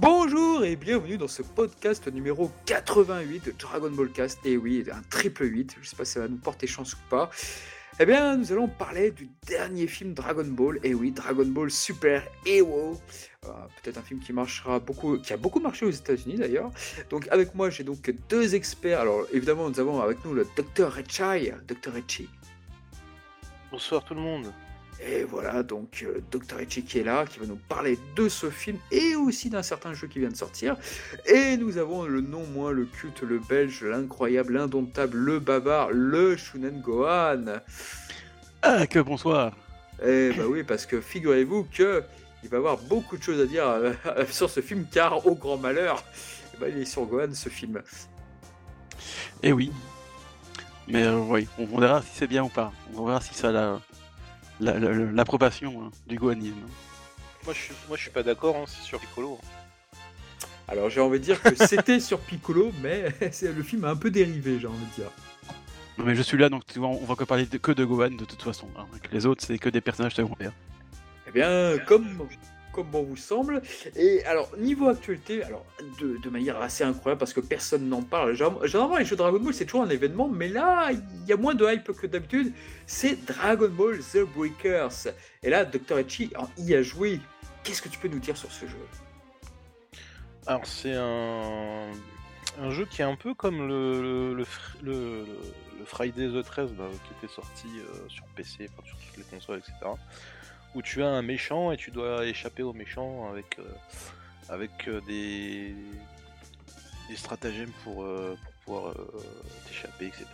Bonjour et bienvenue dans ce podcast numéro 88 de Dragon Ball Cast. Et oui, un triple 8, je sais pas si ça va nous porter chance ou pas. Eh bien, nous allons parler du dernier film Dragon Ball. Et oui, Dragon Ball Super Hero. Euh, Peut-être un film qui marchera beaucoup, qui a beaucoup marché aux États-Unis d'ailleurs. Donc, avec moi, j'ai donc deux experts. Alors, évidemment, nous avons avec nous le Dr. Rechai. Dr. Rechi. Bonsoir tout le monde. Et voilà, donc euh, Dr. Echi qui est là, qui va nous parler de ce film et aussi d'un certain jeu qui vient de sortir. Et nous avons le non moins le culte, le belge, l'incroyable, l'indomptable, le bavard, le Shunen Gohan. Ah, que bonsoir Et bah oui, parce que figurez-vous que il va avoir beaucoup de choses à dire euh, sur ce film, car au grand malheur, eh ben, il est sur Gohan ce film. Eh oui. Mais euh, oui, on, verra si c'est bien ou pas. On verra si ça a la- la- la- la- l'approbation hein, du gohanisme. Moi je suis, moi, je suis pas d'accord, hein, c'est sur Piccolo. Alors j'ai envie de dire que c'était sur Piccolo, mais le film a un peu dérivé, j'ai envie de dire. Non, mais je suis là, donc tu vois, on va que parler de- que de Gohan de toute façon. hein. Les autres, c'est que des personnages secondaires. Eh bien, comme, comme bon vous semble. Et alors, niveau actualité, alors de, manière assez incroyable parce que personne n'en parle. Généralement, les jeux Dragon Ball, c'est toujours un événement, mais là, il y a moins de hype que d'habitude. C'est Dragon Ball The Breakers. Et là, Dr. Echi y a joué. Qu'est-ce que tu peux nous dire sur ce jeu? Alors c'est un, jeu qui est un peu comme le, le, le, le- Friday the 13 là, qui était sorti euh, sur PC, sur toutes les consoles, etc. Où tu as un méchant et tu dois échapper au méchant avec, euh, avec euh, des, des stratagèmes pour, euh, pour pouvoir t'échapper, etc.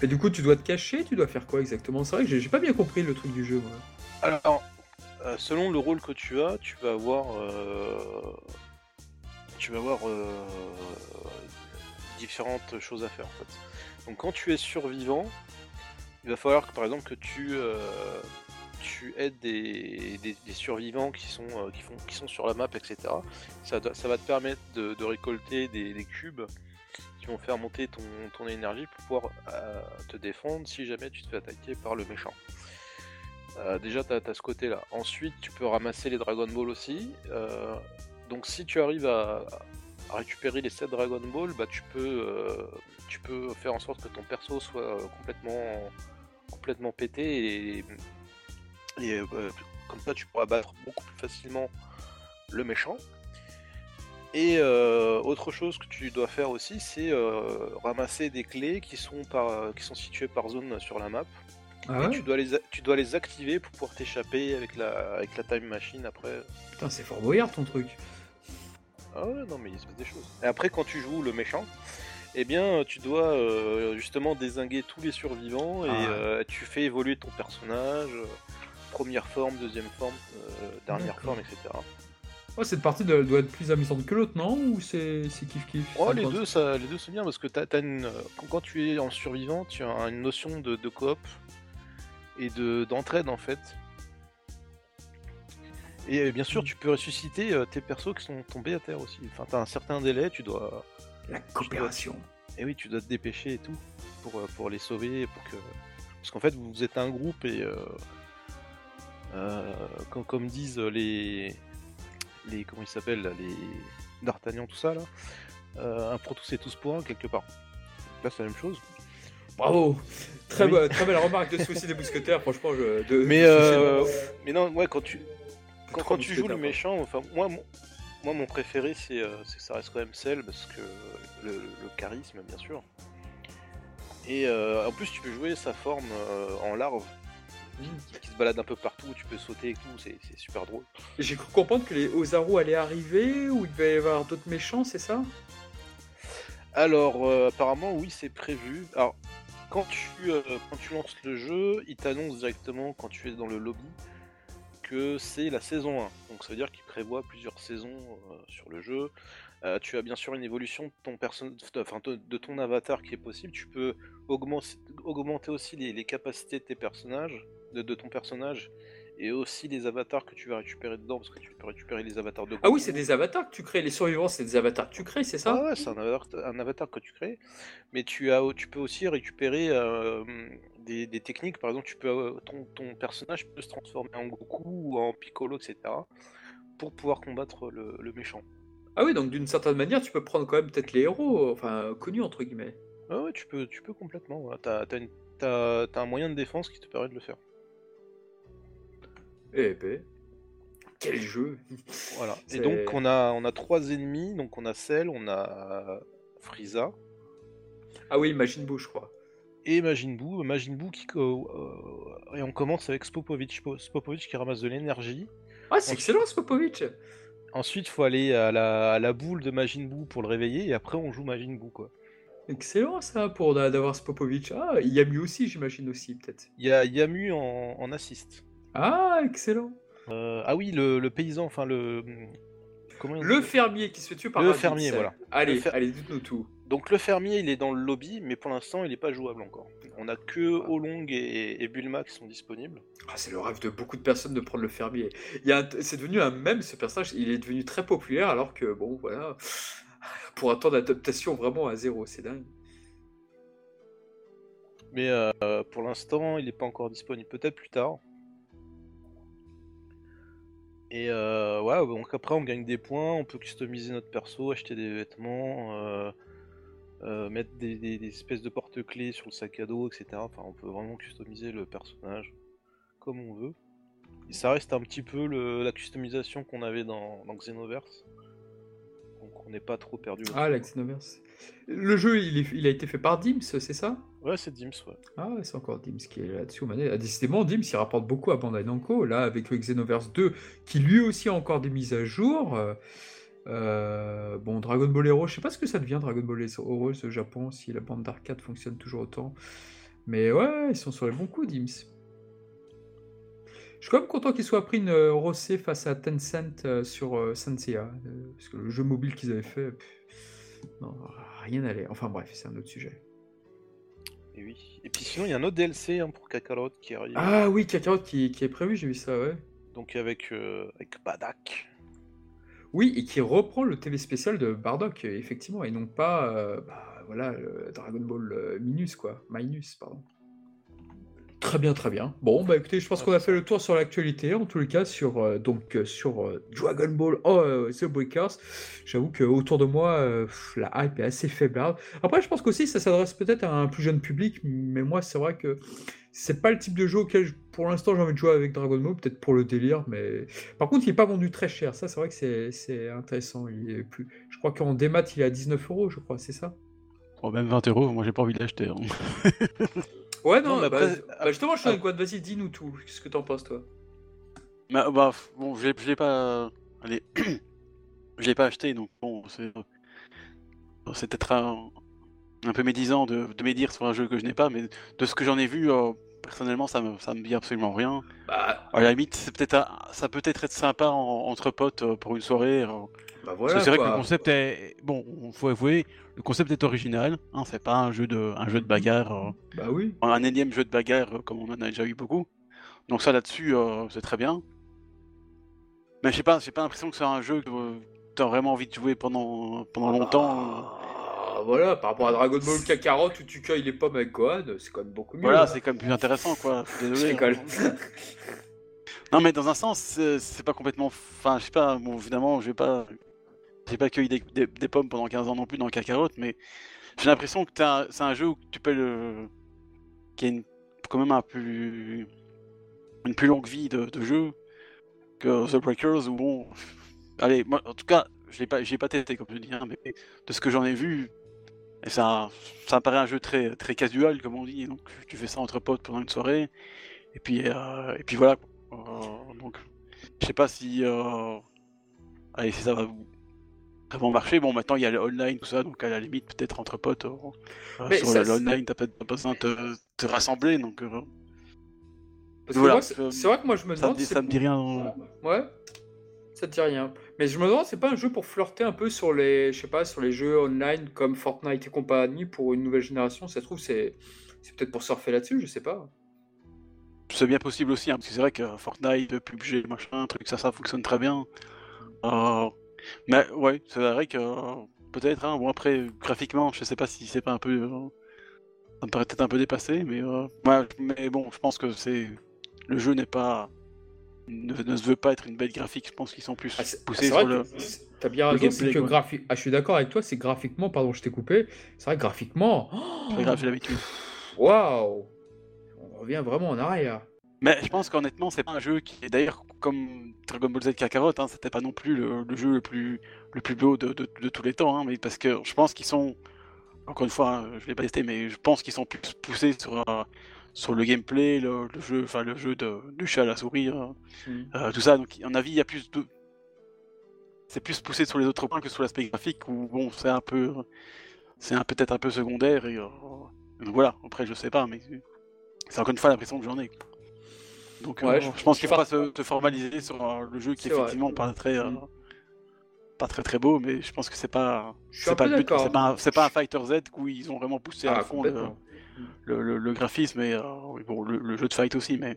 Et du coup, tu dois te cacher, tu dois faire quoi exactement? C'est vrai que j'ai pas bien compris le truc du jeu. moi. Alors, selon le rôle que tu as, tu vas avoir, euh, tu vas avoir euh, différentes choses à faire en fait. Donc, quand tu es survivant, il va falloir que, par exemple que tu euh, tu aides des, des- survivants qui sont euh, qui font qui sont sur la map, etc. Ça, ça va te permettre de, récolter des, cubes qui vont faire monter ton, ton énergie pour pouvoir euh, te défendre si jamais tu te fais attaquer par le méchant. Euh, déjà, tu as, ce côté-là. Ensuite, tu peux ramasser les Dragon Ball aussi. Donc, si tu arrives à, à récupérer les 7 Dragon Ball, bah, tu, peux, tu peux faire en sorte que ton perso soit complètement, complètement pété. Et, et, euh, comme ça, tu pourras battre beaucoup plus facilement le méchant. Et euh, autre chose que tu dois faire aussi, c'est euh, ramasser des clés qui sont, par, qui sont situées par zone sur la map. Ah Et tu, dois les, tu dois les activer pour pouvoir t'échapper avec la, avec la time machine après. Putain, c'est fort boyard ton truc. Ah ouais, non, mais il se passe des choses. Et après, quand tu joues le méchant, eh bien, tu dois euh, justement désinguer tous les survivants et Ah. tu fais évoluer ton personnage. Première forme, deuxième forme, euh, dernière forme, etc. Oh, cette partie doit être plus amusante que l'autre, non? Ou c'est c'est kiff kiff? Oh, les deux, ça, les deux sont bien parce que t'as, t'as une, quand, tu es en survivant, tu as une notion de, de coop et de, d'entraide en fait. Et euh, bien sûr, tu peux ressusciter euh, tes persos qui sont tombés à terre aussi. Enfin, t'as un certain délai, tu dois. La coopération. Et oui, tu dois te dépêcher et tout pour, pour les sauver, pour que. Parce qu'en fait, vous êtes un groupe et. euh, comme, comme disent les. les comment ils s'appellent Les. D'Artagnan, tout ça là. euh, un pour tous et tous pour un, quelque part. Là, c'est la même chose. Bravo Très, Oui. bo- très belle remarque de souci des mousquetaires, franchement. Je, de, Mais, de euh, mais non, ouais, quand tu, quand, tu joues le méchant, enfin, moi, mon, moi, mon préféré, c'est euh, c'est que ça reste quand même Cell, parce que le, le charisme, bien sûr. Et euh, en plus, tu peux jouer sa forme euh, en larve. Qui, qui se balade un peu partout, tu peux sauter et tout, c'est super drôle. J'ai cru comprendre que les Ozaru allaient arriver, ou il devait y avoir d'autres méchants, c'est ça? Alors, euh, apparemment, oui, c'est prévu. Alors, quand tu, euh, quand tu lances le jeu, il t'annonce directement quand tu es dans le lobby que c'est la saison 1. Donc, ça veut dire qu'il prévoit plusieurs saisons euh, sur le jeu. Euh, tu as bien sûr une évolution de ton, enfin, de, de ton avatar qui est possible. Tu peux augmenter, augmenter aussi les, les capacités de tes personnages, de, de ton personnage, et aussi les avatars que tu vas récupérer dedans, parce que tu peux récupérer les avatars de Ah oui, c'est des avatars que tu crées. Les survivants, c'est des avatars que tu crées, c'est ça Ah ouais, c'est un avatar, un avatar que tu crées, mais tu, as, tu peux aussi récupérer euh, des, des techniques. Par exemple, tu peux, euh, ton, ton personnage peut se transformer en Goku ou en Piccolo, etc. pour pouvoir combattre le, le méchant. Ah oui, donc d'une certaine manière, tu peux prendre quand même peut-être les héros, enfin connus entre guillemets. Ah ouais, tu peux, tu peux complètement. voilà. T'as, t'as un moyen de défense qui te permet de le faire. Eh ben, quel jeu Voilà. Et donc on a, on a trois ennemis. Donc on a Cell, on a Frieza Ah oui, Majin Buu, je crois. et Majin Buu. Majin Buu qui, euh, euh, et on commence avec Spopovich. Spo- Spopovich qui ramasse de l'énergie. Ah, c'est excellent, Spopovich Ensuite, faut aller à la, à la boule de Majin Buu pour le réveiller. Et après, on joue Majin Buu quoi. Excellent ça pour d'a- d'avoir Spopovich. Ah, Yami aussi, j'imagine aussi, peut-être. Il y a Yamu en, en assist. Ah, excellent. Euh, ah oui, le, le paysan, enfin le. Comment Le fermier qui se fait tuer par Le fermier, voilà. Allez, fer- allez, dites-nous tout. Donc le fermier, il est dans le lobby, mais pour l'instant, il n'est pas jouable encore. On a que Olong et, et Bulma qui sont disponibles. Ah, c'est le rêve de beaucoup de personnes de prendre le fermier. Il y a un- C'est devenu un mème, ce personnage. Il est devenu très populaire, alors que, bon, voilà. Pour un temps d'adaptation vraiment à zéro, c'est dingue. Mais euh, pour l'instant, il n'est pas encore disponible. Peut-être plus tard. Et euh, ouais, donc après, on gagne des points, on peut customiser notre perso, acheter des vêtements, euh, euh, mettre des, des- des espèces de porte-clés sur le sac à dos, etc. Enfin, on peut vraiment customiser le personnage comme on veut. Et ça reste un petit peu le- la customisation qu'on avait dans, dans Xenoverse. Donc on n'est pas trop perdu. Ah, la Xenoverse. Le jeu, il, est- il a été fait par Dims, c'est ça? Ouais, c'est Dims, ouais. Ah, ouais, c'est encore Dims qui est là-dessus. décidément, Dims, il rapporte beaucoup à Bandai Namco. Là, avec le Xenoverse 2, qui lui aussi a encore des mises à jour. Euh, euh, bon, Dragon Ball Hero, je sais pas ce que ça devient, Dragon Ball Hero, au Japon, si la bande d'arcade fonctionne toujours autant. Mais ouais, ils sont sur les bons coups, Dims. Je suis quand même content qu'ils soient pris une euh, rossée face à Tencent sur Senseiya. parce que le jeu mobile qu'ils avaient fait, rien n'allait. Enfin bref, c'est un autre sujet. Et oui. Et puis sinon, il y a un autre DLC hein, pour Kakarot qui arrive. Ah oui, Kakarot qui, qui est prévu, j'ai vu ça, ouais. Donc avec, euh, avec Badak. Oui, et qui reprend le TV spécial de Bardock, euh, effectivement, et non pas, euh, bah, voilà, le Dragon Ball euh, Minus, quoi. Minus, pardon. Très bien, très bien. Bon, bah écoutez, je pense qu'on a fait le tour sur l'actualité, en tous les cas, sur, euh, donc, euh, sur euh, Dragon Ball oh, euh, The Breakers. J'avoue que autour de moi, euh, pff, la hype est assez faible. Après, je pense qu'aussi, ça s'adresse peut-être à un plus jeune public, mais moi, c'est vrai que c'est pas le type de jeu auquel, je- pour l'instant, j'ai envie de jouer avec Dragon Ball, peut-être pour le délire, mais par contre, il n'est pas vendu très cher. Ça, c'est vrai que c'est c'est intéressant. Il est plus... Je crois qu'en démat, il est à 19 euros, je crois, c'est ça? Oh, même 20 euros, moi j'ai pas envie de l'acheter. hein. Ouais, Non, bah, après- bah, justement, je suis avec quoi Vas-y, dis-nous tout. Qu'est-ce que t'en penses, toi? Bah, f- bon, je l'ai je l'ai pas. Allez. je l'ai pas acheté, donc bon, c'est. C'est peut-être un... un peu médisant de, de médire sur un jeu que je n'ai pas, mais de ce que j'en ai vu, euh, personnellement, ça me, ça me dit absolument rien. Bah, À la limite, c'est peut-être ça peut être être sympa en- entre potes euh, pour une soirée. euh, bah voilà. que c'est vrai que le concept est. Bon, faut avouer, le concept est original. Hein, c'est pas un jeu de, un jeu de bagarre. euh, Bah oui. un énième jeu de bagarre comme on en a déjà eu beaucoup. Donc ça là-dessus, euh, c'est très bien. Mais je sais pas, j'ai pas l'impression que c'est un jeu que tu as vraiment envie de jouer pendant, pendant longtemps. Ah, voilà, par rapport à Dragon Ball Kakarot où tu cueilles les pommes avec Gohan, c'est quand même beaucoup mieux. Voilà, hein. c'est quand même plus intéressant, quoi. Désolé. rigole. Non, mais dans un sens, c'est pas complètement. Enfin, je sais pas, bon, évidemment, je vais pas. J'ai pas cueilli des, des- des pommes pendant 15 ans non plus dans Kakarot, mais j'ai l'impression que c'est un jeu où tu peux le. qui a une, quand même un plus. une plus longue vie de, de jeu que The Breakers, où bon. Allez, moi, en tout cas, je l'ai pas, j'ai pas testé, comme je dis, hein, mais de ce que j'en ai vu, et ça, ça me paraît un jeu très, très casual, comme on dit, donc tu fais ça entre potes pendant une soirée, et puis, euh, et puis voilà. Euh, donc, je sais pas si, euh, allez, si ça va vraiment marcher. Bon, maintenant il y a le online, tout ça, donc à la limite, peut-être entre potes, Mais sur ça, l'online, t'as pas besoin de te, te rassembler, donc euh, Voilà, c'est vrai que moi, je me ça, demande. me dit, ça me dit rien. Ouais. Ça te dit rien. Mais je me demande, c'est pas un jeu pour flirter un peu sur les, je sais pas, sur les jeux online comme Fortnite et compagnie pour une nouvelle génération? Ça se trouve, c'est, c'est peut-être pour surfer là-dessus, je sais pas. C'est bien possible aussi, hein, parce que c'est vrai que Fortnite, PUBG, machin, truc, ça, ça fonctionne très bien. Euh, mais ouais, c'est vrai que euh, peut-être, hein, bon après, graphiquement, je sais pas si c'est pas un peu... euh, ça me paraît peut-être un peu dépassé, mais, mais bon, je pense que c'est... Le jeu n'est pas... ne, ne se veut pas être une bête graphique. Je pense qu'ils sont plus Ah, poussés vrai sur le. T'as bien raison, gameplay, que graphique. Ah, je suis d'accord avec toi, c'est graphiquement, pardon, je t'ai coupé. C'est vrai que graphiquement. Pas grave, j'ai l'habitude. Waouh On revient vraiment en arrière. Mais je pense qu'honnêtement, c'est pas un jeu qui est d'ailleurs comme Dragon Ball Z Kakarot, hein, c'était pas non plus le, le jeu le plus, le plus beau de, de- de tous les temps, hein, mais parce que je pense qu'ils sont, encore une fois, hein, je l'ai pas testé, mais je pense qu'ils sont plus poussés sur, euh, sur le gameplay, le, le jeu, enfin le jeu de, du chat à la souris, euh, Mm. euh, tout ça. Donc, mon avis, il y a plus de, c'est plus poussé sur les autres points que sur l'aspect graphique, où bon, c'est un peu, c'est un- peut-être un peu secondaire. Et, euh, donc voilà. Après, je sais pas, mais c'est encore une fois l'impression que j'en ai. Donc, Ouais, euh, je- je, pense qu'il faut pas se, se formaliser sur euh, le jeu qui est vrai. effectivement pas très, euh, Mm. pas très très beau, mais je pense que c'est pas, c'est pas le but. C'est pas, un- c'est pas un Fighter Z où ils ont vraiment poussé à Ah, fond le. Le, le- le graphisme et euh, bon, le, jeu de fight aussi, mais.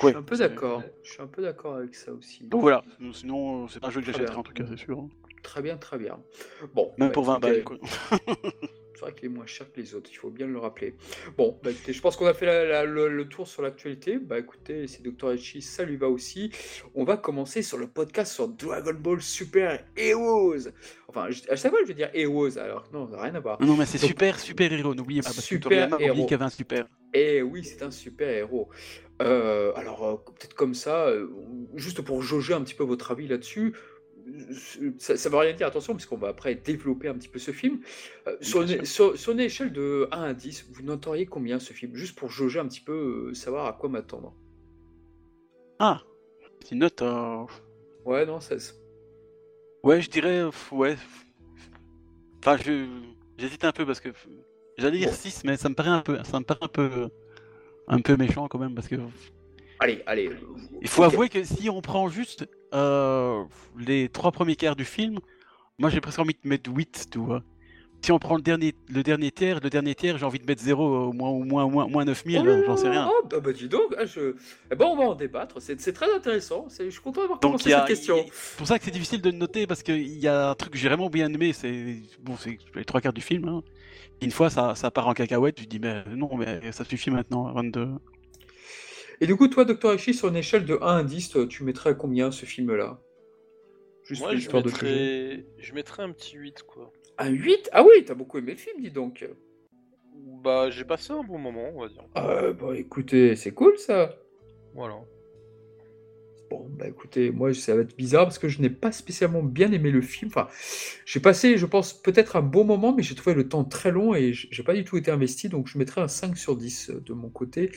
Je suis un peu d'accord. Je suis un peu d'accord avec ça aussi. Donc voilà. Sinon, euh, c'est pas un jeu que j'achèterai en tout cas, c'est sûr. hein. Très bien, très bien. Bon. Même bah, pour 20 écoutez, balles, quoi. C'est vrai qu'il est moins cher que les autres, il faut bien le rappeler. Bon, bah écoutez, je pense qu'on a fait la- la- le, le tour sur l'actualité. Bah écoutez, c'est Dr. Echi, ça lui va aussi. On va commencer sur le podcast sur Dragon Ball Super Heroes. Enfin, je- à chaque fois je vais dire Heroes, alors que non, ça n'a rien à voir. Non, mais c'est Donc- super, super héros, n'oubliez pas, parce Super héros. avait un super. Et oui, c'est un super héros. Euh, alors, euh, peut-être comme ça, euh, juste pour jauger un petit peu votre avis là-dessus, ça ne veut rien dire, attention, puisqu'on va après développer un petit peu ce film. Euh, sur, une, sur- sur une échelle de 1 à 10, vous noteriez combien ce film? Juste pour jauger un petit peu, euh, savoir à quoi m'attendre. Ah Petite note, euh, Ouais, non, 16. ouais, je dirais, euh, ouais. Enfin, je... j'hésite un peu parce que j'allais dire Bon. 6, mais ça me paraît un peu, ça me paraît un peu, un peu méchant quand même, parce que Allez, allez. il faut avouer que si on prend juste euh, les trois premiers quarts du film, moi j'ai presque envie de mettre 8, tu vois. Si on prend le dernier, le dernier tiers, le dernier tiers, j'ai envie de mettre 0, au moins, au moins, au moins, moins 9000, Oh là j'en sais rien. Oh, bah, bah, dis donc, ah, je... eh ben, on va en débattre, c'est très intéressant. Je suis content d'avoir commencé cette question. c'est pour ça que c'est difficile de noter parce qu'il y a un truc que j'ai vraiment bien aimé, c'est bon, les trois quarts du film. hein. Une fois ça, ça part en cacahuète, je dis mais non mais ça suffit maintenant, 22. Et du coup, toi, Dr. Echi, sur une échelle de 1 à 10, toi, tu mettrais à combien ce film-là? Juste Moi, je l'histoire de toujours. mettrais... je mettrais un petit 8, quoi. Un 8 Ah oui, t'as beaucoup aimé le film, dis donc. Bah, j'ai passé un bon moment, on va dire. Euh, bah écoutez, c'est cool ça. Voilà. Bon, bah écoutez, moi ça va être bizarre parce que je n'ai pas spécialement bien aimé le film. Enfin, j'ai passé, je pense, peut-être un bon moment, mais j'ai trouvé le temps très long et j'ai pas du tout été investi, donc je mettrais un 5 sur 10 de mon côté,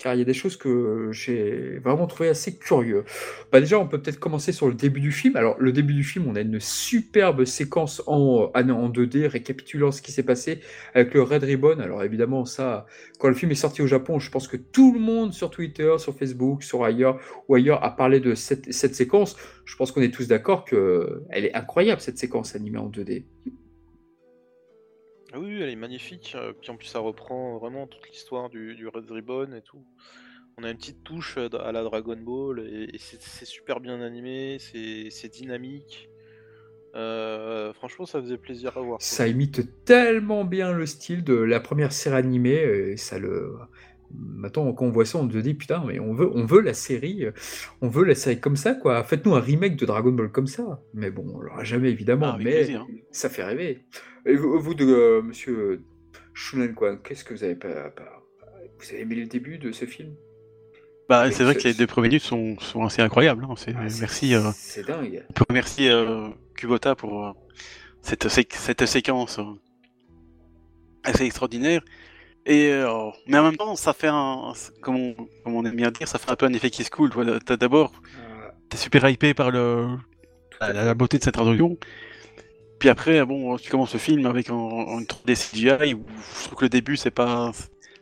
car il y a des choses que j'ai vraiment trouvé assez curieux. Bah déjà, on peut peut-être commencer sur le début du film. Alors, le début du film, on a une superbe séquence en, en en 2D récapitulant ce qui s'est passé avec le Red Ribbon. Alors évidemment, ça, quand le film est sorti au Japon, je pense que tout le monde sur Twitter, sur Facebook, sur ailleurs ou ailleurs a parlé de cette, cette séquence. Je pense qu'on est tous d'accord que elle est incroyable cette séquence animée en 2D. Ah oui, elle est magnifique. euh, Puis en plus, ça reprend vraiment toute l'histoire du, Red Ribbon et tout. On a une petite touche euh, à la Dragon Ball et, c'est super bien animé, c'est dynamique. Euh, franchement, ça faisait plaisir à voir. Ça imite tellement bien le style de la première série animée. Et ça le Maintenant, quand on voit ça, on se dit putain, mais on veut, on veut la série, euh, on veut la série comme ça, quoi. Faites-nous un remake de Dragon Ball comme ça. Mais bon, on l'aura jamais évidemment. Ah, mais plaisir. ça fait rêver. Et vous, vous de euh, Monsieur Shunen, quoi, qu'est-ce que vous avez pas, pas- Vous avez aimé le début de ce film? Bah c'est vrai ce- que les deux premières minutes sont, sont assez incroyables. hein, c'est- Ah, merci. euh, C'est dingue. on peut remercier euh, Kubota pour cette, sé- cette séquence euh, assez extraordinaire. Et euh, mais en même temps, ça fait un, comme on, comme on aime bien dire, ça fait un peu un effet qui se coule. T'as d'abord, Ah, t'es super hypé par le, la, la beauté de cette introduction. Puis après, bon, tu commences le film avec un, une 3D CGI où je trouve que le début c'est pas,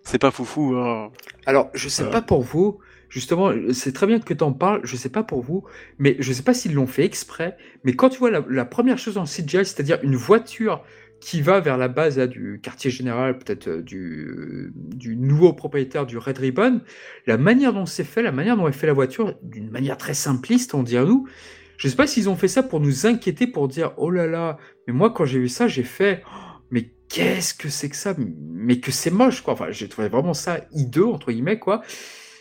c'est pas foufou. euh. Alors, je sais Euh. pas pour vous, justement, c'est très bien que tu en parles, je sais pas pour vous, mais je sais pas s'ils l'ont fait exprès, mais quand tu vois la, la première chose en CGI, c'est-à-dire une voiture qui va vers la base du quartier général, peut-être euh, du, du nouveau propriétaire du Red Ribbon, la manière dont c'est fait, la manière dont est fait la voiture, d'une manière très simpliste, on dirait nous, je sais pas s'ils ont fait ça pour nous inquiéter, pour dire, oh là là, mais moi quand j'ai vu ça, j'ai fait, Oh, mais qu'est-ce que c'est que ça? Mais que c'est moche, quoi. Enfin, j'ai trouvé vraiment ça hideux, entre guillemets, quoi.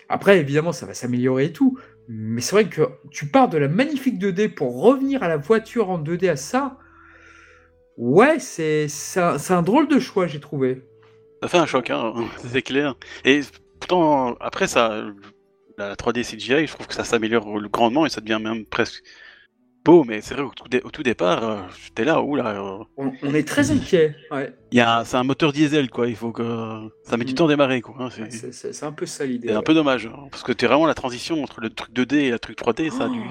Après, évidemment, ça va s'améliorer et tout. Mais c'est vrai que tu pars de la magnifique 2D pour revenir à la voiture en 2D à ça. Ouais, c'est un, un drôle de choix, j'ai trouvé. Ça fait un choc, hein, c'est clair. Et pourtant, après, ça, la 3D CGI, je trouve que ça s'améliore grandement et ça devient même presque beau. Mais c'est vrai, au tout, dé- au tout départ, euh, j'étais là, oula. euh, On, on est très inquiet. Ouais. c'est un moteur diesel, quoi. Il faut que ça met du Mm. temps à démarrer, quoi. hein, c'est un peu ça l'idée. c'est un peu dommage, hein, parce que t'es vraiment la transition entre le truc 2D et le truc 3D, ça a dû,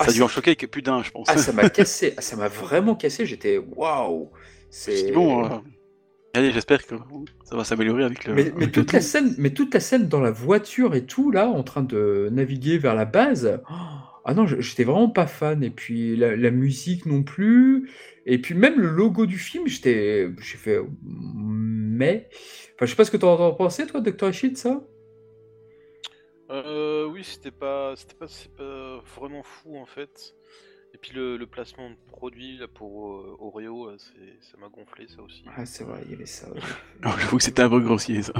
Oh ça Ah, a dû en choquer que plus d'un, je pense. ah, ça m'a cassé. Ah, ça m'a vraiment cassé. J'étais waouh. C'est dit, bon, euh, allez, j'espère que ça va s'améliorer avec le. Mais, mais le toute la scène, mais toute la scène dans la voiture et tout là, en train de naviguer vers la base. oh, ah non, j'étais vraiment pas fan. Et puis la, la musique non plus. Et puis même le logo du film, j'étais, j'ai fait mais. Enfin, je sais pas ce que t'en as pensé toi. Ishii, de ça? Euh, oui, c'était pas, c'était pas, c'est pas vraiment fou en fait. Et puis le, le placement de produit là pour euh, Oreo, euh, c'est, ça m'a gonflé ça aussi. Ah c'est vrai, il y avait ça. ouais. Non, J'avoue que c'était un peu grossier, ça.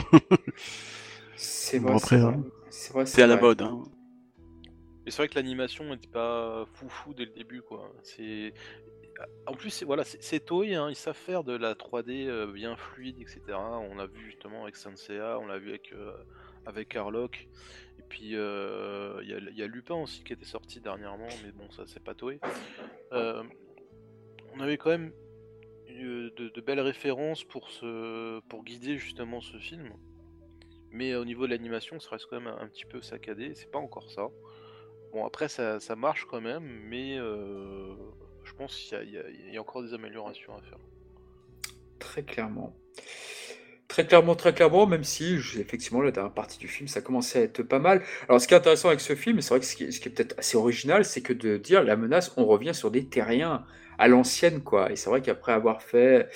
C'est Bon, vrai, après, c'est vrai. hein, C'est vrai, C'est à la vrai. mode, hein. Et c'est vrai que l'animation n'était pas foufou dès le début quoi. C'est, en plus c'est voilà, c'est, c'est Toei, hein, ils savent faire de la 3D euh, bien fluide, etc. On l'a vu justement avec Senseiya, on l'a vu avec euh, avec Harlock. Puis euh, il y, a- Lupin aussi qui était sorti dernièrement, mais bon ça c'est pas Toei. Euh, on avait quand même eu de, belles références pour, pour guider justement ce film. Mais au niveau de l'animation, ça reste quand même un, petit peu saccadé. C'est pas encore ça. Bon, après, ça, ça marche quand même, mais euh, je pense qu'il y a encore des améliorations à faire. Très clairement. Très clairement, très clairement, même si, effectivement, la dernière partie du film, ça commençait à être pas mal. Alors, ce qui est intéressant avec ce film, c'est vrai que ce qui est, peut-être assez original, c'est que de dire la menace, on revient sur des terriens à l'ancienne, quoi. Et c'est vrai qu'après avoir fait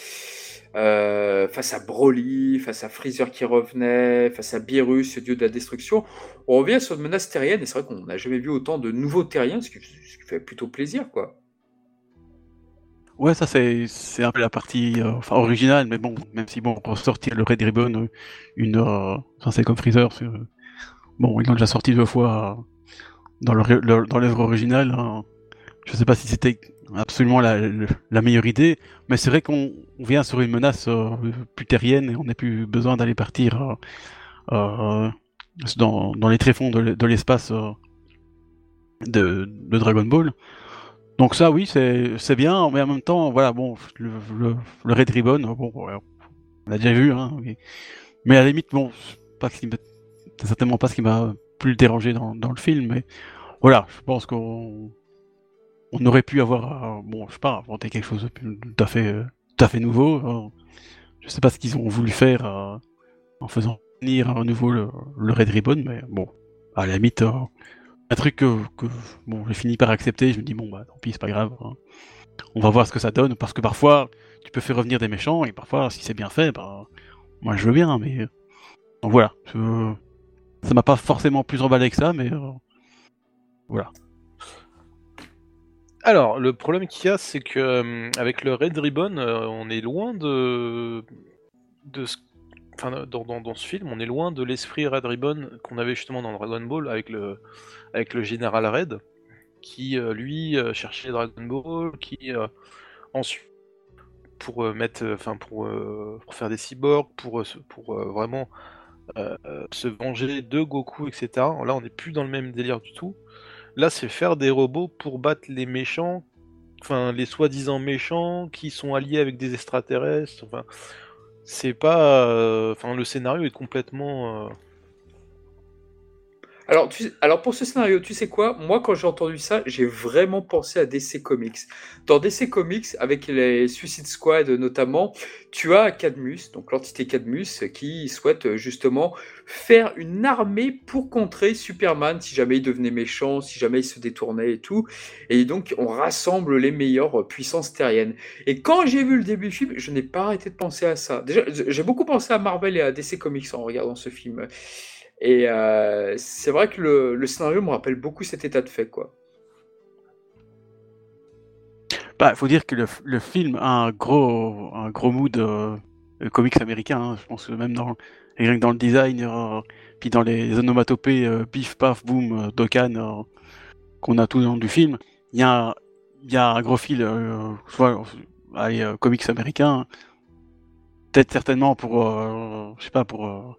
euh, face à Broly, face à Freezer qui revenait, face à Beerus, ce dieu de la destruction, on revient sur une menace terrienne, et c'est vrai qu'on n'a jamais vu autant de nouveaux terriens, ce qui fait plutôt plaisir, quoi. Ouais, ça c'est c'est un peu la partie euh, originale, mais bon, même si bon, ressortir le Red Ribbon, euh, une euh, c'est comme Freezer, bon, ils l'ont déjà sorti deux fois dans le, le- dans l'œuvre originale. hein. Je sais pas si c'était absolument la, le- la meilleure idée, mais c'est vrai qu'on on vient sur une menace plus terrienne et on n'a plus besoin d'aller partir dans, dans les tréfonds de, de l'espace de Dragon Ball. Donc ça, oui, c'est bien, mais en même temps, voilà, bon, le, Red Ribbon, bon, on l'a déjà vu, hein, mais, à la limite, bon, c'est certainement pas ce qui m'a plus dérangé dans, dans le film, mais voilà, je pense qu'on on aurait pu avoir, euh, bon, je sais pas, inventé quelque chose de tout à fait, euh, tout à fait nouveau. euh, je sais pas ce qu'ils ont voulu faire euh, en faisant venir à nouveau le, le Red Ribbon, mais bon, à la limite, un truc que, bon, j'ai fini par accepter. Je me dis bon bah tant pis, c'est pas grave. hein. On va voir ce que ça donne parce que parfois tu peux faire revenir des méchants et parfois si c'est bien fait, bah moi je veux bien. Mais euh, donc voilà, ça m'a pas forcément plus emballé que ça, mais euh, voilà. Alors, le problème qu'il y a, c'est que euh, avec le Red Ribbon, on est loin de, de ce... enfin, dans- dans ce film, on est loin de l'esprit Red Ribbon qu'on avait justement dans Dragon Ball avec le, avec le général Red, qui euh, lui euh, cherchait Dragon Ball, qui euh, ensuite pour mettre, enfin pour, faire des cyborgs, pour, pour vraiment se venger de Goku, etc. Là, on n'est plus dans le même délire du tout. Là, c'est faire des robots pour battre les méchants, enfin les soi-disant méchants qui sont alliés avec des extraterrestres. Enfin, c'est pas, enfin le scénario est complètement. Alors, alors pour ce scénario, tu sais quoi? Moi, quand j'ai entendu ça, j'ai vraiment pensé à DC Comics. Dans DC Comics, avec les Suicide Squad notamment, tu as Cadmus, donc l'entité Cadmus, qui souhaite justement faire une armée pour contrer Superman si jamais il devenait méchant, si jamais il se détournait et tout. Et donc, on rassemble les meilleures puissances terriennes. Et quand j'ai vu le début du film, je n'ai pas arrêté de penser à ça. Déjà, j'ai beaucoup pensé à Marvel et à DC Comics en regardant ce film. Et euh, c'est vrai que le, le scénario me rappelle beaucoup cet état de fait, quoi. Bah, faut dire que le, le film a un gros, un gros mood euh, euh, comics américains. hein. Je pense que même dans, rien que dans le design, euh, puis dans les onomatopées, pif, paf, boum, euh, qu'on a tout dans du film, il y a, y a un gros fil, soit, allez, comics américains, peut-être certainement pour, je sais pas, pour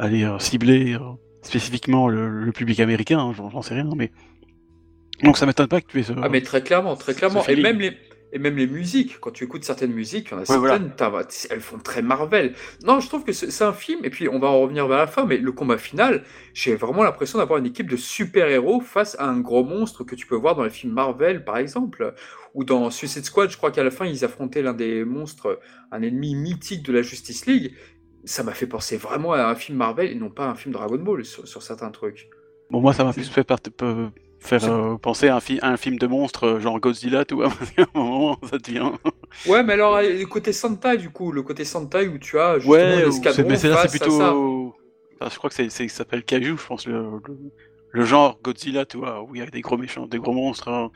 aller euh, cibler euh, spécifiquement le, le public américain, hein, j'en sais rien, mais donc ça m'étonne pas que tu aies ce. Ah mais très clairement, très clairement. Et même les et même les musiques, quand tu écoutes certaines musiques, il y en a Ouais, voilà. certaines, t'as- elles font très Marvel. Non, je trouve que c'est un film, et puis on va en revenir vers la fin, mais le combat final, j'ai vraiment l'impression d'avoir une équipe de super-héros face à un gros monstre que tu peux voir dans les films Marvel, par exemple, ou dans Suicide Squad, je crois qu'à la fin, ils affrontaient l'un des monstres, un ennemi mythique de la Justice League. Ça m'a fait penser vraiment à un film Marvel et non pas à un film Dragon Ball sur, sur certains trucs. Bon, moi, ça m'a plus fait peu- faire euh, penser à un, fi- à un film de monstres, euh, genre Godzilla, parce qu'à un moment, ça devient. Ouais, mais alors, le côté Sentai, du coup, le côté Sentai où tu as justement Ouais, ou l'escadron c'est- mais c'est là, c'est face à ça. plutôt. Enfin, je crois que c'est, ça s'appelle Kaiju, je pense, le, le, le genre Godzilla, tu vois, où il y a des gros méchants, des gros monstres. hein.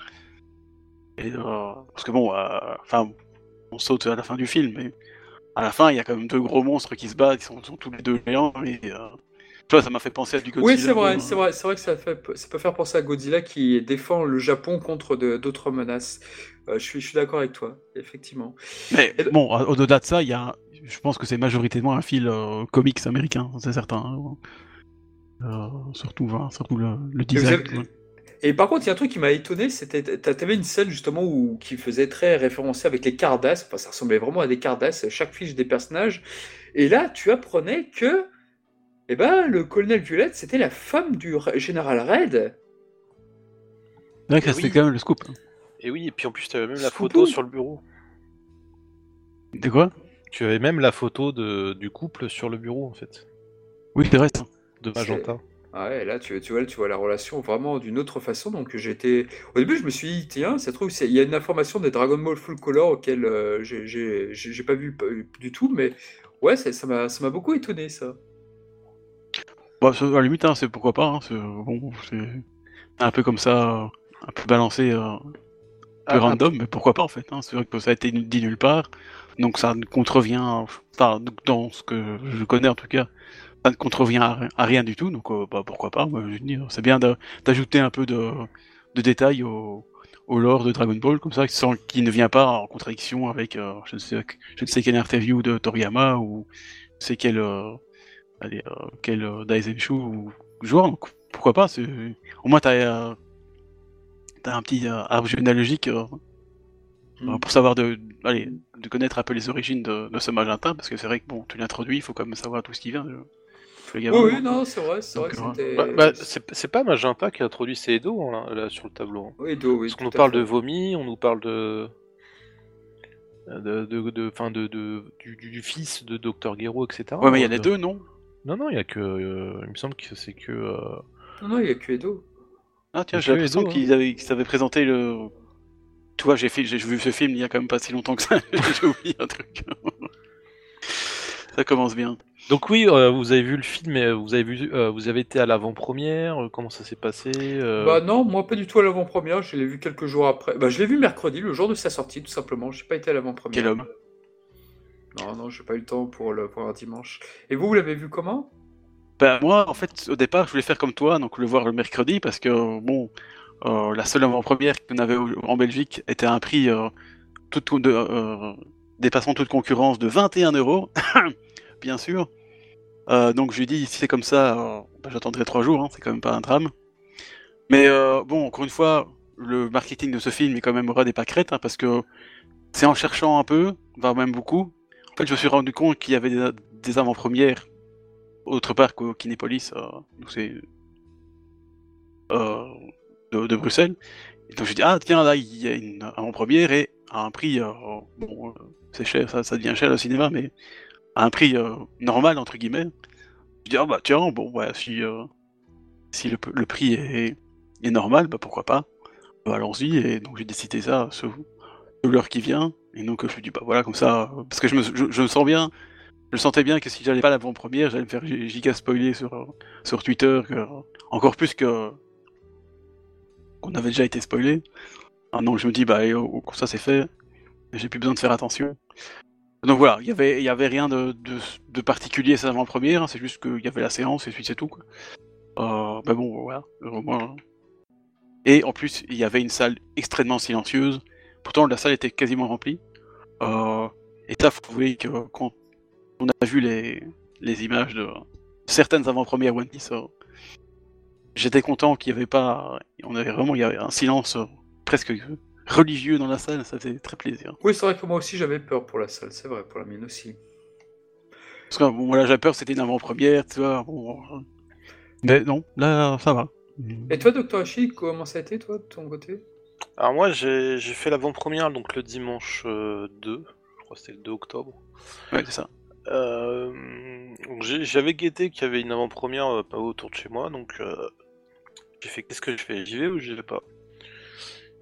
Et, euh, parce que bon, euh, enfin, on saute à la fin du film, mais à la fin, il y a quand même deux gros monstres qui se battent, ils sont, sont tous les deux géants, et. euh, tu vois, ça m'a fait penser à du Godzilla. Oui, c'est vrai, euh, c'est vrai, c'est vrai que ça, fait, ça peut faire penser à Godzilla qui défend le Japon contre d'autres menaces. Euh, je suis, je suis d'accord avec toi, effectivement. Mais Et- bon, au-delà de ça, il y a, je pense que c'est majoritairement un fil euh, comics américain, c'est certain. hein. Euh, surtout, voilà, surtout le, le vous design. avez- ouais. Et par contre, il y a un truc qui m'a étonné, c'était, t'a- t'avais une scène justement où, qui faisait très référencé avec les Cardass, enfin ça ressemblait vraiment à des Cardass, chaque fiche des personnages. Et là, tu apprenais que, eh ben, le colonel Violette, c'était la femme du général Red. Eh c'était oui. quand même le scoop. hein. Et oui, et puis en plus, tu avais même la Scoopou. photo sur le bureau. De quoi? Tu avais même la photo de, du couple sur le bureau, en fait, Oui, c'est vrai. de C'est- Magenta. Ah Ouais, là, tu, tu vois, tu vois la relation vraiment d'une autre façon. Donc, j'étais. Au début, je me suis dit, tiens, ça se trouve, c'est- il y a une information des Dragon Ball Full Color auquel euh, j'ai- j'ai j'ai- j'ai pas vu pas- du tout, mais ouais, ça ça m'a ça m'a beaucoup étonné, ça. Ça, à la limite, hein, c'est pourquoi pas. hein, c'est bon, c'est un peu comme ça, euh, un peu balancé, euh, un peu Ah, random, mais pourquoi pas en fait. hein, c'est vrai que ça a été dit nulle part, donc ça ne contrevient, enfin, dans ce que je connais en tout cas, ça ne contrevient à, ri- à rien du tout, donc euh, bah, pourquoi pas. C'est bien d'ajouter un peu de, de détails au, au lore de Dragon Ball, comme ça, sans qui ne vient pas en contradiction avec euh, je, ne sais, je ne sais quelle interview de Toriyama ou je sais quel, euh, allez, euh, quel Daisenshu ou joueur, donc pourquoi pas. Au moins, t'as t'as un petit arbre généalogique Mm. pour savoir de, allez, de connaître un peu les origines de, de ce magenta, parce que c'est vrai que bon, tu l'introduis, il faut quand même savoir tout ce qui vient. Le gamin. Oui, oui, non, c'est vrai, c'est vrai que c'était. Bah, bah, c'est pas Magenta qui a introduit ces Edo hein, là, là, sur le tableau. hein. Oui, Parce qu'on nous parle de vomi, on nous parle de. De, de, de- enfin, de, de- du, du- du fils de Dr. Gero, etc. Ouais, mais il y a les De- deux, non? Non, non, il y a que. euh, il me semble que c'est que. euh, Non, non, il y a que Edo. Ah tiens, j'ai l'impression hein. qu'ils avaient, présenté le. Tu vois, j'ai vu ce film il y a quand même pas si longtemps que ça, j'ai oublié un truc. ça commence bien. Donc oui, euh, vous avez vu le film, et vous avez vu, euh, vous avez été à l'avant-première. euh, comment ça s'est passé euh, Bah non, moi pas du tout à l'avant-première, je l'ai vu quelques jours après. Bah je l'ai vu mercredi, le jour de sa sortie, tout simplement. J'ai pas été à l'avant-première. Quel homme Non, non, j'ai pas eu le temps pour le pour un dimanche. Et vous, vous l'avez vu comment? Ben, moi, en fait, au départ, je voulais faire comme toi, donc le voir le mercredi, parce que, bon, euh, la seule avant-première qu'on avait au- en Belgique était à un prix euh, tout, de, euh, dépassant toute concurrence de 21 euros, bien sûr. Euh, donc, je lui dit, si c'est comme ça, euh, ben, j'attendrai trois jours, hein, c'est quand même pas un drame. Mais euh, bon, encore une fois, le marketing de ce film est quand même aura des pâquerettes, hein, parce que c'est en cherchant un peu, voire même beaucoup, en fait, je me suis rendu compte qu'il y avait des, avant-premières autre part qu'au Kinépolis, donc c'est de, Bruxelles. Donc j'ai dit ah tiens là il y a une avant-première et à un prix bon c'est cher ça, ça devient cher le cinéma mais à un prix euh, normal entre guillemets. Je dis ah bah tiens bon ouais si euh, si le, le prix est, normal bah pourquoi pas Euh, allons-y et donc j'ai décidé ça ce, l'heure qui vient et donc je me dis bah voilà comme ça parce que je me, je, me sens bien je sentais bien que si j'allais pas l'avant-première, j'allais me faire gi- giga spoiler sur, sur Twitter, encore plus que qu'on avait déjà été spoilé. Ah non, je me dis, bah, oh, oh, ça c'est fait, j'ai plus besoin de faire attention. Donc voilà, il y avait, rien de, particulier cette avant-première, hein, c'est juste qu'il y avait la séance et puis c'est tout. Quoi. Euh, mais bon, voilà, au moins. Et en plus, il y avait une salle extrêmement silencieuse. Pourtant, la salle était quasiment remplie. Euh, et là, faut avouer que quand on a vu les, images de certaines avant-premières One Piece, euh, j'étais content qu'il n'y avait pas. On avait vraiment y avait un silence euh, presque religieux dans la salle, ça faisait très plaisir. Oui, c'est vrai que moi aussi j'avais peur pour la salle, c'est vrai, pour la mienne aussi. Parce que bon, là, j'avais peur, c'était une avant-première, tu vois. Bon, euh, mais non, là, ça va. Et toi, Docteur Hachi, comment ça a été, toi, de ton côté? Alors moi j'ai fait l'avant-première donc le dimanche euh, 2, je crois que c'était le 2 octobre. Ouais, c'est ça. Euh, j'avais guetté qu'il y avait une avant-première euh, pas autour de chez moi, donc euh, j'ai fait qu'est-ce que je fais J'y vais ou j'y vais pas?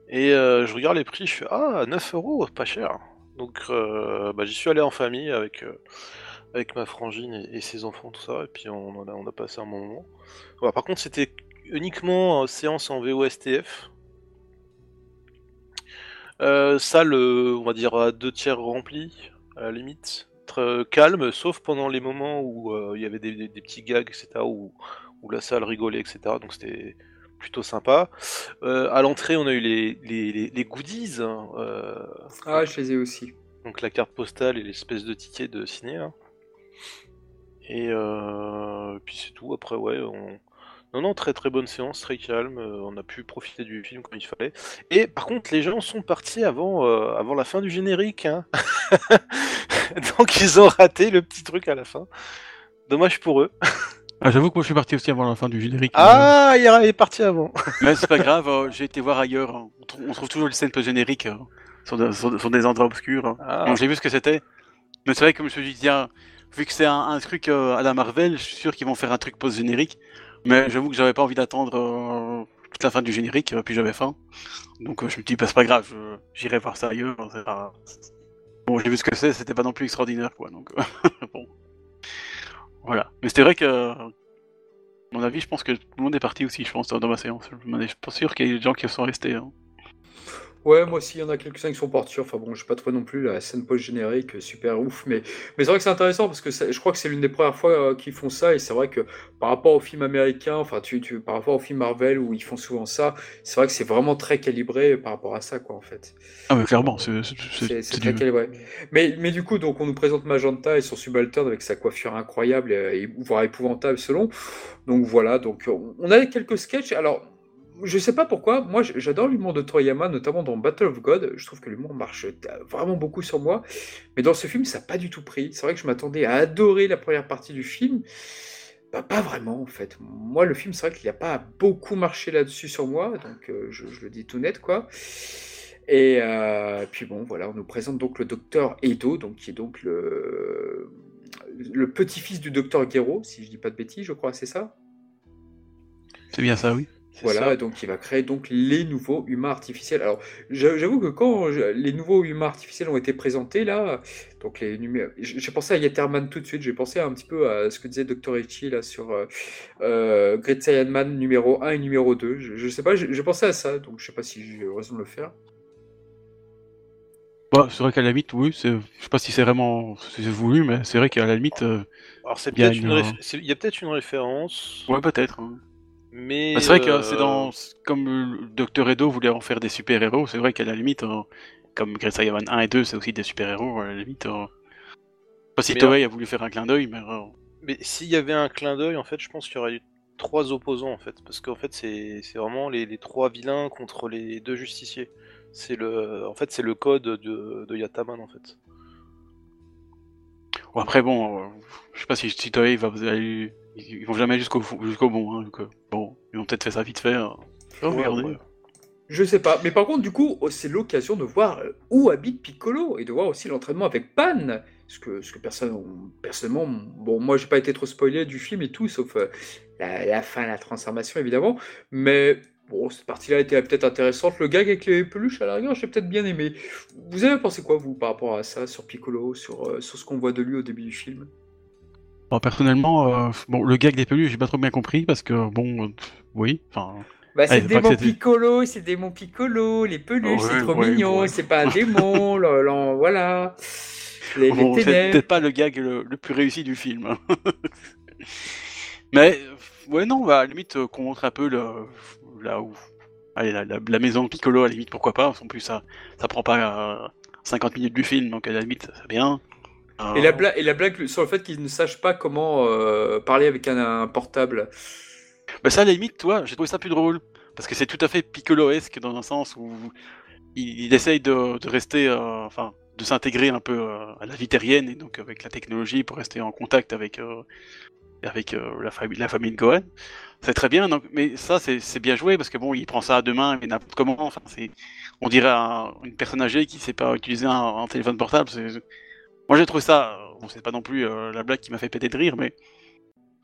Et euh, je regarde les prix, je fais ah 9 euros, pas cher. Donc euh, bah, j'y suis allé en famille avec euh, ma frangine et, ses enfants tout ça, et puis on, a, passé un bon moment. Voilà, par contre c'était uniquement séance en VOSTF. Salle, on va dire à deux tiers remplie, à la limite. Très calme, sauf pendant les moments où il y avait des, petits gags, etc., où la salle rigolait, etc. Donc c'était plutôt sympa. Euh, à l'entrée, on a eu les, les, les- les goodies, hein, euh, Ah, je les ai aussi. donc la carte postale et l'espèce de ticket de ciné. hein. Et euh, puis c'est tout. Après, ouais, on... non, non, très très bonne séance, très calme. euh, on a pu profiter du film comme il fallait. Et par contre, les gens sont partis avant, euh, avant la fin du générique. hein. Donc ils ont raté le petit truc à la fin. Dommage pour eux. Ah, J'avoue que moi je suis parti aussi avant la fin du générique. Ah, il est parti avant. Mais c'est pas grave, euh, j'ai été voir ailleurs. hein. On, trou- on trouve toujours les scènes post-génériques euh, sur, de- sur- sur des endroits obscurs. hein. Ah. Donc j'ai vu ce que c'était. Mais c'est vrai que je me suis dit, tiens, vu que c'est un, un truc euh, à la Marvel, je suis sûr qu'ils vont faire un truc post-générique. Mais j'avoue que j'avais pas envie d'attendre euh, toute la fin du générique, puis j'avais faim. Donc euh, je me dis, bah, c'est pas grave, j'irai voir ça ailleurs. pas- Bon, j'ai vu ce que c'est, c'était pas non plus extraordinaire, quoi. Donc bon. Voilà. Mais c'était vrai que, à mon avis, je pense que tout le monde est parti aussi, je pense, dans ma séance. Je suis pas sûr qu'il y ait des gens qui sont restés. hein. Ouais, moi aussi, il y en a quelques-uns qui sont partis. Enfin bon, je pas trop non plus la scène post-générique, super ouf. Mais, mais c'est vrai que c'est intéressant parce que ça- je crois que c'est l'une des premières fois euh, qu'ils font ça. Et c'est vrai que par rapport aux films américains, enfin, tu, tu, par rapport aux films Marvel où ils font souvent ça, c'est vrai que c'est vraiment très calibré par rapport à ça, quoi, en fait. Ah, mais clairement, c'est très du- calibré. Mais, mais du coup, donc, on nous présente Magenta et son subalterne avec sa coiffure incroyable, et, voire épouvantable selon. Donc voilà, donc on on a quelques sketchs. Alors, je sais pas pourquoi, moi j'adore l'humour de Toriyama, notamment dans Battle of God. Je trouve que l'humour marche vraiment beaucoup sur moi. Mais dans ce film, ça n'a pas du tout pris. C'est vrai que je m'attendais à adorer la première partie du film. Bah, pas vraiment en fait. Moi, le film, c'est vrai qu'il n'a pas beaucoup marché là-dessus sur moi, donc euh, je, le dis tout net quoi. Et euh, puis bon, voilà, on nous présente donc le docteur Edo, donc qui est donc le, le petit-fils du docteur Gero, si je dis pas de bêtises, je crois, c'est ça? C'est bien ça, oui. Voilà, ça. donc il va créer donc les nouveaux humains artificiels. Alors, j'a- j'avoue que quand je- les nouveaux humains artificiels ont été présentés là, donc les j'ai pensé à Yetterman tout de suite. J'ai pensé un petit peu à ce que disait Dr. Ichi là sur euh, euh, Great Saiyan Man numéro 1 et numéro 2. Je, je sais pas, j'ai pensé à ça, donc je sais pas si j'ai raison de le faire. Bah, c'est vrai qu'à la limite, oui, je sais pas si c'est vraiment voulu, mais c'est vrai qu'à la limite, euh, Alors c'est Il y a peut-être une, une, réf- c'est- il y a peut-être une référence, ouais, peut-être. hein. Mais Bah, c'est vrai que euh, c'est dans. Comme Dr. Edo voulait en faire des super-héros, c'est vrai qu'à la limite, comme Great Saiyan 1 et 2, c'est aussi des super-héros, à la limite. Pas si Toei a voulu faire un clin d'œil, mais. Mais s'il y avait un clin d'œil, en fait, je pense qu'il y aurait eu trois opposants, en fait, parce qu'en fait, c'est c'est vraiment les, les trois vilains contre les deux justiciers. C'est le, en fait, c'est le code de, de Yataman, en fait. Bon, après, bon, euh, je sais pas si, si Toei va aller. Ils vont jamais jusqu'au jusqu'au bon. Hein, donc, euh, bon, ils vont peut-être faire ça vite fait. euh. Oh, Ouais, regardez. ouais. Je sais pas, mais par contre, du coup, oh, c'est l'occasion de voir euh, où habite Piccolo et de voir aussi l'entraînement avec Pan. Ce que, ce que personne, personnellement, bon, moi j'ai pas été trop spoilé du film et tout, sauf euh, la, la fin, la transformation évidemment. Mais bon, cette partie-là était peut-être intéressante. Le gag avec les peluches, à la rigueur, j'ai peut-être bien aimé. Vous avez pensé quoi, vous, par rapport à ça, sur Piccolo, sur, euh, sur ce qu'on voit de lui au début du film? Bon, personnellement, euh, bon, le gag des peluches, j'ai pas trop bien compris parce que, bon, euh, oui, enfin. Bah, c'est démon c'était- Piccolo, c'est démon Piccolo, les peluches, c'est trop mignon, c'est pas un démon, le- le- voilà. Les, les Bon, c'est ténèbres. peut-être pas le gag le, le plus réussi du film. hein. Mais, euh, ouais, non, bah, à la limite, qu'on montre un peu le, là où. Allez, la, la, la maison Piccolo, à la limite, pourquoi pas. En plus, ça, ça prend pas euh, 50 minutes du film, donc à la limite, c'est bien. Euh, Et la, blague, et la blague sur le fait qu'ils ne sachent pas comment euh, parler avec un, un portable. Bah, ça, à la limite, toi, j'ai trouvé ça plus drôle. Parce que c'est tout à fait Piccoloesque dans un sens où il, il essaye de, de rester, euh, enfin, de s'intégrer un peu euh, à la vie terrienne et donc avec la technologie pour rester en contact avec, avec la, famille, la famille de Gohan. C'est très bien, donc, mais ça, c'est bien joué parce que bon, il prend ça à deux mains, mais n'importe comment. Enfin, c'est, on dirait un- une personne âgée qui sait pas utiliser un, un téléphone portable. c'est- Moi, j'ai trouvé ça, bon, c'est pas non plus euh, la blague qui m'a fait péter de rire, mais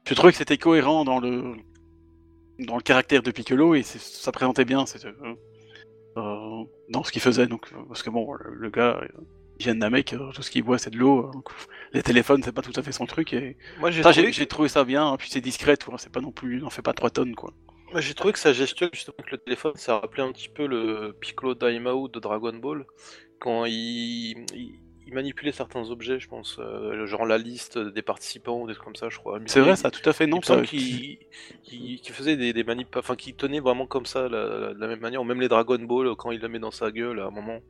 je trouvais que c'était cohérent dans le dans le caractère de Piccolo et ça présentait bien euh, euh, dans ce qu'il faisait. Donc, parce que bon, le, le gars, il vient de Namek, tout ce qu'il voit c'est de l'eau. les téléphones, c'est pas tout à fait son truc. Et Moi j'ai trouvé, ça bien. hein, puis c'est discret, tu vois, c'est pas non plus, n'en fait pas 3 tonnes quoi. j'ai trouvé que sa gestuelle justement avec le téléphone, ça rappelait un petit peu le Piccolo Daimao de Dragon Ball quand il, il, il manipulait certains objets, je pense, euh, genre la liste des participants ou des trucs comme ça, je crois. C'est vrai, ça, tout à fait. Non, ça- qu'il qu'il- qu'il faisait des, des manips, enfin qu'il tenait vraiment comme ça, la, la- de la même manière, ou même les Dragon Ball quand il la met dans sa gueule à un moment.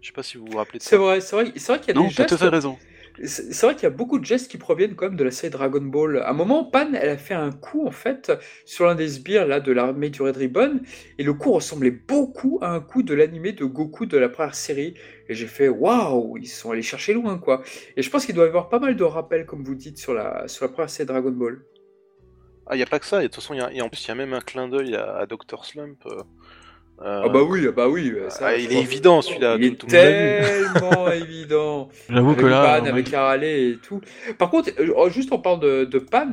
Je sais pas si vous vous rappelez de C'est ça. vrai, c'est vrai, c'est vrai qu'il y a Non, des t'as tout gestes. à fait raison. C'est vrai qu'il y a beaucoup de gestes qui proviennent quand même de la série Dragon Ball. À un moment, Pan, elle a fait un coup en fait sur l'un des sbires là de l'armée du Red Ribbon, et le coup ressemblait beaucoup à un coup de l'animé de Goku de la première série. Et j'ai fait waouh, ils sont allés chercher loin quoi. Et je pense qu'il doit y avoir pas mal de rappels, comme vous dites, sur la sur la première série Dragon Ball. Ah, y a pas que ça, et de toute façon, y a, en plus, il y a même un clin d'œil à, à Dr. Slump. euh, Ah bah oui, ah bah oui. ça, ah, il crois. est évident celui-là, Il tout, est tout l'a tellement évident. J'avoue que là, Pan, euh, avec Harale et tout. Par contre, euh, juste en parlant de, de Pan,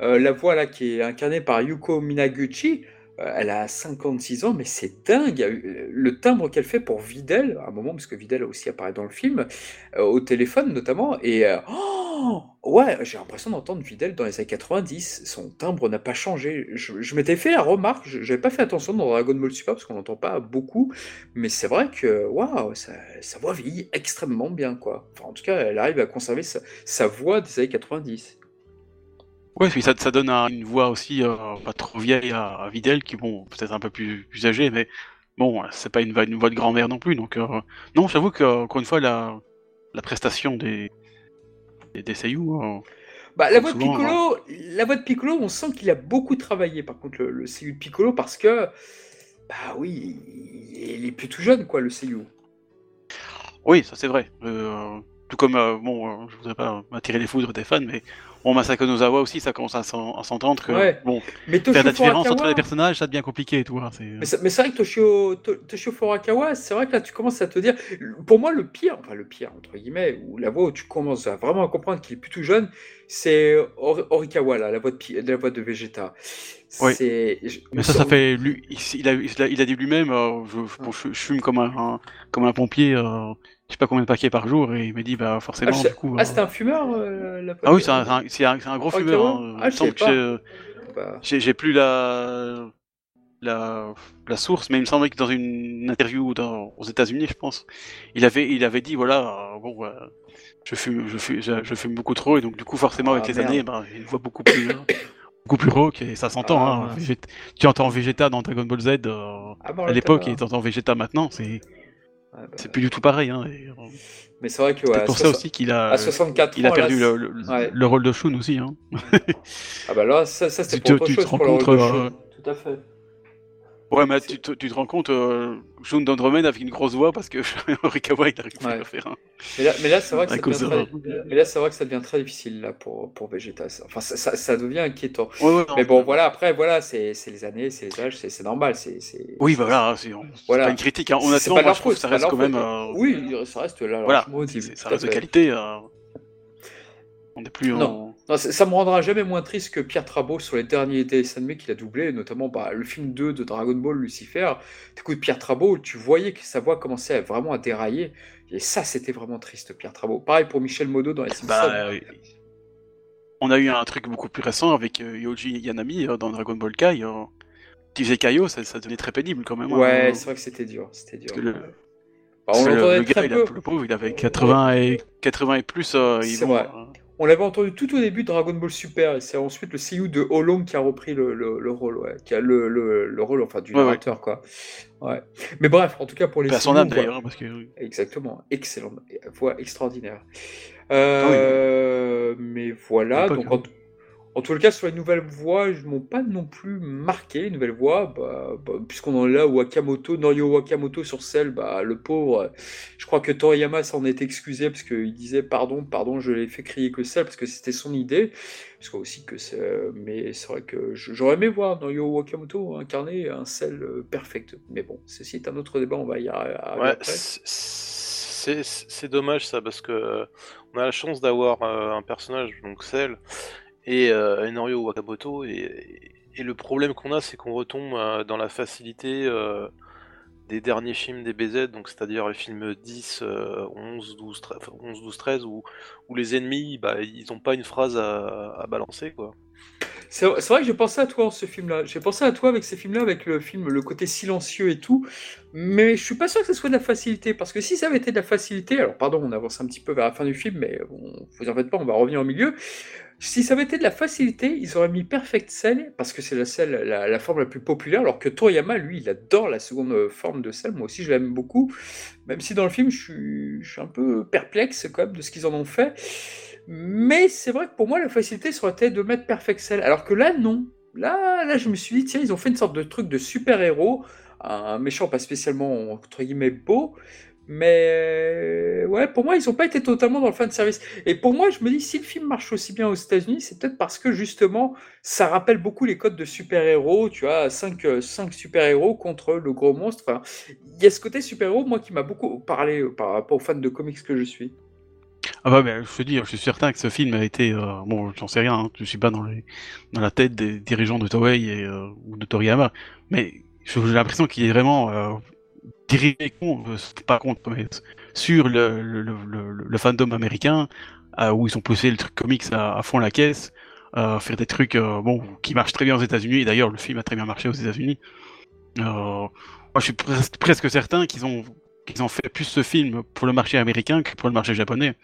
euh, la voix là qui est incarnée par Yuko Minaguchi, euh, elle a 56 ans, mais c'est dingue. Euh, Le timbre qu'elle fait pour Videl, à un moment, parce que Videl aussi apparaît dans le film, euh, au téléphone notamment, et euh, oh, ouais, j'ai l'impression d'entendre Videl dans les années 90. Son timbre n'a pas changé. Je, m'étais fait la remarque, je n'avais pas fait attention dans Dragon Ball Super parce qu'on n'entend pas beaucoup, mais c'est vrai que waouh, sa, sa voix vieillit extrêmement bien, quoi. Enfin, en tout cas, elle arrive à conserver sa, sa voix des années 90. Ouais, puis ça, ça donne un- une voix aussi euh, pas trop vieille à, à Videl, qui bon, peut-être un peu plus, plus âgée, mais bon, c'est pas une, voix- une voix de grand-mère non plus. Donc euh, non, j'avoue que encore une fois la, la prestation des des, des seiyuu, euh, Bah, la voix de Piccolo, la voix de Piccolo, on sent qu'il a beaucoup travaillé. Par contre, le, le seiyuu de Piccolo, parce que bah oui, il, il est plus tout jeune, quoi, le seiyuu. oui, ça c'est vrai. Euh, tout comme bon, je voudrais pas m'attirer les foudres des fans, mais bon, Masako Nozawa aussi, ça commence à s'en- à s'entendre que Ouais. bon, Mais faire la Toshio différence entre les personnages, ça devient compliqué, tu vois. c'est- Mais c'est mais c'est vrai que Toshio, To- Toshio Furukawa, c'est vrai que là tu commences à te dire, pour moi le pire, enfin le pire entre guillemets, ou la voix où tu commences à vraiment à comprendre qu'il est plus tout jeune, c'est Hor- Horikawa là, la voix de, la voix de Vegeta. Oui. Mais ça, ça fait. lui- il, a, il a- il a dit lui-même euh, je, je- bon, je- je fume comme un, un- comme un pompier, euh, je sais pas combien de paquets par jour, et il m'a dit bah Ah, forcément, sais- du coup. ah, euh, c'est un fumeur euh, la ah oui, c'est un, c'est un- c'est un- gros fumeur. hein. Ah, Il je que j'ai- Bah, plus la, la, la source, mais il me semblait que dans une interview dans, aux États-Unis, je pense, il avait, il avait dit voilà, euh, bon, euh, je fume, je fume, je, fume beaucoup trop, et donc du coup, forcément, avec Ah, les merde. années, j'ai une voix beaucoup plus. euh, Beaucoup plus rauque et ça s'entend. Ah, hein. Végét- Tu entends Vegeta dans Dragon Ball Z euh, ah, bon, à l'époque et t'entends Vegeta maintenant, c'est Ah, bah, c'est plus du tout pareil. Hein, et, euh, Mais c'est vrai que c'est ouais, pour ça soix- aussi qu'il a, à 64 il a perdu là, le, le, ouais. le rôle de Shun aussi. Hein. Ah bah là, ça, ça c'était Tu pour te- autre tu te chose rends pour le compte, rôle de euh, Shun. Tout à fait. Ouais, mais tu, te- tu te rends compte, euh, Shun d'Andromède avec une grosse voix parce que Horikawa il arrive à Ouais. le faire. hein. Mais là, mais là c'est vrai que À ça devient de- très... mais là, c'est vrai que ça devient très difficile là pour pour Vegeta. ça. Enfin, ça, ça, ça devient inquiétant. Ouais, ouais, non, Mais bon, voilà. Après, voilà, c'est les années, c'est les âges, c'est normal. C'est. Oui, voilà, c'est Voilà. pas une critique. Hein. Pas de moi je trouve que ça reste quand même. euh, Oui, ça reste là. Voilà, ça à reste de qualité. euh, On n'est plus. Non. Non, ça, me rendra jamais moins triste que Pierre Trabot sur les derniers dessins animés qu'il a doublés, notamment bah, le film 2 de Dragon Ball Lucifer. T'écoutes Pierre Trabot, tu voyais que sa voix commençait à, vraiment à dérailler. Et ça, c'était vraiment triste, Pierre Trabot. Pareil pour Michel Modo dans les Simpsons. Bah, euh, on a eu un truc beaucoup plus récent avec euh, Yoji Yanami euh, dans Dragon Ball Kai. Qui faisait Kaio, ça, ça devenait très pénible quand même. hein. ouais, c'est vrai que c'était dur. C'était dur. Le- Bah, on le, gars, il a- peu. le pauvre, il avait 80 et, 80 et plus. euh, ils On l'avait entendu tout au début de Dragon Ball Super, et c'est ensuite le seiyuu de Olong qui a repris le, le- le rôle, ouais, qui a le, le- le rôle enfin du Ouais, narrateur quoi. Ouais. Mais bref, en tout cas pour les à son âme d'ailleurs, parce que Exactement, excellent, voix extraordinaire. Ah Euh, Mais voilà, L'époque, donc en, en tout cas sur les nouvelles voix, je m'ont pas non plus marqué. Les nouvelles voix, bah, bah, puisqu'on en est là, Wakamoto, Norio Wakamoto sur celle, bah, le pauvre, je crois que Toriyama s'en est excusé parce qu'il disait pardon, pardon, je l'ai fait crier que celle parce que c'était son idée. Parce que aussi que c'est, mais c'est vrai que j'aurais aimé voir Norio Wakamoto incarner un sel euh, perfect. Mais bon, ceci est un autre débat, on va y arri- arriver Ouais, après. c'est- c'est dommage ça parce que euh, on a la chance d'avoir euh, un personnage donc Cell et euh, Norio Wakamoto et, le problème qu'on a c'est qu'on retombe euh, dans la facilité euh, des derniers films des BZ donc c'est-à-dire les films 10, euh, 11, 12, 13, enfin, 11, 12, 13 où, où les ennemis bah, ils ont pas une phrase à, balancer quoi. C'est vrai que j'ai pensé à toi en ce film-là. J'ai pensé à toi avec ces films-là, avec le film, le côté silencieux et tout. Mais je suis pas sûr que ce soit de la facilité. Parce que si ça avait été de la facilité, alors pardon, on avance un petit peu vers la fin du film, mais vous en faites pas, on va revenir au milieu. Si ça avait été de la facilité, ils auraient mis Perfect Cell, parce que c'est la, forme la plus populaire, alors que Toriyama, lui, il adore la seconde forme de Cell. Moi aussi, je l'aime beaucoup. Même si dans le film, je suis, un peu perplexe quand même de ce qu'ils en ont fait. Mais c'est vrai que pour moi, la facilité serait de mettre Perfect Cell. Alors que là, non. Là, là, je me suis dit, tiens, ils ont fait une sorte de truc de super-héros. Un méchant pas spécialement, entre guillemets, beau. Mais ouais, pour moi, ils n'ont pas été totalement dans le fan service. Et pour moi, je me dis, si le film marche aussi bien aux États-Unis, c'est peut-être parce que justement, ça rappelle beaucoup les codes de super-héros. Tu vois, 5 cinq super-héros contre le gros monstre. Il y a ce côté super-héros, moi, qui m'a beaucoup parlé euh, par rapport aux fans de comics que je suis. Ah bah, bah, je te dis, je suis certain que ce film a été, euh, bon, j'en sais rien, hein, je suis pas dans la tête des dirigeants de Toei euh, ou de Toriyama, mais j'ai l'impression qu'il est vraiment euh, dirigé contre, euh, pas contre, mais sur le, fandom américain, euh, où ils ont poussé le truc comics à, fond la caisse, euh, faire des trucs, bon, qui marchent très bien aux États-Unis, et d'ailleurs le film a très bien marché aux États-Unis. Moi, je suis pres- presque certain qu'ils ont qu'ils ont fait plus ce film pour le marché américain que pour le marché japonais.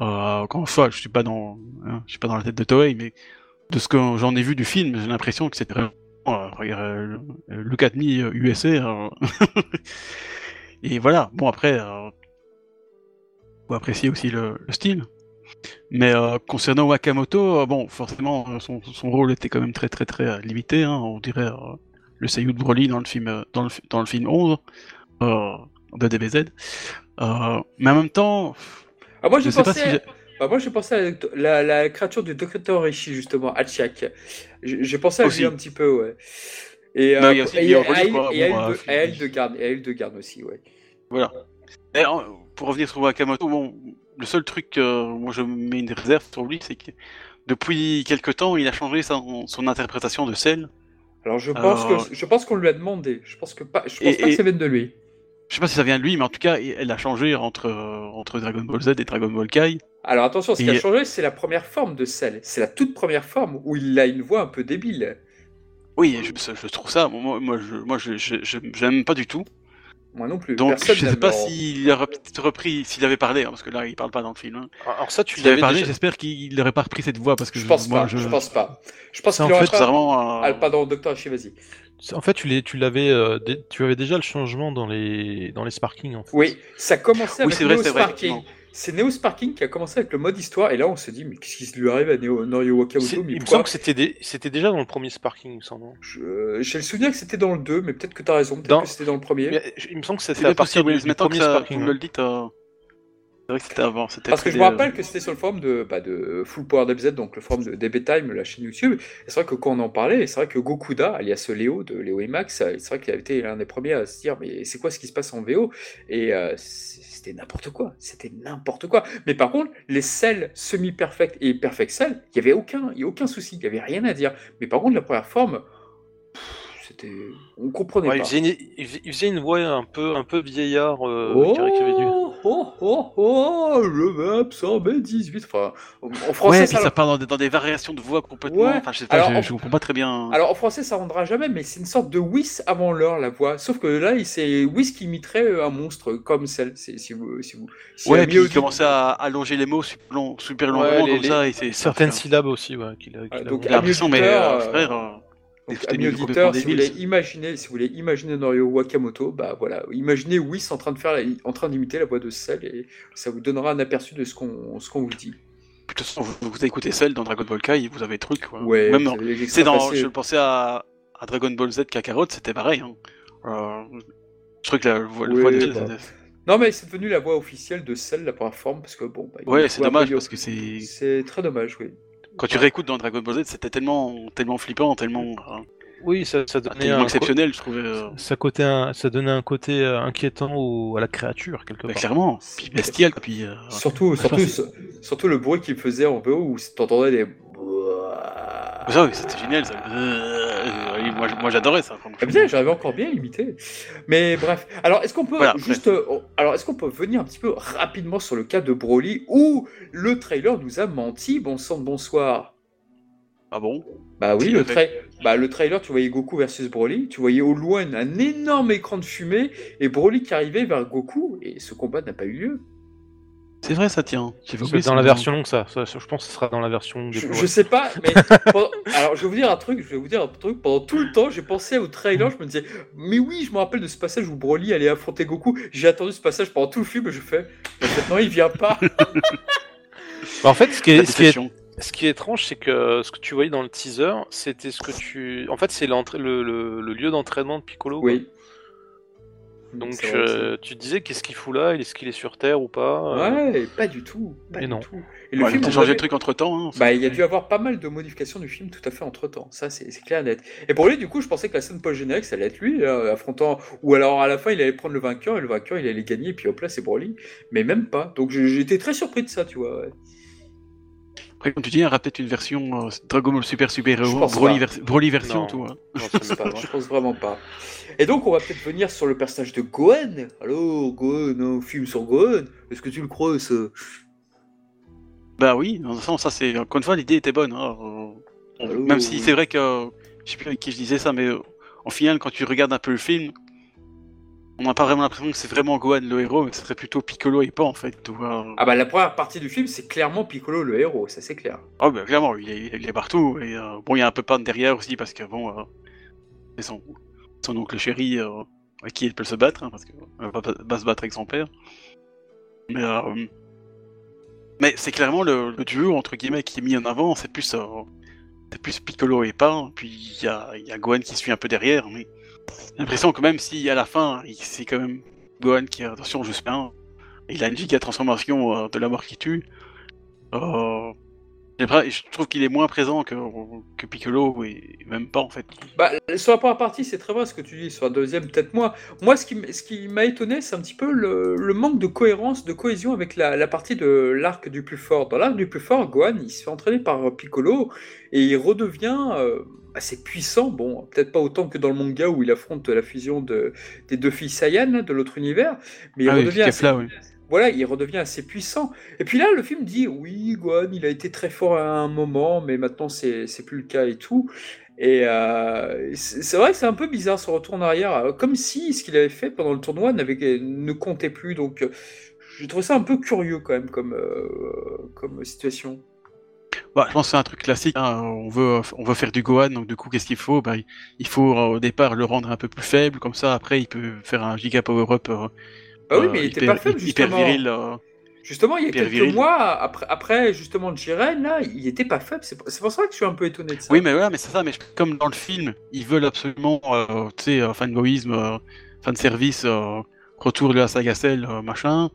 Euh, une fois, je suis hein, je suis pas dans la tête de Toei, mais de ce que j'en ai vu du film, j'ai l'impression que c'était vraiment le 4000 USA. Et voilà. Bon après, euh, faut apprécier aussi le, le style. Mais euh, concernant Wakamoto, euh, bon, forcément, son, son rôle était quand même très très très limité. Hein, on dirait euh, le seiyuu de Broly dans le film dans le, dans le film 11 euh, de DBZ. Mais en même temps, Ah, moi, je sais pas si bah, moi, j'ai pensé à la, la créature du Dr. Rishi, justement, Hachiak. J'ai pensé à Aussi. lui un petit peu, ouais. Et, euh, à et euh, de- et à Hildegarde aussi, ouais. Voilà. Pour revenir sur Wakamoto, bon, le seul truc moi je mets une réserve sur lui, c'est que depuis quelque temps, il a changé son, son interprétation de Cell. Alors, je pense que je pense qu'on lui a demandé. Je pense que pas, je pense Et- pas que ça vienne de lui. Je sais pas si ça vient de lui, mais en tout cas, elle a changé entre, euh, entre Dragon Ball Z et Dragon Ball Kai. Alors attention, ce qui a changé, c'est la première forme de Cell. C'est la toute première forme où il a une voix un peu débile. Oui, je, je trouve ça, moi, moi, je, moi, je, je, je- j'aime pas du tout. Moi non plus. Donc, Personne je sais n'aime pas le- s'il aurait repris, s'il avait parlé, hein, parce que là, il parle pas dans le film. Hein. Alors ça tu l'avais parlé, déjà... j'espère qu'il n'aurait pas repris cette voix, parce que Je pense moi, pas. je, Je pense pas. Je pense qu'il en aurait fait, pas. c'est vraiment. Euh, pardon, docteur Hachi, vas-y. En fait, tu tu l'avais, euh, tu avais déjà le changement dans les, dans les Sparking. En fait. Oui, ça commençait Oui, avec c'est vrai, Neo c'est vrai. C'est Neo Sparking qui a commencé avec le mode histoire, et là on se dit, mais qu'est-ce qui lui arrive à Neo, Norio mais Il me semble que c'était dé- c'était déjà dans le premier Sparking, il me semble. hein. Je- J'ai le souvenir que c'était dans le 2, mais peut-être que tu as raison, peut-être Dans- que c'était dans le premier. Mais, je- il me semble que C'est c'était à partir du, du premier ça, Sparking. vous me le dites, euh, c'est vrai que c'était avant. c'était Parce que je me euh, rappelle que c'était sur le forum de, bah, de Full Power DBZ, donc le forum de DB Time, la chaîne YouTube. Et c'est vrai que quand on en parlait, c'est vrai que Gokuda, alias Léo de Léo et Max, euh, c'est vrai qu'il avait été l'un des premiers à se dire mais c'est quoi ce qui se passe en VO Et euh, c'était n'importe quoi, c'était n'importe quoi. Mais par contre, les selles semi-perfect et perfect cell, il y avait aucun, y a aucun souci, il y avait rien à dire. Mais par contre, la première forme, c'était, on comprenait Ouais, il, pas. faisait une, il faisait une voix un peu, un peu vieillard euh, Oh oh, oh, oh, je vais absorber 18. Enfin, en français, Ouais, ça, puis ça part dans des, dans des variations de voix complètement. Ouais. Enfin, je sais pas, Alors, je, en- je comprends pas très bien. Alors en français ça rendra jamais, mais c'est une sorte de Whis avant l'heure la voix. Sauf que là il- c'est Whis qui imiterait euh, un monstre comme celle. Si vous si vous. Si ouais, puis mieux il commençait à allonger les mots super, long- super longuement Ouais, les- comme les- ça. Et c'est Certaines syllabes aussi, ouais. qu'il a- qu'il a donc, mais euh, euh, frère. Donc, amis auditeurs, si vous voulez imaginer, si vous voulez imaginer Norio Wakamoto, bah voilà, imaginez Whis en train de faire, la- en train d'imiter la voix de Cell et ça vous donnera un aperçu de ce qu'on, ce qu'on vous dit. De toute façon, vous, vous avez écouté celle dans Dragon Ball Kai, vous avez truc. Quoi. Ouais. Même dans, c'est dans, je pensais à, à Dragon Ball Z Kakarot, c'était pareil. Hein. Euh, je crois que la voix, la Ouais, voix de Cell, bah. Non mais c'est devenu la voix officielle de Cell la première forme parce que bon. Bah, Ouais, c'est dommage parce que c'est C'est très dommage, oui. Quand tu réécoutes dans Dragon Ball Z, c'était tellement, tellement flippant, tellement, euh, Oui, ça, ça donnait un exceptionnel, je trouvais. euh, ça, côté un- ça donnait un côté euh, inquiétant au- à la créature, quelque bah, part. clairement, puis bestial, puis. euh, Surtout, surtout, surtout le bruit qu'il faisait en VO où t'entendais des. Ça, oui, c'était génial, ça. Moi, moi, j'adorais ça. Ah j'arrivais encore bien à imiter. Mais bref. Alors, est-ce qu'on peut Voilà, juste, euh, alors est-ce qu'on peut venir un petit peu rapidement sur le cas de Broly où le trailer nous a menti, bon sang de bonsoir. Ah bon? Bah oui, le, tra- bah, le trailer, tu voyais Goku versus Broly, tu voyais au loin un énorme écran de fumée et Broly qui arrivait vers Goku et ce combat n'a pas eu lieu. C'est vrai, ça tient. Oublié que dans la version longue, ça, ça, ça, je pense que ce sera dans la version longue des Je, je sais pas, mais pendant- alors je vais vous dire un truc, je vais vous dire un truc. Pendant tout le temps, j'ai pensé au trailer, je me disais, mais oui, je me rappelle de ce passage où Broly allait affronter Goku. J'ai attendu ce passage pendant tout le film, et je fais, maintenant il vient pas. Bah, en fait, ce qui est, ce qui est, déception. ce qui est étrange, c'est que ce que tu voyais dans le teaser, c'était ce que tu. En fait, c'est l'entrée- le, le, le lieu d'entraînement de Piccolo. quoi. Oui. Donc, euh, tu te disais, qu'est-ce qu'il fout là? Est-ce qu'il est sur Terre ou pas? Ouais, pas du tout. Pas Et du non. tout. Et le Ouais, film, ont vous changé le truc entre temps. Hein, Bah, il y a dû avoir pas mal de modifications du film tout à fait entre temps. Ça, c'est c'est clair et net. Et pour lui, du coup, je pensais que la scène post-générique, ça allait être lui, euh, affrontant. Ou alors à la fin, il allait prendre le vainqueur et le vainqueur, il allait gagner. Et puis hop là, c'est Broly. Mais même pas. Donc j'ai- j'étais très surpris de ça, tu vois. ouais. Après, comme tu dis, il y aura peut-être une version euh, Dragon Ball Super Super Hero, Broly, pas. vers- Broly version, Non. tout. hein. pense pas. pas, je pense vraiment pas. Et donc, on va peut-être venir sur le personnage de Gohan. Alors, Gohan, un film sur Gohan. Est-ce que tu le crois, ça? Bah oui, dans un sens, ça c'est. Encore une fois, l'idée était bonne. hein, Allô Même si c'est vrai que. Je sais plus avec qui je disais ça, mais euh, en final, quand tu regardes un peu le film, on n'a pas vraiment l'impression que c'est vraiment Gohan le héros, mais que ce serait plutôt Piccolo et pas en fait. tu vois. Ah bah, la première partie du film, c'est clairement Piccolo le héros, ça c'est clair. Ah bah clairement, il est, il est partout. Et euh, bon, il y a un peu Pan derrière aussi parce que bon, euh, c'est son, son oncle chéri euh, avec qui il peut se battre, hein, parce qu'il va pas, pas se battre avec son père. Mais, euh, mais c'est clairement le, le duo entre guillemets qui est mis en avant. C'est plus, plus Piccolo et Pan. Puis il y a, y a Gohan qui suit un peu derrière. Mais l'impression que même si à la fin, c'est quand même Gohan qui, attention, je sais il a une giga transformation euh, de la mort qui tue. Euh, je trouve qu'il est moins présent que, que Piccolo et même pas en fait. Bah, sur la première partie, c'est très vrai ce que tu dis. Sur la deuxième, peut-être moins. Moi, ce qui, ce qui m'a étonné, c'est un petit peu le, le manque de cohérence, de cohésion avec la, la partie de l'arc du plus fort. Dans l'arc du plus fort, Gohan, il se fait entraîner par Piccolo et il redevient euh, assez puissant. Bon, peut-être pas autant que dans le manga où il affronte la fusion de, des deux filles Saiyan là, de l'autre univers, mais il Ah oui, redevient assez Kefla, oui. Voilà, il redevient assez puissant. Et puis là, le film dit oui, Gohan, il a été très fort à un moment, mais maintenant c'est plus le cas et tout. Et euh, c'est vrai que c'est un peu bizarre ce retour en arrière, euh, comme si ce qu'il avait fait pendant le tournoi ne comptait plus. Donc, euh, j'ai trouvé ça un peu curieux quand même comme comme situation. Bah, je pense que c'est un truc classique. hein, On veut, on veut faire du Gohan, donc du coup, qu'est-ce qu'il faut? Bah, il- faut au départ le rendre un peu plus faible, comme ça après il peut faire un giga power up. euh, Bah oui, euh, mais il était hyper, pas faible hyper justement. viril. euh. Justement, il y a hyper quelques viril. mois après, après justement Jiren là, il était pas faible. C'est pour ça que je suis un peu étonné de ça. Oui, mais voilà, mais c'est ça. Mais comme dans le film, ils veulent absolument, euh, tu sais, fanboyisme, euh, fan service, euh, retour de la saga Cell, machin.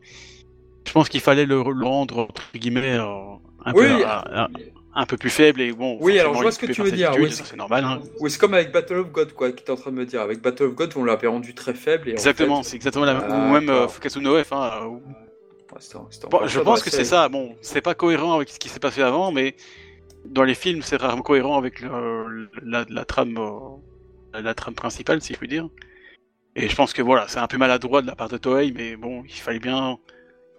Je pense qu'il fallait le, le rendre entre guillemets un, Oui, peu, un- un peu plus faible et bon. Oui, alors, je vois ce que tu veux dire, oui, c'est normal. Hein. Oui, c'est comme avec Battle of God, quoi, qui est en train de me dire. Avec Battle of God, on l'avait rendu très faible. Et en Exactement, fait- c'est exactement la même. Ah, Ou même euh, no F. Hein, où- Bon, encore je pense que c'est ça. Bon, c'est pas cohérent avec ce qui s'est passé avant, mais dans les films, c'est rarement cohérent avec le- la, la trame, euh, la trame principale, si je puis dire. Et je pense que voilà, c'est un peu maladroit de la part de Toei, mais bon, il fallait bien,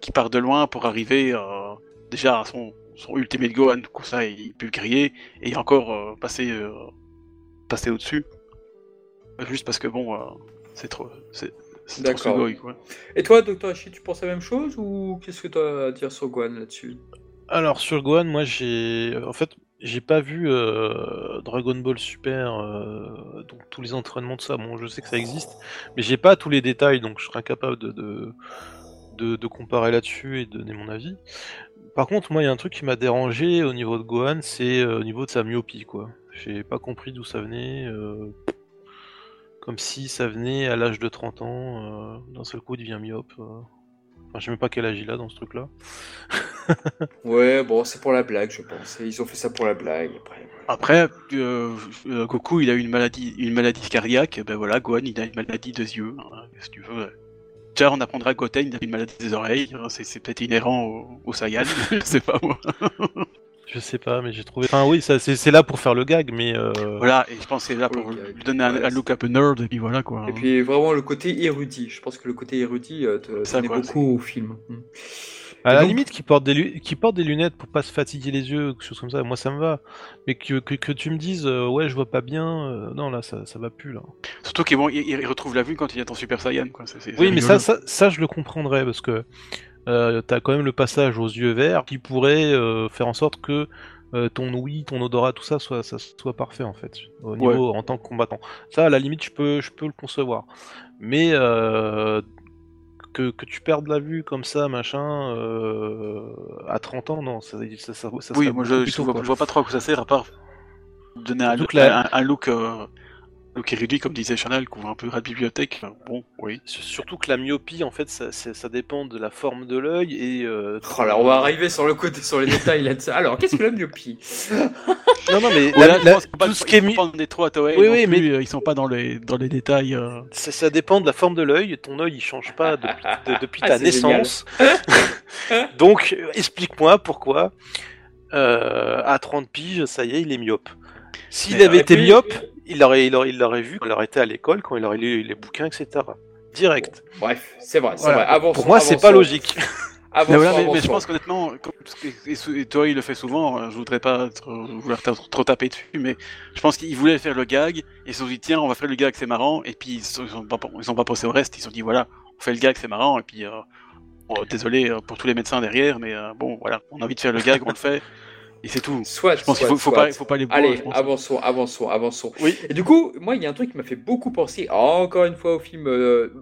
qui part de loin pour arriver euh, déjà à son, son ultimate Gohan, comme ça il peut le crier et encore euh, passer, euh, passer au-dessus. Juste parce que bon, euh, c'est trop. C'est, c'est trop D'accord. quoi. Et toi, Dr. Hachi, tu penses la même chose ou qu'est-ce que tu as à dire sur Gohan là-dessus? Alors sur Gohan, moi j'ai, en fait, j'ai pas vu euh, Dragon Ball Super, euh, donc tous les entraînements de ça. Bon, je sais que ça existe, mais j'ai pas tous les détails, donc je serais incapable de de, de, de comparer là-dessus et de donner mon avis. Par contre, moi, il y a un truc qui m'a dérangé au niveau de Gohan, c'est euh, au niveau de sa myopie, quoi. J'ai pas compris d'où ça venait. euh, comme si ça venait à l'âge de 30 ans, euh, d'un seul coup il devient myope. euh. Enfin, je sais même pas quel âge il a dans ce truc-là. Ouais, bon, c'est pour la blague, je pense. Ils ont fait ça pour la blague. Après. Après, euh, euh, Goku il a une maladie, une maladie cardiaque, ben voilà, Gohan il a une maladie des yeux, hein, qu'est-ce que tu veux. Tiens, on apprendra à Goten, il a une maladie des oreilles, c'est, c'est peut-être inhérent au, au Saiyan, je sais pas moi. Je sais pas, mais j'ai trouvé. Enfin, oui, ça, c'est, c'est là pour faire le gag, mais. euh, Voilà, et je pense que c'est là pour lui donner un, look un peu nerd, et puis voilà quoi. Et puis vraiment le côté érudit. Je pense que le côté érudit euh, te Ça, quoi, beaucoup au film. À la donc- limite, qui porte des lu- qui porte des lunettes pour pas se fatiguer les yeux, quelque chose comme ça, moi ça me va. Mais que, que, que tu me dises, euh, ouais, je vois pas bien, euh, non, là, ça, ça va plus, là. Surtout qu'il bon, il, il retrouve la vue quand il est en Super Saiyan, quoi. C'est, c'est- Oui, mais ça, ça, ça, je le comprendrais, parce que euh, t'as quand même le passage aux yeux verts qui pourrait euh, faire en sorte que euh, ton ouïe, ton odorat, tout ça soit, ça soit parfait, en fait, au niveau en tant que combattant. Ça, à la limite, je peux, je peux le concevoir. Mais euh, que, que tu perdes la vue comme ça, machin, euh, à 30 ans, non, ça, ça, ça, ça Oui, moi je, plus je, tôt, vois, quoi. je vois pas trop à quoi ça sert à part donner un, look- un look, euh, look érudit comme disait Chanel, qu'on voit un peu la bibliothèque. Enfin, Bon, oui. Surtout que la myopie, en fait, ça, ça, ça dépend de la forme de l'œil et. Euh, Oh là, on va arriver sur le côté, sur les détails là-dessus. Alors, qu'est-ce que la myopie? Non, non, mais la- la- pas- tout ce qui est faut mi- pas en donner trop à Toei Oui, oui, plus, euh, ils sont pas dans les, dans les détails. euh. ça, ça dépend de la forme de l'œil. Ton œil, il change pas depuis, de- depuis Ah, ta naissance. Donc, euh, explique-moi pourquoi, euh, à 30 piges, ça y est, il est myope. S'il Mais, avait été puis- myope, il l'aurait, il, aurait, il l'aurait vu quand il aurait été à l'école, quand il aurait lu les bouquins, etc. Direct. Bref, c'est vrai, c'est Voilà. vrai. Avançons, Pour moi, c'est pas logique. Avançons, Mais, voilà, mais, mais je pense qu'honnêtement, et, Toei il le fait souvent, euh, je voudrais pas trop, vouloir trop, taper dessus, mais je pense qu'ils voulaient faire le gag, et ils se sont dit tiens, on va faire le gag, c'est marrant, et puis ils sont, ils sont pas, ils sont pas pensé au reste, ils se sont dit voilà, on fait le gag, c'est marrant, et puis euh, bon, désolé euh, pour tous les médecins derrière, mais euh, bon voilà, on a envie de faire le gag, on le fait, et c'est tout. Soit, Je pense qu'il faut, faut pas, faut pas les boire, Allez, avançons, avançons, avançons. Oui. Et du coup, moi, il y a un truc qui m'a fait beaucoup penser, encore une fois, au film euh,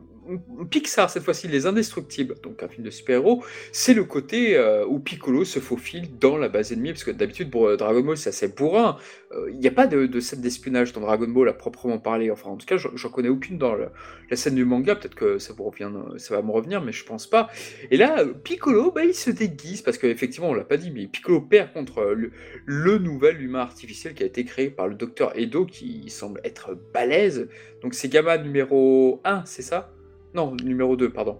Pixar, cette fois-ci, Les Indestructibles, donc un film de super-héros. C'est le côté euh, où Piccolo se faufile dans la base ennemie, parce que d'habitude, pour euh, Dragon Ball, c'est assez bourrin. Euh, Il n'y a pas de, scène d'espionnage dans Dragon Ball à proprement parler. Enfin, en tout cas, j'en connais aucune dans la scène du manga. Peut-être que ça, vous revient, ça va me revenir, mais je pense pas. Et là, euh, Piccolo, bah, il se déguise, parce qu'effectivement, on l'a pas dit, mais Piccolo perd contre euh, le, le nouvel humain artificiel qui a été créé par le docteur Edo, qui semble être balèze. Donc c'est Gamma numéro 1, c'est ça? Non, numéro 2, pardon.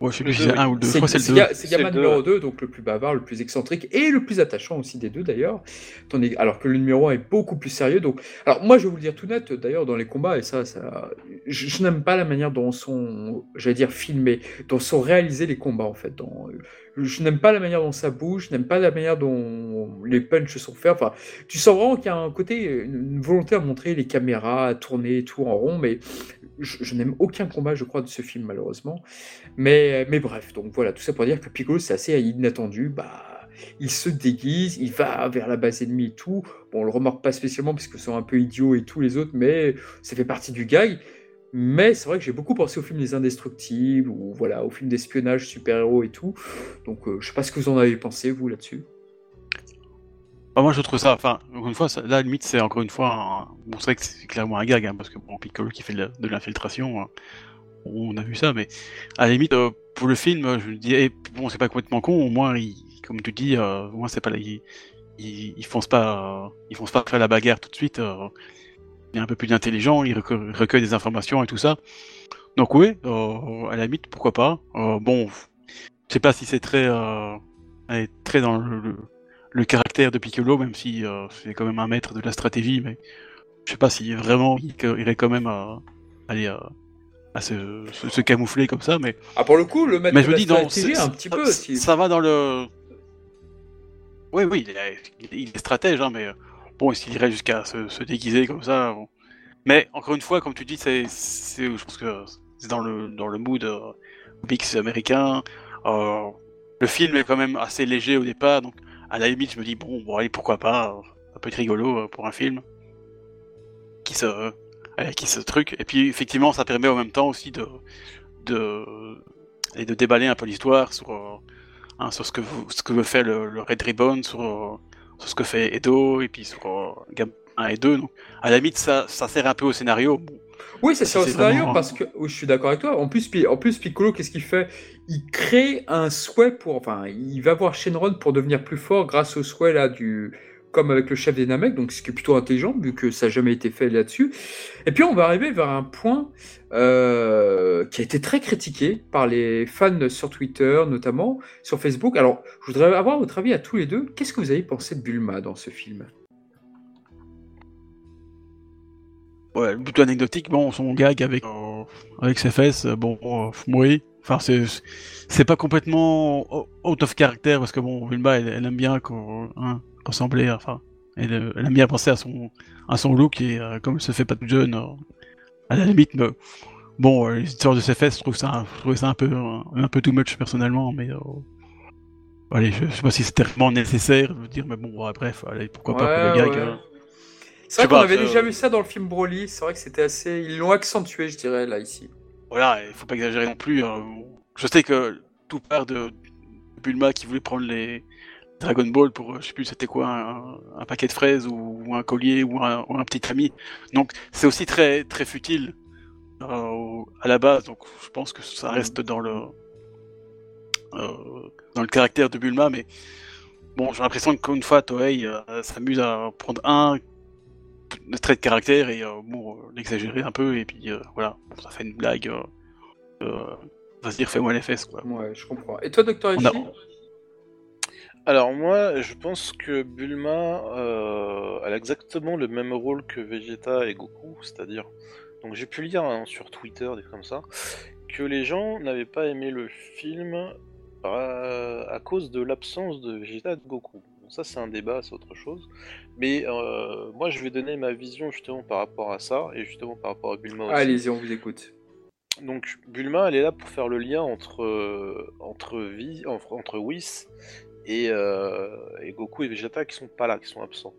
Ouais, je sais plus si c'est ou le je C'est crois que c'est c'est le deux. Ga- c'est Gamma numéro ouais. 2, donc le plus bavard, le plus excentrique et le plus attachant aussi des deux d'ailleurs. Tandis- Alors que le numéro 1 est beaucoup plus sérieux. Donc, alors moi je vais vous le dire tout net d'ailleurs dans les combats, et ça, ça je, je n'aime pas la manière dont sont, j'allais dire, filmés, dont sont réalisés les combats en fait. Dans, je n'aime pas la manière dont ça bouge, je n'aime pas la manière dont les punchs sont faits. Enfin, tu sens vraiment qu'il y a un côté, une, volonté à montrer les caméras, à tourner tout en rond, mais je, je n'aime aucun combat, je crois, de ce film malheureusement. Mais, mais bref, donc voilà, tout ça pour dire que Piccolo, c'est assez inattendu. Bah, il se déguise, il va vers la base ennemie et tout. Bon, on le remarque pas spécialement parce que sont un peu idiots et tous les autres, mais ça fait partie du gag. Mais c'est vrai que j'ai beaucoup pensé au film Les Indestructibles ou voilà, au film d'espionnage super-héros et tout. Donc euh, je sais pas ce que vous en avez pensé, vous, là-dessus. Bah, moi je trouve ça, enfin, encore une fois, ça, là, la limite, c'est encore une fois, bon, c'est vrai que c'est clairement un gag, hein, parce que Piccolo qui fait de la- l'infiltration, hein, on a vu ça, mais à la limite, euh, pour le film, je me dis, eh, bon, c'est pas complètement con, au moins, comme tu dis, euh, au moins, c'est pas il, il, il fonce pas, euh, il fonce pas faire la bagarre tout de suite, euh, il est un peu plus intelligent, il recueille, recueille des informations et tout ça. Donc oui, euh, à la limite, pourquoi pas. Euh, bon, je sais pas si c'est très, euh, très dans le, le- le caractère de Piccolo, même si c'est quand même un maître de la stratégie, mais je sais pas si vraiment il irait quand même à aller, à se, se- se camoufler comme ça, mais, Ah, pour le coup, le maître mais de je me la dis, non, stratégie, c'est- un petit peu. ça, si- ça va dans le. Oui, oui, il est, il est stratège, hein, mais bon, s'il irait jusqu'à se, se déguiser comme ça. Mais encore une fois, comme tu dis, c'est, je pense que c'est dans le, dans le mood euh, mix américain. Euh, le film est quand même assez léger au départ, donc à la limite, je me dis, bon, bon allez, pourquoi pas, euh, ça peut être rigolo euh, pour un film qui se, qui se truc. Et puis, effectivement, ça permet en même temps aussi de, de, et de déballer un peu l'histoire sur, hein, sur ce que, ce que veut faire le, le Red Ribbon, sur, sur ce que fait Edo, et puis sur euh, Gam 1 et 2. Donc, à la limite, ça, ça sert un peu au scénario. Bon, Oui, ça au c'est scénario vraiment- parce que oui, je suis d'accord avec toi. En plus, en plus Piccolo, qu'est-ce qu'il fait? Il crée un souhait pour, enfin, il va voir Shenron pour devenir plus fort grâce au souhait là du, comme avec le chef des Namek, donc ce qui est plutôt intelligent vu que ça n'a jamais été fait là-dessus. Et puis on va arriver vers un point euh, qui a été très critiqué par les fans sur Twitter, notamment sur Facebook. Alors, je voudrais avoir votre avis à tous les deux. Qu'est-ce que vous avez pensé de Bulma dans ce film? Ouais, plutôt anecdotique, bon, son gag avec, euh, avec ses fesses, bon, euh, oui. Enfin, c'est, c'est pas complètement out of character parce que bon, Vilma, elle, elle aime bien qu'on, hein, ressembler, enfin, elle, elle aime bien penser à son, à son look et euh, comme elle se fait pas toute jeune, euh, à la limite, mais, bon, euh, les histoires de ses fesses, je trouve ça, je trouvais ça un peu, un peu too much personnellement, mais, euh, allez, je, je sais pas si c'était vraiment nécessaire de dire, mais bon, ouais, bref, allez, pourquoi pas pour le gag. ouais. euh. C'est vrai qu'on avait déjà vu ça dans le film Broly. C'est vrai que c'était assez. Ils l'ont accentué, je dirais, là, ici. Voilà, il faut pas exagérer non plus. euh, je sais que tout part de Bulma qui voulait prendre les Dragon Ball pour, euh, je sais plus, c'était quoi, un, paquet de fraises ou, un collier ou un, ou un petit ami. Donc c'est aussi très très futile euh, à la base. Donc je pense que ça reste dans le euh, dans le caractère de Bulma, mais bon, j'ai l'impression qu'une une fois Toei s'amuse à prendre un trait de caractère et euh, bon, euh, l'exagérer un peu et puis euh, voilà, Bon, ça fait une blague. Euh, euh, va se dire fais-moi les fesses quoi. Ouais, je comprends. Et toi, Docteur On a- Ichi Alors moi, je pense que Bulma, euh, elle a exactement le même rôle que Vegeta et Goku, c'est-à-dire, donc j'ai pu lire hein, sur Twitter des trucs comme ça, que les gens n'avaient pas aimé le film euh, à cause de l'absence de Vegeta et de Goku. Bon, ça c'est un débat, c'est autre chose, mais euh, moi je vais donner ma vision justement par rapport à ça et justement par rapport à Bulma aussi. Allez-y, on vous écoute. Donc Bulma, elle est là pour faire le lien entre entre entre, Whis et, euh, et Goku et Vegeta qui sont pas là, qui sont absents.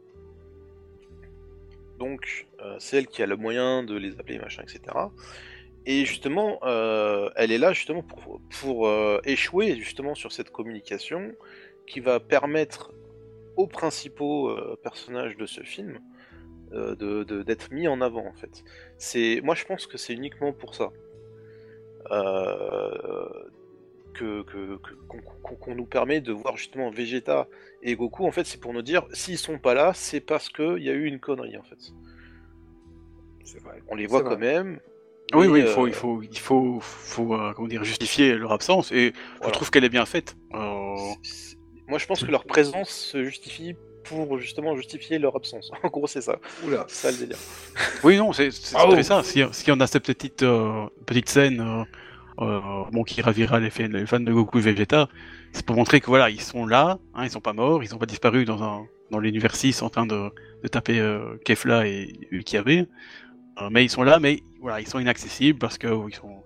Donc euh, c'est elle qui a le moyen de les appeler machin, etc. Et justement, elle est là justement pour, pour échouer justement sur cette communication qui va permettre aux principaux euh, personnages de ce film euh, de- de- d'être mis en avant en fait. C'est moi je pense que c'est uniquement pour ça euh, que que- que- qu'on nous permet de voir justement Vegeta et Goku. En fait, c'est pour nous dire s'ils sont pas là, c'est parce que il y a eu une connerie en fait. C'est vrai. On les voit quand même. Oui, oui, il faut, il faut, il faut, faut euh, comment dire, justifier leur absence et je trouve qu'elle est bien faite. Euh, C'est- Moi, je pense que leur présence se justifie pour justement justifier leur absence. En gros, c'est ça. Oula. C'est ça le délire. Oui, non, c'est ça. Si, si on a cette petite, euh, petite scène euh, euh, bon, qui ravira les, fa- les fans de Goku et Vegeta, c'est pour montrer que voilà, ils sont là, hein, ils sont pas morts, ils sont pas disparus dans, un, dans l'univers 6 en train de, de taper euh, Kefla et Ukiabe. Euh, mais ils sont là, mais voilà, ils sont inaccessibles parce que euh, ils sont.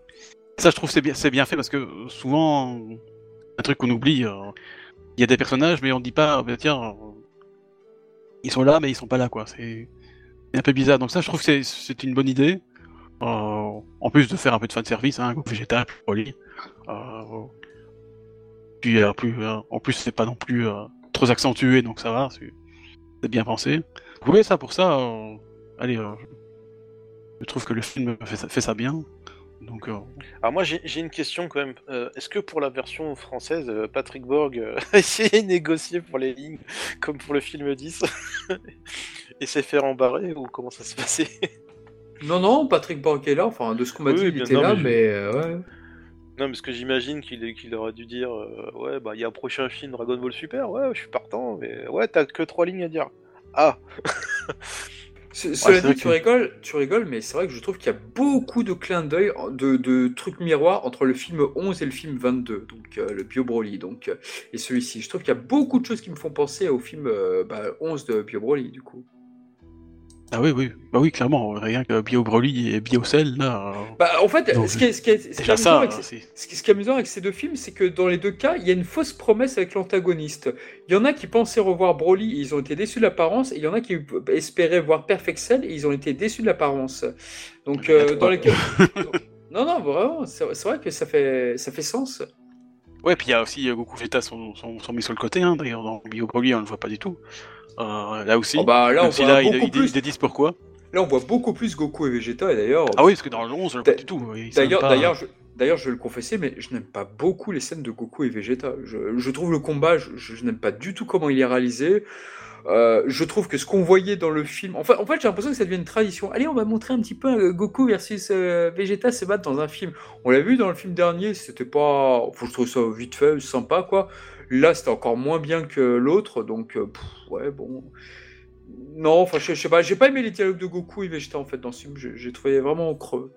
Ça, je trouve c'est bien, c'est bien fait parce que souvent, un truc qu'on oublie, euh, il y a des personnages, mais on dit pas, bah, tiens, ils sont là, mais ils sont pas là, quoi. C'est un peu bizarre. Donc ça, je trouve que c'est- une bonne idée. Euh, en plus de faire un peu de fanservice, hein, Goku végétal, Broly. Euh, puis euh, plus, euh, en plus, c'est pas non plus trop accentué, donc ça va, c'est bien pensé. Oui, ça pour ça, allez, je trouve que le film fait ça bien. Donc, euh, Alors moi, j'ai une question quand même. Euh, Est-ce que pour la version française, euh, Patrick Borg a essayé de négocier pour les lignes comme pour le film 10 et s'est fait rembarrer ou comment ça s'est passé Non, non, Patrick Borg est là. Enfin, de ce qu'on m'a Oui, dit, oui, il bien, était non, là, mais euh, ouais. Non, parce que j'imagine qu'il qu'il aurait dû dire euh, Ouais, bah il y a un prochain film Dragon Ball Super, ouais, je suis partant, mais ouais, t'as que trois lignes à dire. Ah Cela dit, tu que- rigoles, tu rigoles, mais c'est vrai que je trouve qu'il y a beaucoup de clins d'œil, de, de trucs miroirs entre le film 11 et le film 22, donc euh, le Bio Broly, donc euh, et celui-ci. Je trouve qu'il y a beaucoup de choses qui me font penser au film euh, bah, 11 de Bio Broly, du coup. Ah oui, oui, bah oui, clairement, rien que Bio Broly et Biocell, là. euh, Bah, en fait, Non, ce qui est, ce qui est- ce qui est Déjà amusant ça, avec hein. Ce qui, est amusant avec ces deux films, c'est que dans les deux cas, il y a une fausse promesse avec l'antagoniste. Il y en a qui pensaient revoir Broly et ils ont été déçus de l'apparence, et il y en a qui espéraient voir Perfect Cell et ils ont été déçus de l'apparence. Donc, euh, dans les cas... Non, non, vraiment, c'est vrai que ça fait, ça fait sens. Ouais, puis il y a aussi euh, Goku Vegeta sont, sont, sont mis sur le côté, hein, d'ailleurs, dans Bio Broly, on le voit pas du tout. Euh, là aussi. Oh, bah, là, on si voit là, beaucoup plus... ils pourquoi. Là, on voit beaucoup plus Goku et Vegeta, et d'ailleurs... Ah oui, parce que dans le 11, on D'a- du tout. D'ailleurs, pas- d'ailleurs, je, d'ailleurs, je vais le confesser, mais je n'aime pas beaucoup les scènes de Goku et Vegeta. Je, je trouve le combat, je, je n'aime pas du tout comment il est réalisé. Euh, je trouve que ce qu'on voyait dans le film, enfin, en fait, j'ai l'impression que ça devient une tradition. Allez, on va montrer un petit peu euh, Goku versus euh, Vegeta se battre dans un film. On l'a vu dans le film dernier, c'était pas, faut je trouve ça vite fait, sympa quoi. Là, c'était encore moins bien que l'autre, donc euh, ouais, bon. Non, enfin, je, je sais pas, j'ai pas aimé les dialogues de Goku et Vegeta en fait dans ce film. J'ai trouvé vraiment creux.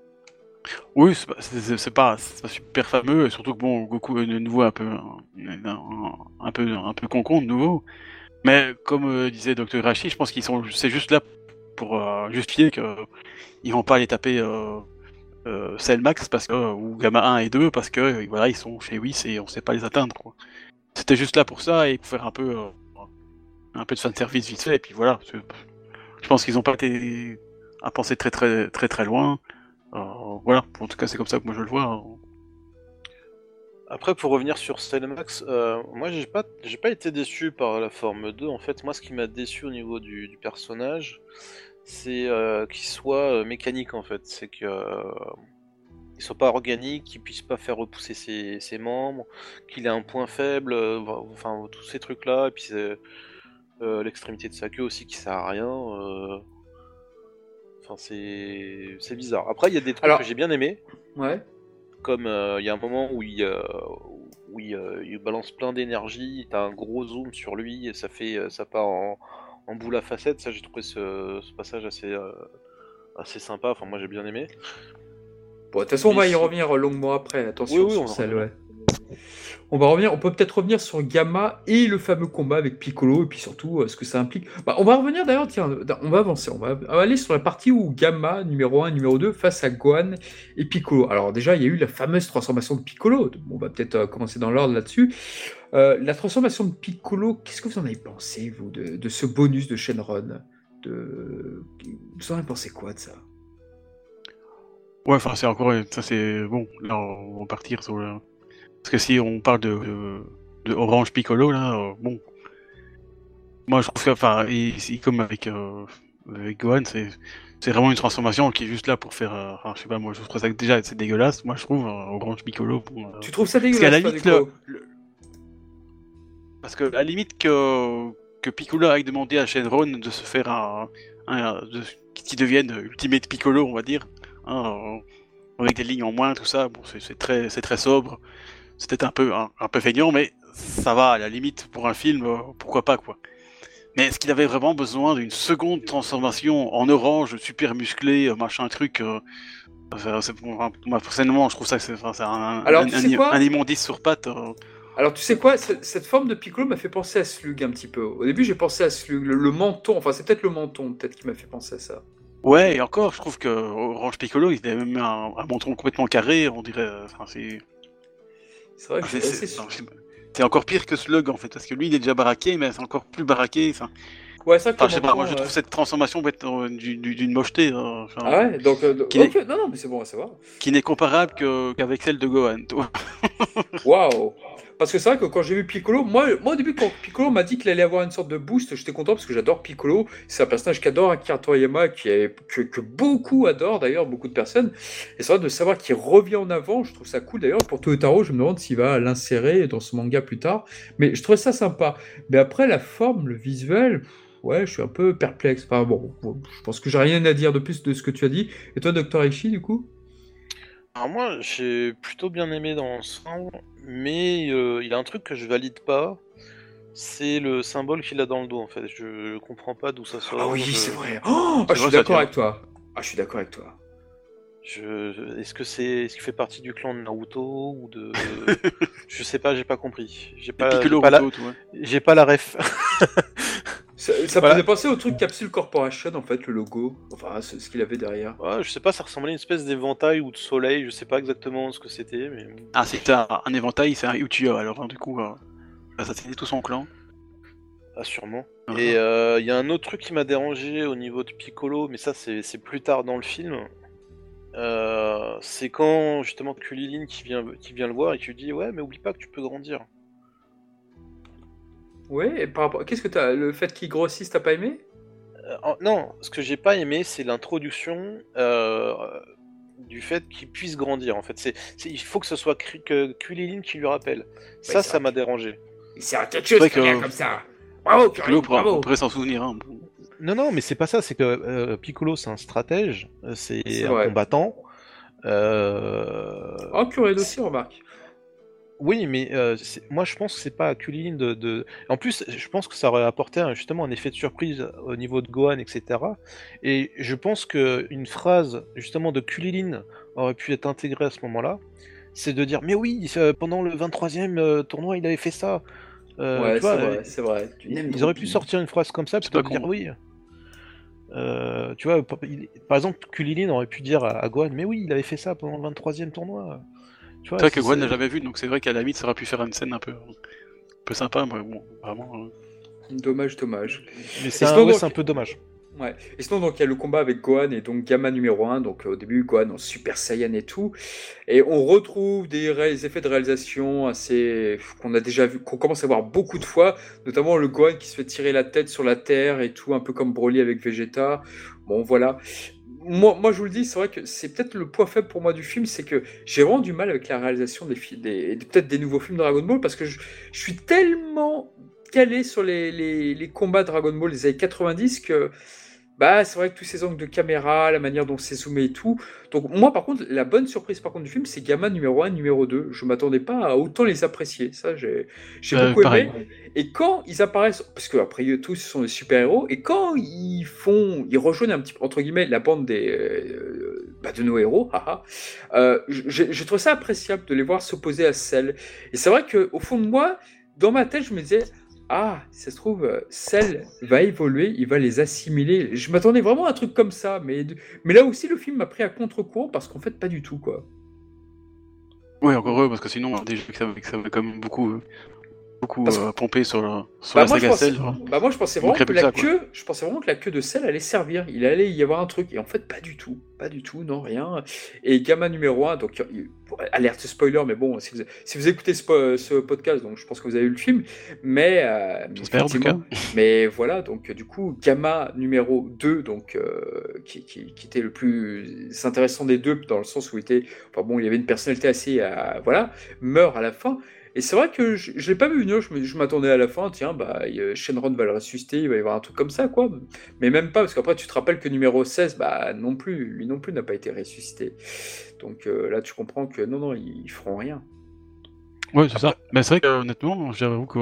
Oui, c'est pas, pas, super fameux, surtout que bon, Goku est de nouveau un peu, un, peu, un peu concon de nouveau. Mais comme euh, disait Dr. Rashi, je pense qu'ils sont, c'est juste là pour euh, justifier que ils vont pas aller taper Cell Max parce que ou Gamma 1 et 2 parce que voilà, ils sont chez Whis et on sait pas les atteindre. quoi. C'était juste là pour ça et pour faire un peu, euh, un peu de fan service vite fait. Et puis voilà, je pense qu'ils ont pas été à penser très très très très loin. Euh, voilà, en tout cas c'est comme ça que moi je le vois. hein. Après, pour revenir sur Cellmax, euh, moi j'ai pas, j'ai pas été déçu par la forme 2. En fait, moi ce qui m'a déçu au niveau du, personnage, c'est qu'il soit mécanique en fait. C'est que euh, il soit pas organique, qu'il puisse pas faire repousser ses, ses membres, qu'il ait un point faible, euh, enfin tous ces trucs là. Et puis c'est, euh, l'extrémité de sa queue aussi qui sert à rien. euh, Enfin, c'est c'est bizarre. Après, il y a des trucs Alors- que j'ai bien aimés Ouais. comme euh, il y a un moment où il, euh, où il, euh, il balance plein d'énergie, t'as un gros zoom sur lui et ça fait euh, ça part en, en boule à facettes. Ça, j'ai trouvé ce, ce passage assez euh, assez sympa. Enfin, moi, j'ai bien aimé. Bon, de toute façon, on va y revenir longuement après. Attention Oui, on celle, ouais. On va revenir. On peut peut-être revenir sur Gamma et le fameux combat avec Piccolo et puis surtout euh, ce que ça implique. Bah, on va revenir d'ailleurs. Tiens, on va avancer. On va, on va aller sur la partie où Gamma numéro 1 numéro 2 face à Gohan et Piccolo. Alors déjà, il y a eu la fameuse transformation de Piccolo. On va peut-être euh, commencer dans l'ordre là-dessus. Euh, la transformation de Piccolo. Qu'est-ce que vous en avez pensé vous de, de ce bonus de Shenron? De... Vous en avez pensé quoi de ça? Ouais, enfin c'est encore, ça c'est bon. Là on va partir sur le... parce que si on parle de, de, de Orange Piccolo là, euh, bon, moi je trouve que enfin il- comme avec euh, avec Gohan, c'est c'est vraiment une transformation qui est juste là pour faire, euh, enfin, je sais pas moi, je trouve ça que déjà c'est dégueulasse. Moi je trouve euh, Orange Piccolo. euh, Tu trouves ça Parce qu'à la dégueulasse limite, le- Parce que, à la limite, que, que Piccolo aille demander à Shenron de se faire un. un de, qui devienne Ultimate Piccolo, on va dire. Hein, avec des lignes en moins, tout ça. Bon, c'est très, très sobre. C'était un peu, un, un peu feignant, mais ça va, à la limite, pour un film, euh, pourquoi pas, quoi. Mais est-ce qu'il avait vraiment besoin d'une seconde transformation en orange, super musclé, euh, machin truc euh, Moi, personnellement, je trouve ça que c'est un, Alors, un, tu sais un- quoi un immondice sur pattes. euh, Alors tu sais quoi, cette, cette forme de Piccolo m'a fait penser à Slug un petit peu. Au début j'ai pensé à Slug, le, le menton, enfin c'est peut-être le menton peut-être qui m'a fait penser à ça. Ouais, et encore, je trouve que Orange Piccolo, il avait même un, un menton complètement carré, on dirait. euh, Enfin, c'est C'est vrai que c'est- c'est c'est- encore pire que Slug en fait, parce que lui, il est déjà baraqué, mais c'est encore plus baraqué. Enfin, Ouais, que enfin, je sais pas, moi je trouve cette transformation euh, du- du- d'une mocheté, euh, enfin, Ah ouais, donc... euh, non, non, mais c'est bon à savoir. qui n'est comparable qu'avec celle de Gohan. toi. Waouh Parce que c'est vrai que quand j'ai vu Piccolo, moi, moi au début quand Piccolo m'a dit qu'il allait avoir une sorte de boost, j'étais content parce que j'adore Piccolo. C'est un personnage qu'adore Akira Toriyama, qui est, que, beaucoup adorent d'ailleurs, beaucoup de personnes. Et c'est vrai de savoir qu'il revient en avant, je trouve ça cool d'ailleurs. Pour Toyotaro, je me demande s'il va l'insérer dans ce manga plus tard. Mais je trouvais ça sympa. Mais après, la forme, le visuel, ouais, je suis un peu perplexe. Enfin bon, je pense que j'ai rien à dire de plus de ce que tu as dit. Et toi, Dr. Aishi, du coup? Alors moi, j'ai plutôt bien aimé dans l'ensemble, mais euh, il a un truc que je valide pas, C'est le symbole qu'il a dans le dos en fait. Je comprends pas d'où ça sort. Ah oui, je- c'est vrai. Oh, ah, je suis d'accord avec toi. Ah, je suis d'accord avec toi. Je... Est-ce que c'est, est-ce qu'il fait partie du clan de Naruto ou de, je sais pas, j'ai pas compris. J'ai pas, j'ai Piccolo pas, la... Ruto, tout, ouais. j'ai pas la ref. Ça, ça Voilà. faisait penser au truc Capsule Corporation, en fait, le logo. Enfin, ce, ce qu'il avait derrière. Ouais, je sais pas, ça ressemblait à une espèce d'éventail ou de soleil. Je sais pas exactement ce que c'était, mais Ah, c'était un, un éventail, c'est un Uchiha, alors hein, du coup, euh, assassiner tout son clan. ah, sûrement. Et euh, il y a un autre truc qui m'a dérangé au niveau de Piccolo, mais ça c'est c'est plus tard dans le film. Euh, c'est quand justement Kulilin qui vient, qui vient le voir et qui lui dit ouais mais oublie pas que tu peux grandir. Ouais, et par rapport. Qu'est-ce que t'as. Le fait qu'il grossisse, t'as pas aimé? Euh, en- non, ce que j'ai pas aimé c'est l'introduction euh, du fait qu'il puisse grandir en fait. C'est, c'est- il faut que ce soit Kri- que Kulilin qui lui rappelle. Ça, c'est ça m'a dérangé. Il sert à quelque C'est vrai chose, que- comme ça. Bravo, Piccolo bravo. on pourrait s'en souvenir. Hein. Non, non, mais c'est pas ça. C'est que euh, Piccolo, c'est un stratège, c'est C'est un vrai. combattant. Euh, Oh, Kuredo aussi, remarque. Oui, mais euh, c'est- moi je pense que c'est pas à Kulilin de, de- En plus, je pense que ça aurait apporté un- justement un effet de surprise au niveau de Gohan, etc. Et je pense que une phrase justement de Kulilin aurait pu être intégrée à ce moment-là. C'est de dire, mais oui, pendant le 23e euh, tournoi, il avait fait ça. Euh, ouais, tu vois, c'est vrai, c'est vrai. Ils auraient pu sortir une phrase comme ça plutôt que dire oui. Euh, tu vois, par il- par exemple, Kulilin aurait pu dire à, à Gohan, mais oui, il avait fait ça pendant le 23e tournoi. Tu vois, C'est vrai que Gohan n'a jamais vu, donc c'est vrai qu'à la limite, ça aurait pu faire une scène un peu, un peu sympa, mais bon, vraiment. euh, Dommage, dommage. Mais c'est un, sinon, ouais, donc- c'est un peu dommage. Ouais. Et sinon, donc, il y a le combat avec Gohan et donc Gamma numéro 1. Donc, euh, au début, Gohan en Super Saiyan et tout. Et on retrouve des, ré- des effets de réalisation assez. qu'on a déjà vu, qu'on commence à voir beaucoup de fois. Notamment le Gohan qui se fait tirer la tête sur la terre et tout, un peu comme Broly avec Vegeta. Bon, voilà. Moi, moi, je vous le dis, c'est vrai que c'est peut-être le point faible pour moi du film, c'est que j'ai vraiment du mal avec la réalisation des des, peut-être des nouveaux films Dragon Ball, parce que je, suis tellement calé sur les, les, les combats Dragon Ball des années 90 que bah c'est vrai que tous ces angles de caméra, la manière dont c'est zoomé et tout. Donc moi par contre la bonne surprise par contre du film c'est Gamma numéro 1 numéro 2. Je m'attendais pas à autant les apprécier. Ça j'ai Euh, beaucoup pareil. aimé. Et quand ils apparaissent parce que après eux tous ce sont des super-héros et quand ils font ils rejoignent un petit peu entre guillemets la bande des euh, bah, de nos héros, haha, euh, j'ai j'ai trouvé ça appréciable de les voir s'opposer à Cell. Et c'est vrai que au fond de moi dans ma tête je me disais ah, ça se trouve, euh, Cell va évoluer, il va les assimiler. Je m'attendais vraiment à un truc comme ça, mais, mais là aussi, le film m'a pris à contre-courant parce qu'en fait, pas du tout, quoi. Ouais, encore heureux, parce que sinon, déjà que ça, que ça avait quand même beaucoup, beaucoup Parce euh, pompé sur, le, sur Bah, la moi, saga pensais, Cell. bah, moi, je pensais vraiment que la ça, queue, je pensais vraiment que la queue de Cell allait servir. Il allait y avoir un truc, et en fait, pas du tout, pas du tout, non, rien. Et Gamma numéro 1, donc, alerte spoiler, mais bon, si vous, si vous écoutez ce, po- ce podcast, donc je pense que vous avez eu le film, mais, euh, en tout effectivement, Mais voilà, donc du coup, Gamma numéro 2, donc, euh, qui, qui- qui était le plus intéressant des deux, dans le sens où il était, enfin bon, il y avait une personnalité assez, euh, voilà, meurt à la fin. Et c'est vrai que je, je l'ai pas vu venir, je, m'attendais à la fin, tiens, bah, Shenron va le ressusciter, il va y avoir un truc comme ça, quoi. Mais même pas, parce qu'après, tu te rappelles que numéro 16, bah, non plus, lui non plus n'a pas été ressuscité. Donc euh, là, tu comprends que non, non, ils, feront rien. Ouais, c'est ça. Mais c'est vrai que, honnêtement, j'avoue que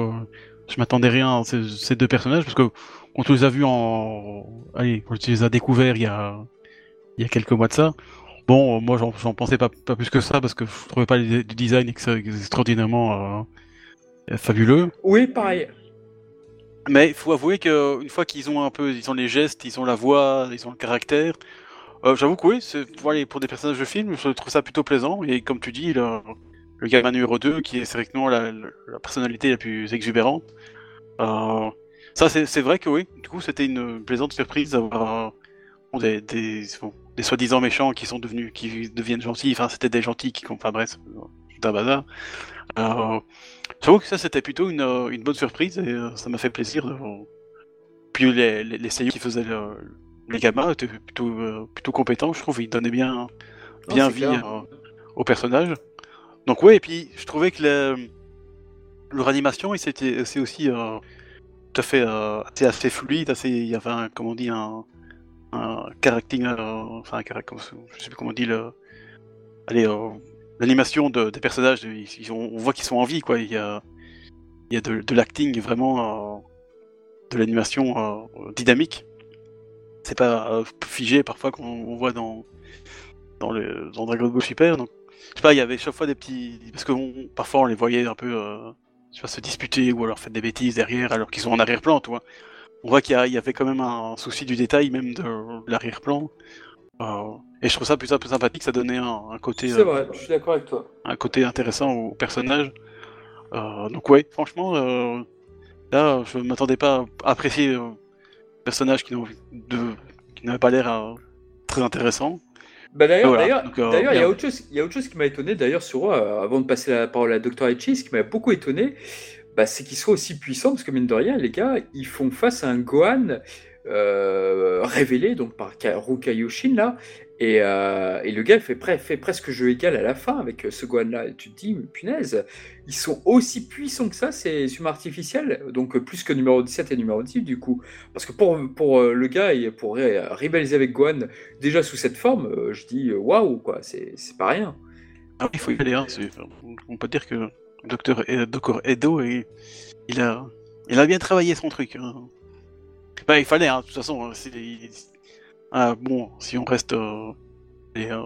je m'attendais rien à ces, deux personnages, parce que on te les a vus en. Allez, on les a découverts il y a, il y a quelques mois de ça. Bon, euh, moi, j'en pensais pas, pas plus que ça, parce que je trouvais pas du design ex- extraordinairement euh, fabuleux. Oui, pareil. Mais il faut avouer que une fois qu'ils ont un peu, ils ont les gestes, ils ont la voix, ils ont le caractère. euh, J'avoue que oui, pour, aller- pour des personnages de film, je trouve ça plutôt plaisant. Et comme tu dis, le, le gamin numéro 2, qui est directement la, personnalité la plus exubérante. Euh, ça, c'est vrai que oui. Du coup, c'était une plaisante surprise d'avoir euh, des, des, bon, des soi-disant méchants qui sont devenus, qui deviennent gentils. Enfin, c'était des gentils qui, enfin bref, tout un bazar. Euh, J'avoue que ça c'était plutôt une, euh, une bonne surprise et euh, ça m'a fait plaisir. De... Puis les, les, les qui faisaient le- les gamins étaient plutôt, euh, plutôt compétents, je trouve. Ils donnaient bien, bien vie au personnage. Donc ouais, et puis je trouvais que le- leur animation, c'est aussi tout à fait assez, assez fluide, assez, il y avait un, comment on dit, un, un caractère, euh, enfin je sais plus comment on dit le, allez, euh, l'animation de, des personnages, ils, on voit qu'ils sont en vie, quoi. Il y a, il y a de, l'acting vraiment, euh, de l'animation dynamique. C'est pas figé parfois qu'on on voit dans dans, le, dans Dragon Ball Super. Donc, je sais pas, il y avait chaque fois des petits parce que parfois on les voyait un peu, se disputer ou alors faire des bêtises derrière alors qu'ils sont en arrière-plan, tu. On voit qu'il y, avait quand même un souci du détail, même de, l'arrière-plan. Euh, et je trouve ça plus, plus sympathique, ça donnait un, un côté, C'est euh, vrai, je suis d'accord avec toi. un côté intéressant au personnage. Euh, donc ouais, franchement, là, je m'attendais pas à apprécier euh, personnage qui n'avait pas l'air très intéressant. Bah d'ailleurs, Voilà, euh, il y a autre chose, il y a autre chose qui m'a étonné d'ailleurs sur euh, avant de passer la parole à Dr. Ce qui m'a beaucoup étonné, bah, c'est qu'ils soient aussi puissants parce que mine de rien, les gars, ils font face à un Gohan euh, révélé donc par Karu Kaioshin là, et, euh, et le gars fait, pre- fait presque jeu égal à la fin avec euh, ce Gohan là. Tu te dis, punaise, ils sont aussi puissants que ça, ces humains artificiels, donc plus que numéro 17 et numéro 10 du coup. Parce que pour, pour le gars, pour rivaliser avec Gohan, déjà sous cette forme, je dis waouh, quoi, c'est pas rien. Ah il faut y aller. Hein, on peut dire que Dr. E- Dr. Edo, il, il a, il a bien travaillé son truc. hein. Bah, il fallait, hein, de toute façon. hein, il- ah, bon, si on reste euh, et, euh,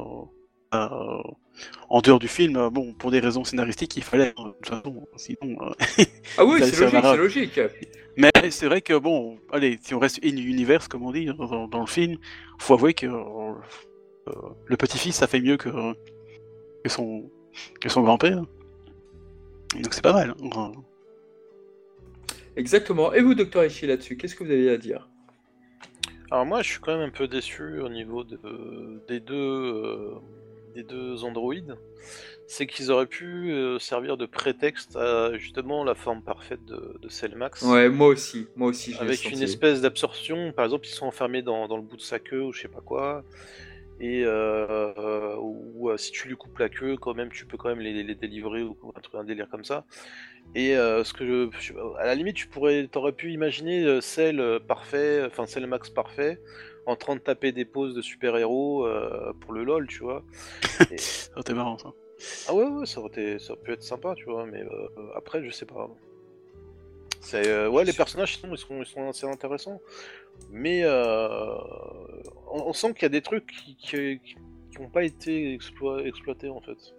euh, en dehors du film, euh, bon, pour des raisons scénaristiques, il fallait. de toute façon, sinon. euh, Ah oui, c'est logique, va. c'est logique. Mais c'est vrai que bon, allez, si on reste in universe comme on dit dans, dans le film, faut avouer que euh, euh, le petit-fils ça fait mieux que, que son que son grand-père. Donc c'est pas mal. hein. Exactement. Et vous, Dr. Ishi, là-dessus, qu'est-ce que vous avez à dire? Alors moi, je suis quand même un peu déçu au niveau de, des deux euh, des deux androïdes. C'est qu'ils auraient pu euh, servir de prétexte à justement la forme parfaite de, de Cellmax. Ouais, moi aussi, moi aussi, je avec senti. une espèce d'absorption, par exemple, ils sont enfermés dans, dans le bout de sa queue ou je sais pas quoi, et euh, euh, ou euh, si tu lui coupes la queue, quand même, tu peux quand même les, les délivrer ou un truc, un délire comme ça. Et euh, ce que je, à la limite, tu pourrais, t'aurais pu imaginer euh, Cell euh, parfait, enfin Cell Max parfait, en train de taper des poses de super-héros euh, pour le lol, tu vois. Et- Ça aurait été marrant ça. ah ouais, ouais, ça aurait, été- ça aurait pu être sympa, tu vois, mais euh, après, je sais pas. C'est, euh, ouais, les personnages ils sont, ils sont, assez intéressants, mais euh, on, on sent qu'il y a des trucs qui qui, qui ont pas été explo- exploités en fait.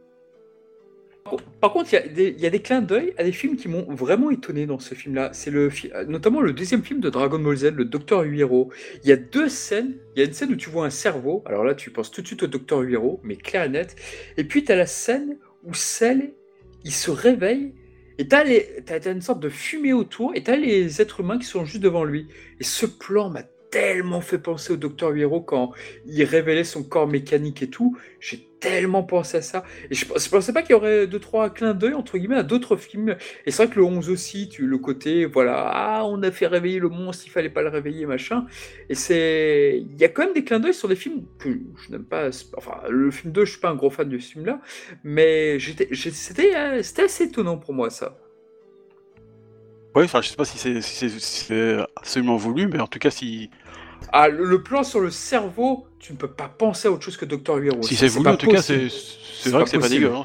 Par contre, il y, a des- il y a des clins d'œil à des films qui m'ont vraiment étonné dans ce film-là. C'est le, euh, notamment le deuxième film de Dragon Ball Z, le Docteur Huiro. Il y a deux scènes. Il y a une scène où tu vois un cerveau. Alors là, tu penses tout de suite au Docteur Huiro, mais clair et net. Et puis, tu as la scène où Cell, il se réveille. Et tu as, une sorte de fumée autour. Et tu as les êtres humains qui sont juste devant lui. Et ce plan m'a tellement fait penser au Docteur Huiro quand il révélait son corps mécanique et tout. J'ai tellement pensé à ça. Et je, je pensais pas qu'il y aurait deux, trois clins d'œil, entre guillemets, à d'autres films. Et c'est vrai que le 11 aussi, tu, le côté, voilà, ah, on a fait réveiller le monstre, il fallait pas le réveiller, machin. Et c'est. Il y a quand même des clins d'œil sur des films que je n'aime pas. Enfin, le film 2, je suis pas un gros fan de ce film-là. Mais euh, c'était assez étonnant pour moi, ça. Ouais, enfin je sais pas si c'est si si absolument voulu, mais en tout cas si Ah, le, le plan sur le cerveau, tu ne peux pas penser à autre chose que Docteur Huiro. si c'est voulu, en tout cas c'est vrai que c'est pas dégueu. Hein,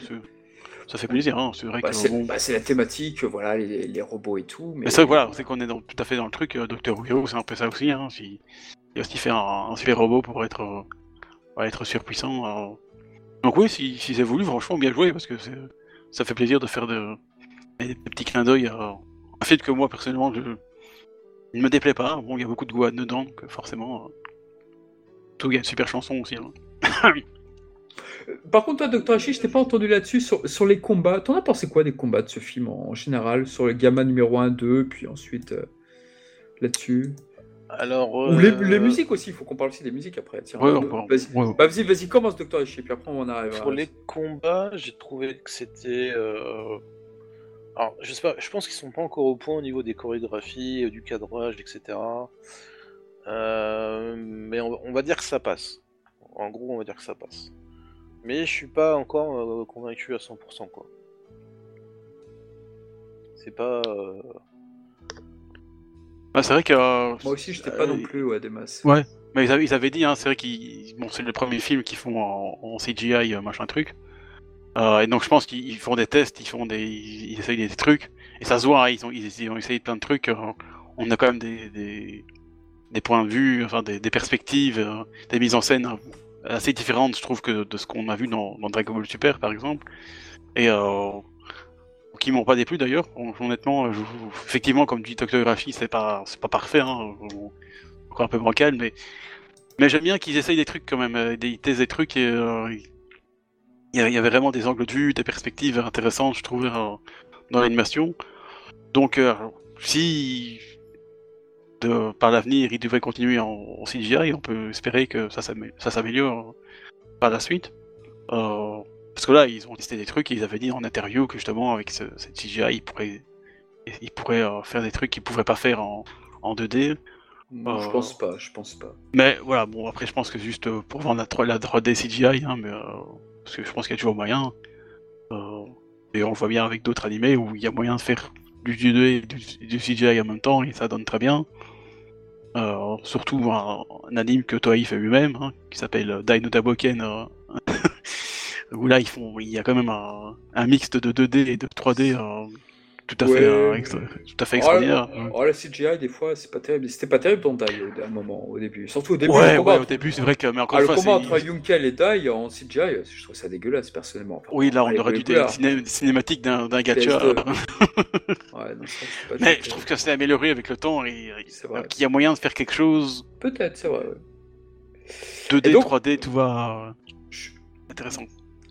ça fait plaisir. Hein, c'est vrai Bah, que c'est bon. bah, la thématique, voilà, les, les robots et tout. Mais, Mais voilà, c'est qu'on est dans, tout à fait dans le truc. euh, Docteur Wiro, c'est un peu ça aussi. Hein, si, il a aussi fait un, un super robot pour être, euh, pour être surpuissant. euh. Donc oui, si, si c'est voulu, franchement, bien joué, parce que ça fait plaisir de faire de, des, petits clins d'œil à un fait que moi, personnellement, je, il ne me déplaît pas. Bon, il y a beaucoup de Gohan dedans, donc euh, forcément... euh, Tout, il y a une super chanson aussi. hein. Par contre, toi, Docteur Hachi, je t'ai pas entendu là-dessus sur, sur les combats. T'en as pensé quoi des combats de ce film en, en général Sur le gamma numéro 1, 2, puis ensuite euh, là-dessus? Alors, Ou les, euh, les musiques aussi, il faut qu'on parle aussi des musiques après. Tiens, Ouais, euh, on peut- vas-y, ouais, ouais. bah, vas-y, vas-y, commence Docteur Hachi, puis après on en arrive. Pour les combats, j'ai trouvé que c'était. euh, Alors, je sais pas, je pense qu'ils sont pas encore au point au niveau des chorégraphies, euh, du cadrage, etc. Euh, Mais on, on va dire que ça passe. En gros, on va dire que ça passe. Mais je suis pas encore euh, convaincu à 100%, quoi. C'est pas. euh, Bah, c'est vrai que... euh, Moi aussi, j'étais pas non plus ouais, des masses. Ouais. Mais ils avaient, ils avaient dit, hein, c'est vrai qu'ils, bon, c'est le premier film qu'ils font en, en CGI, machin truc. Euh, et donc je pense qu'ils ils font des tests, ils font des, ils, essayent des trucs. et ça se voit, hein, ils, ont, ils, ont essayé plein de trucs. euh, on a quand même des, des, points de vue, enfin des, perspectives, euh, des mises en scène assez différentes, je trouve, que de ce qu'on a vu dans, Dragon Ball Super, par exemple. Et qui m'ont pas déplu d'ailleurs. Hon- Honnêtement, effectivement, comme dit. Hirashi, c'est pas, c'est pas parfait, hein, encore un peu bancal, mais, mais j'aime bien qu'ils essayent des trucs quand même, ils testent des trucs et il y avait vraiment des angles de vue, des perspectives intéressantes, je trouvais, euh, dans l'animation. Donc, euh, si de, par l'avenir, il devrait continuer en, en CGI, on peut espérer que ça s'amé- ça s'améliore euh, par la suite. Euh, parce que là, ils ont testé des trucs et ils avaient dit en interview que justement, avec ce, cette CGI, ils pourraient, ils pourraient faire des trucs qu'ils ne pourraient pas faire en, en 2D. Non, Je Euh, pense pas, je pense pas. Mais voilà, bon, après, je pense que juste pour vendre la, 3 la 3D CGI, hein, mais, euh, parce que je pense qu'il y a toujours moyen. Euh, et on le voit bien avec d'autres animés où il y a moyen de faire du 2D et du, CGI en même temps et ça donne très bien. Euh, surtout un, anime que Toei fait lui-même, hein, qui s'appelle Dino Daboken, euh, où là ils font, il y a quand même un, un mixte de 2D et de 3D euh, tout à Ouais. fait, euh, extra- tout à fait extraordinaire. Oh, la- oh, la CGI, des fois, c'est pas terrible. C'était pas terrible dans Dai au- à un moment, au début. Surtout au début. ouais, le combat, ouais, au début c'est vrai que, mais encore Ah, une le fois, combat c'est- entre Yunkel et Dai en CGI, je trouve ça dégueulasse personnellement. Enfin, Oui, là, on aurait dû des ciné- cinématiques d'un d'un gacha. PS2. Ouais, non, ça, c'est pas Mais je trouve que c'est amélioré avec le temps et qu'il y a moyen de faire quelque chose Peut-être, c'est vrai. ouais. 2D, Et donc- 3D, tout va intéressant.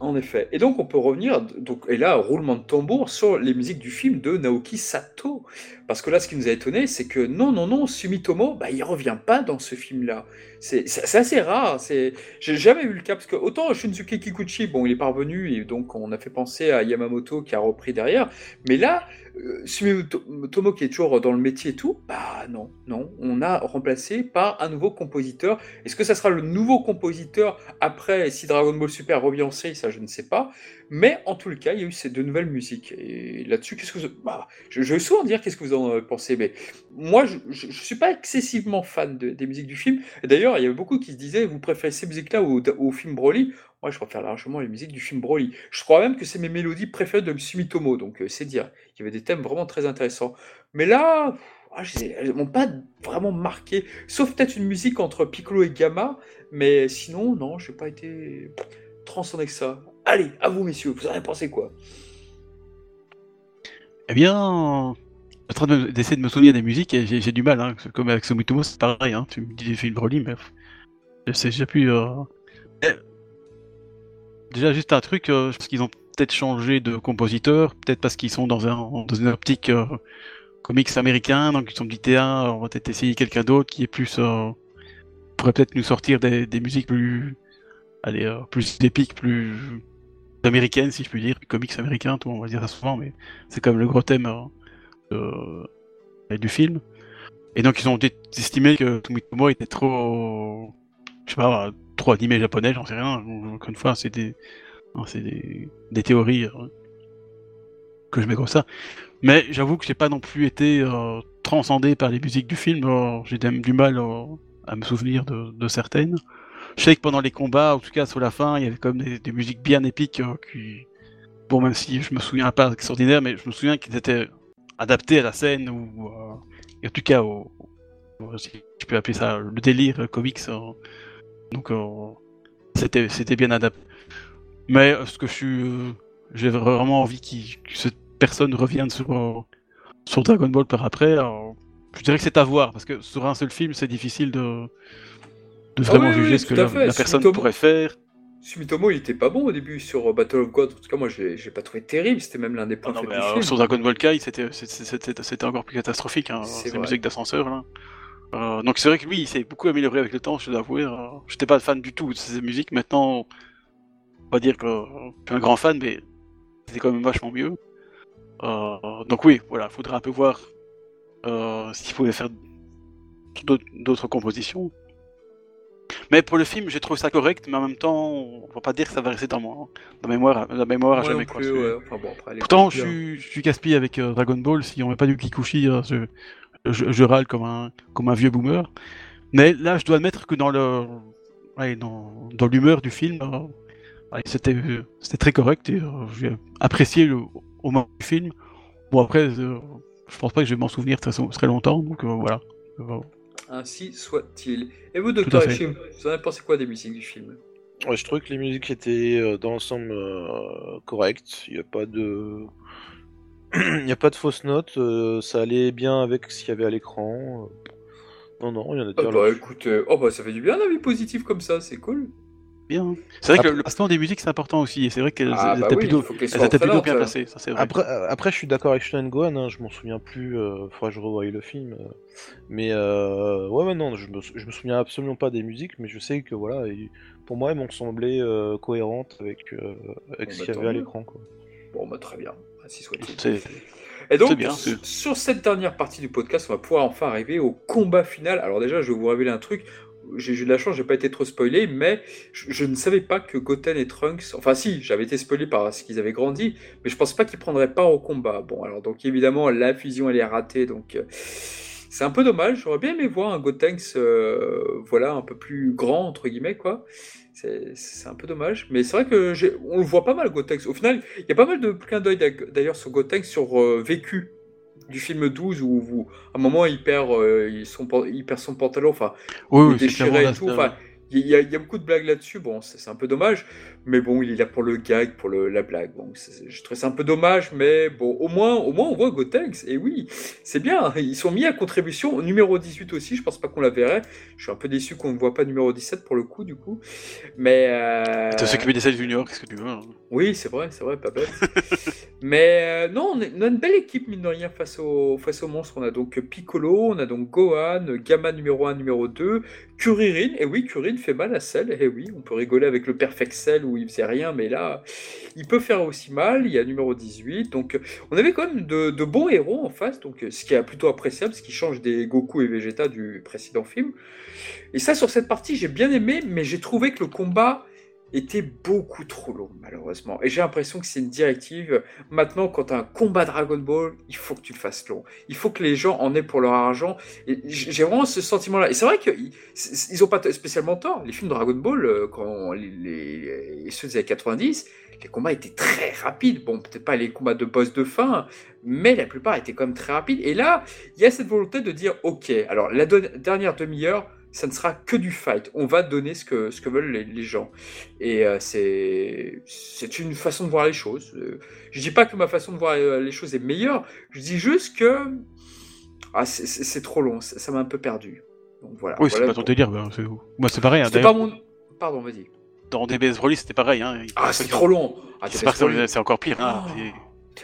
En effet. Et donc, on peut revenir, donc, et là, roulement de tambour sur les musiques du film de Naoki Sato. Parce que là, ce qui nous a étonné, c'est que non, non, non, Sumitomo, bah, il revient pas dans ce film-là. C'est assez rare. J'ai jamais eu le cas, parce que autant Shunsuke Kikuchi, bon, il est parvenu, et donc on a fait penser à Yamamoto qui a repris derrière. Mais là, euh, Sumitomo qui est toujours dans le métier et tout, bah non, non, on a remplacé par un nouveau compositeur. Est-ce que ça sera le nouveau compositeur après si Dragon Ball Super revient en série Ça, je ne sais pas. Mais en tout le cas, il y a eu ces deux nouvelles musiques. Et là-dessus, qu'est-ce que vous... bah, je, je vais souvent dire qu'est-ce que vous en avez pensé, mais moi, je ne suis pas excessivement fan de- des musiques du film. D'ailleurs, il y avait beaucoup qui se disaient, vous préférez ces musiques-là au, au film Broly? Moi, je préfère largement les musiques du film Broly. Je crois même que c'est mes mélodies préférées de Sumitomo, donc euh, c'est dire. Il y avait des thèmes vraiment très intéressants. Mais là, ah, elles m'ont pas vraiment marqué, sauf peut-être une musique entre Piccolo et Gamma, mais sinon, non, je n'ai pas été transcendé que ça. Allez, à vous, messieurs, vous en avez pensé quoi? Eh bien, en train de- d'essayer de me souvenir des musiques et j'ai du mal, hein, comme avec Sumitomo, c'est pareil, hein, tu me dis des films Broly, mais je sais, j'ai plus. euh, eh, Déjà, juste un truc, euh, je pense qu'ils ont peut-être changé de compositeur, peut-être parce qu'ils sont dans, un, dans une optique euh, comics américain, donc ils ont dit Théa, on va peut-être essayer quelqu'un d'autre qui est plus. euh, pourrait peut-être nous sortir des, musiques plus. Allez, plus épiques, plus américaines, si je puis dire, comics américains, tout, on va dire ça souvent, mais c'est même le gros thème euh, de- du film. Et donc ils ont estimé que Sumitomo était trop, je sais pas, trop animé japonais, j'en sais rien. Encore une fois, c'est des, hein, c'est des, théories euh, que je mets comme ça. Mais j'avoue que j'ai pas non plus été euh, transcendé par les musiques du film. euh, j'ai même du mal euh, à me souvenir de certaines. Je sais que pendant les combats, en tout cas sur la fin, il y avait quand même des, musiques bien épiques euh, qui, bon, même si je me souviens pas extraordinaire, mais je me souviens qu'ils étaient adaptés à la scène ou euh, en tout cas au, au- je peux appeler ça le délire comics. euh, donc euh, c'était c'était bien adapté. Mais euh, ce que je suis, j'ai vraiment envie que cette personne revienne sur sur Dragon Ball par après. je dirais que c'est à voir parce que sur un seul film, c'est difficile de de Ah vraiment oui, juger oui, ce que la, personne Sumitomo- pourrait faire. Sumitomo, il était pas bon au début sur euh, Battle of God. En tout cas, moi, je l'ai je l'ai pas trouvé terrible. C'était même l'un des Ah points non, faibles mais, euh, sur Dragon Ball Kai, c'était c'était- c'était c'était encore plus catastrophique. Hein, C'est ces musiques d'ascenseur là. Euh, donc c'est vrai que lui, il s'est beaucoup amélioré avec le temps, je dois avouer. euh, J'étais pas fan du tout de ces musiques. Maintenant, on va dire que je suis un grand fan, mais c'était quand même vachement mieux. Euh, donc oui, voilà, faudra un peu voir euh, s'il pouvait faire d'autres- d'autres compositions. Mais pour le film, j'ai trouvé ça correct, mais en même temps, on va pas dire que ça va rester dans, mon, dans la mémoire, la mémoire à jamais. quoi. plus, C'est- ouais. Enfin, bon, après, elle est Pourtant, je bien. suis, je suis gaspillé avec euh, Dragon Ball. Si on met pas du Kikuchi, euh, je, je, je râle comme un, comme un vieux boomer. Mais là, je dois admettre que dans le, ouais, dans, dans l'humeur du film, euh, c'était, c'était très correct et euh, j'ai apprécié le, au moment du film. Bon, après, je pense pas que je vais m'en souvenir façon très longtemps, donc voilà. Ainsi soit-il. Et vous, Docteur. Hachim, vous en avez pensé quoi des musiques du film? Ouais, je trouvais que les musiques étaient euh, dans l'ensemble euh, correctes. Il n'y a pas de. Il n'y a pas de fausses notes. euh, ça allait bien avec ce qu'il y avait à l'écran. euh. Non, non, il y en a Ah bah écoute, euh, oh bah ça fait du bien un avis positif comme ça, c'est cool. Bien. C'est vrai que Après- le, placement des musiques c'est important aussi, et c'est vrai qu'elles Ah bah étaient oui, plutôt, elles plutôt bien euh. placées, ça c'est vrai. Après, euh, après, je suis d'accord avec Sean Gohan, hein, je m'en souviens plus, euh, faudra que je revoie le film. euh. Mais euh, ouais, ouais, non, je me, je me souviens absolument pas des musiques, mais je sais que voilà, et pour moi, elles m'ont semblé euh, cohérentes avec, euh, avec Bon, ce bah, qu'il y avait à l'écran. quoi. Bon bah très bien, ainsi soit-il. Et donc, bien, sur cette dernière partie du podcast, on va pouvoir enfin arriver au combat final. Alors déjà, je vais vous révéler un truc. J'ai eu de la chance, j'ai pas été trop spoilé, mais je, ne savais pas que Goten et Trunks, enfin si, j'avais été spoilé par ce qu'ils avaient grandi, mais je pense pas qu'ils prendraient part au combat. Bon, alors donc évidemment, la fusion elle est ratée, donc euh, c'est un peu dommage. J'aurais bien aimé voir un Gotenks, euh, voilà, un peu plus grand entre guillemets quoi. C'est un peu dommage, mais c'est vrai que on le voit pas mal Gotenks. Au final, il y a pas mal de clins d'œil d'ailleurs sur Gotenks sur euh, Vécu du film 12 où, où, à un moment il perd, euh, il, son, il perd son pantalon, enfin Oui, déchiré et tout. Enfin, il y, y a beaucoup de blagues là-dessus. Bon, c'est un peu dommage, mais bon, il est là pour le gag, pour le, la blague. Bon, je trouve ça un peu dommage, mais bon, au moins, au moins, on voit Gotenks. Et oui, c'est bien. Ils sont mis à contribution. Numéro 18 aussi. Je pense pas qu'on la verrait. Je suis un peu déçu qu'on ne voit pas numéro 17 pour le coup, du coup. Mais euh, T'as s'occupé des scènes juniors, qu'est-ce que tu veux hein? oui, c'est vrai, c'est vrai, pas bête. Mais euh, non, on, est- on a une belle équipe, mine de rien, face au, face au monstre. On a donc Piccolo, on a donc Gohan, Gamma numéro 1, numéro 2, Kuririn. Et oui, Kuririn fait mal à Cell. Et oui, on peut rigoler avec le Perfect Cell où il faisait rien, mais là, il peut faire aussi mal. Il y a numéro 18. Donc, on avait quand même de, de bons héros en face, donc ce qui est plutôt appréciable, ce qui change des Goku et Vegeta du précédent film. Et ça, sur cette partie, j'ai bien aimé, mais j'ai trouvé que le combat était beaucoup trop long, malheureusement. Et j'ai l'impression que c'est une directive. Maintenant, quand as un combat Dragon Ball, il faut que tu le fasses long. Il faut que les gens en aient pour leur argent. J'ai vraiment ce sentiment-là. Et c'est vrai qu'ils n'ont pas spécialement tort. Les films Dragon Ball, euh, quand les, les- ceux des années 90, les combats étaient très rapides. Bon, peut-être pas les combats de boss de fin, mais la plupart étaient quand même très rapides. Et là, il y a cette volonté de dire, ok, alors la dernière demi-heure, ça ne sera que du fight. On va donner ce que, ce que veulent les, les gens. Et euh, c'est c'est une façon de voir les choses. Euh, je dis pas que ma façon de voir euh, les choses est meilleure. Je dis juste que ah, c'est- c'est c'est trop long. Ça ça m'a un peu perdu. Donc voilà. Oui, c'est Voilà pas ton pour- délire. bah, c'est- Moi, c'est pareil. hein, C'était pas mon. Pardon, vas-y. Dans DBS Broly, c'était pareil. Hein. Ah, c'est trop long. Ah, C'est pas- c'est encore pire. hein, Oh, c'est- t'es best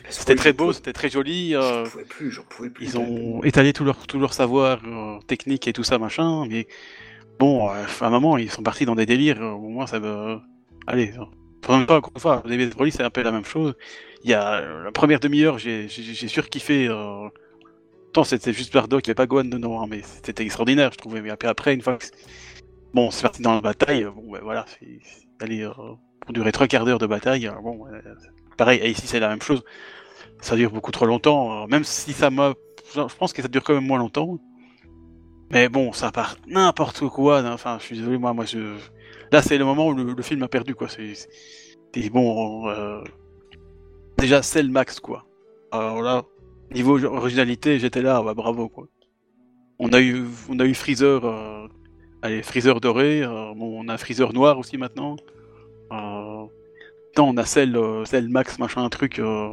C'était très beau, c'était très joli. euh, J'en pouvais plus, j'en pouvais plus. Ils ont étalé tout leur, tout leur savoir euh, technique et tout ça, machin, mais bon, euh, à un moment, ils sont partis dans des délires, au moins ça me... Allez, même temps, encore une fois, les Broly, c'est un peu la même chose. Il y a la première demi-heure, j'ai surkiffé... Tant c'était juste Bardock, il n'y avait pas Gohan dedans, hein, mais c'était extraordinaire, je trouvais. Mais après, après une fois que... Bon, c'est parti dans la bataille, bon, ben voilà, c'est... Allez, pour durer trois quarts d'heure de bataille, bon, pareil, et ici c'est la même chose. Ça dure beaucoup trop longtemps, euh, même si ça m'a je pense que ça dure quand même moins longtemps. Mais bon, ça part n'importe quoi. hein. Enfin, je suis désolé, moi, moi, là, c'est le moment où le, film a perdu, quoi. C'est, bon. euh, Déjà, c'est le max, quoi. Alors là, niveau originalité, j'étais là, bah, bravo, quoi. On a eu, on a eu Freezer, euh, allez, Freezer doré. bon, on a Freezer noir aussi maintenant. On a celle, euh, celle Max, machin, truc. Euh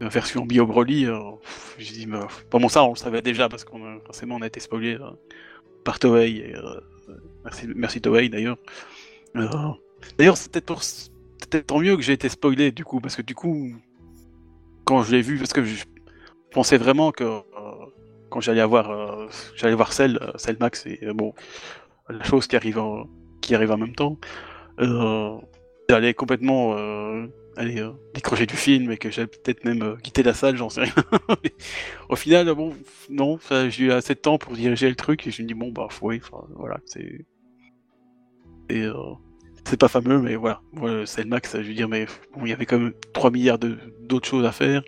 version Bio Broly, j'ai dit, mais, bon, ça, on le savait déjà parce qu'on forcément, on a été spoilé euh, par Toei. Merci, merci Toei d'ailleurs. D'ailleurs, c'est peut-être pour, peut-être tant mieux que j'ai été spoilé du coup, parce que du coup, quand je l'ai vu, parce que je pensais vraiment que quand j'allais avoir, j'allais voir Cell, euh, Cell Max et bon, la chose qui arrive qui arrive en même temps, euh, j'allais complètement euh, aller euh, décrocher du film et que j'allais peut-être même euh, quitter la salle, j'en sais rien. Au final, bon, non, j'ai eu assez de temps pour diriger le truc et je me dis bon bah oui, voilà, c'est euh, c'est pas fameux, mais voilà, voilà c'est le max. Je veux dire, mais bon, il y avait quand même 3 milliards de- d'autres choses à faire.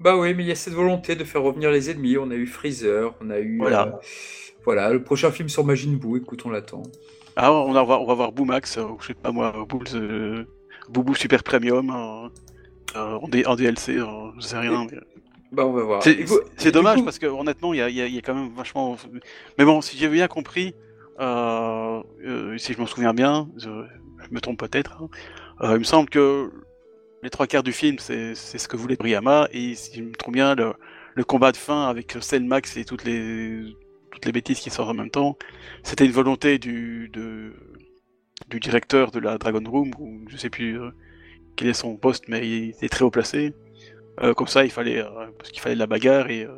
Bah oui, mais il y a cette volonté de faire revenir les ennemis. On a eu Freezer, on a eu. Voilà. euh, voilà, le prochain film sur Majin Buu, écoute, on l'attend. Ah, on va voir, on va voir Boomax, euh, ou je sais pas moi, Bulls, euh, Boubou Super Premium. euh, en, D- en DLC, je sais rien. mais- Bah, on va voir. C'est dommage coup- parce que honnêtement, il y a, y a- y a quand même vachement. Mais bon, si j'ai bien compris, euh, euh, si je m'en souviens bien, je, je me trompe peut-être. hein, euh, il me semble que les trois quarts du film, c'est ce que voulait Briama, et si je me trompe bien, le, le combat de fin avec Max et toutes les toutes les bêtises qui sortent en même temps, c'était une volonté du de, du directeur de la Dragon Room, ou je sais plus euh, quel est son poste, mais il était très haut placé. Euh, comme ça, il fallait, euh, parce qu'il fallait de la bagarre et il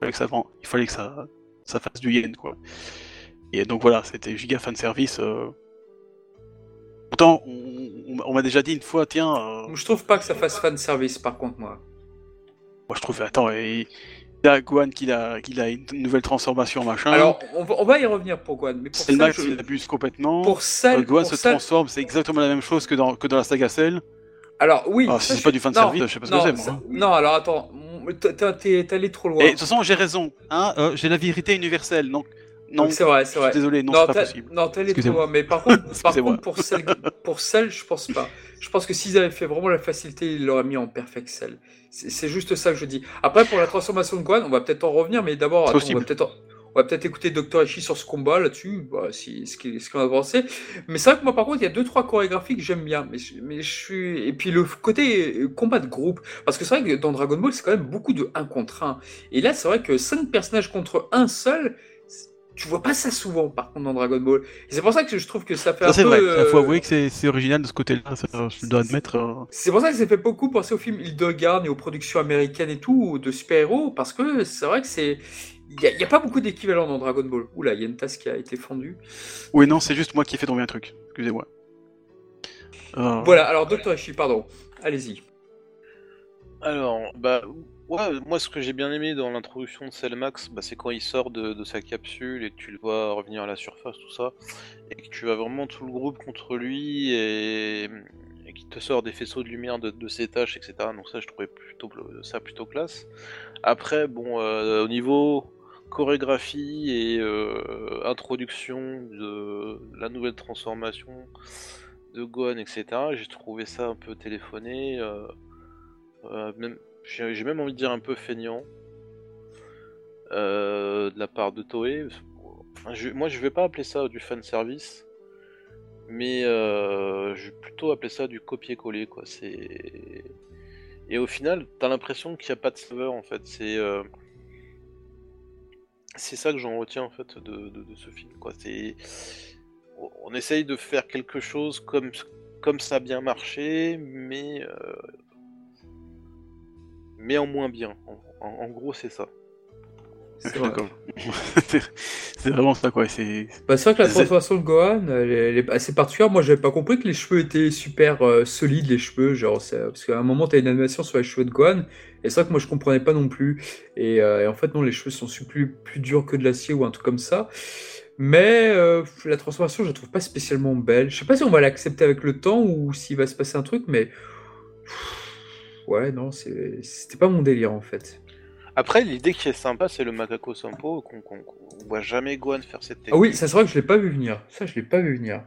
fallait que ça, vend- il fallait que ça, ça fasse du yen, quoi. Et donc voilà, c'était giga fan service. Pourtant, on, on- m'a déjà dit une fois, tiens, Je trouve pas que ça fasse fan service, par contre, moi. moi je trouve, attends, et a Gohan qui a, qui a une nouvelle transformation, machin. Alors, on va, on va y revenir pour Gohan, mais pour ça, Cellmax, je- il abuse complètement. pour ça, Euh, pour se transforme, c'est exactement la même chose que dans, que dans la saga Cell. Alors, oui. Alors, si c'est je- pas du fan non, service, je sais pas ce que non, c'est, moi, hein. Non, alors attends, t'es- allé trop loin. Et de toute façon, j'ai raison. Hein, euh, j'ai la vérité universelle, donc non. C'est vrai, c'est vrai. désolé, non, non, c'est pas possible. non, t'es allé trop loin. Mais par contre, par contre pour, celle, pour celle, je pense pas. Je pense que s'ils avaient fait vraiment la facilité, ils l'auraient mis en perfect cell. C'est juste ça que je dis. Après, pour la transformation de Gohan, on va peut-être en revenir, mais d'abord, on va peut-être en- on va peut-être écouter Dr. Ishi sur ce combat là-dessus, bah, si, ce en a pensé. Mais c'est vrai que moi, par contre, il y a deux, trois chorégraphies que j'aime bien. Mais, je- mais je suis. Et puis le côté euh, combat de groupe. Parce que c'est vrai que dans Dragon Ball, c'est quand même beaucoup de 1 contre 1. Et là, c'est vrai que 5 personnages contre un seul, tu vois pas ça souvent, par contre, dans Dragon Ball. Et c'est pour ça que je trouve que ça fait Ça, un c'est peu. vrai, il euh, faut avouer que c'est c'est original de ce côté-là, ça, je dois admettre. euh. c'est pour ça que ça fait beaucoup penser au film Hildegard et aux productions américaines et tout, de super-héros, parce que c'est vrai que c'est. Il n'y a, il y a pas beaucoup d'équivalents dans Dragon Ball. Oula, il y a une tasse qui a été fendue. Oui, non, c'est juste moi qui ai fait tomber un truc. Excusez-moi. Euh, Voilà, alors Dr. Ishi, pardon. Allez-y. Alors, bah, ouais, moi ce que j'ai bien aimé dans l'introduction de Cellmax, bah, c'est quand il sort de, sa capsule et que tu le vois revenir à la surface, tout ça, et que tu as vraiment tout le groupe contre lui et, et qui te sort des faisceaux de lumière de, ses tâches, etc. Donc ça, je trouvais plutôt ça plutôt classe. Après, bon, euh, au niveau chorégraphie et euh, introduction de la nouvelle transformation de Gohan, etc. J'ai trouvé ça un peu téléphoné. euh, euh, j'ai même envie de dire un peu feignant euh, de la part de Toei. Je- moi, je vais pas appeler ça du fan service, mais euh, je vais plutôt appeler ça du copier-coller, quoi. C'est et au final, t'as l'impression qu'il n'y a pas de saveur, en fait. C'est euh, c'est ça que j'en retiens en fait de, de- ce film, quoi. C'est on essaye de faire quelque chose comme comme ça a bien marché, mais mais en moins bien. En, en- en gros, c'est ça. C'est vrai. vraiment ça, quoi. C'est Bah, c'est vrai que la transformation de Gohan, elle, est- elle est assez particulière. Moi, j'avais pas compris que les cheveux étaient super euh, solides, les cheveux. Genre, parce qu'à un moment, t'as une animation sur les cheveux de Gohan. Et c'est vrai que moi, je comprenais pas non plus. Et, euh, et en fait, non, les cheveux sont plus durs que de l'acier ou un truc comme ça. Mais euh, la transformation, je la trouve pas spécialement belle. Je sais pas si on va l'accepter avec le temps ou s'il va se passer un truc, mais. Ouais, non, c'est- c'était pas mon délire en fait. Après, l'idée qui est sympa, c'est le Makako Sampo, qu'on voit jamais Gohan faire cette technique. Ah oui, ça c'est vrai que je l'ai pas vu venir. Ça, je l'ai pas vu venir.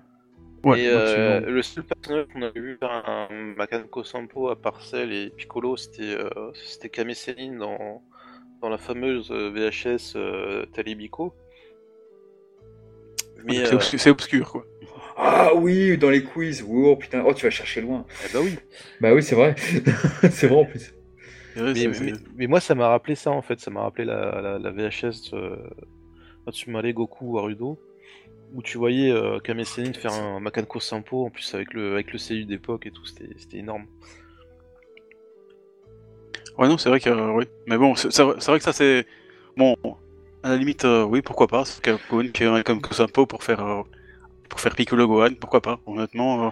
ouais, et euh, le seul personnage qu'on avait vu faire un Makako Sampo à part Cell et Piccolo, c'était euh, c'était Kame Sennin dans, dans la fameuse euh, VHS euh, Talibiko. Mais c'est euh, obscur, c'est obscur, quoi. Ah oui, dans les quiz. Oh putain, oh tu vas chercher loin. eh bah oui. Bah oui, c'est vrai. c'est vrai en plus. Vrai, Mais, moi, ça m'a rappelé ça en fait. Ça m'a rappelé la, la, la VHS euh, Matsumare Goku Arudo, où tu voyais euh, Kame Sennin faire un Makako Sampo, en plus avec le, avec le CU d'époque et tout, c'était c'était énorme. Ouais, non, c'est vrai que. euh, oui. Mais bon, c'est vrai que ça, c'est. Bon, à la limite, euh, oui, pourquoi pas. C'est que Gohan qui est comme Kosampo pour faire. Pour faire Piccolo Gohan, pourquoi pas, honnêtement. euh,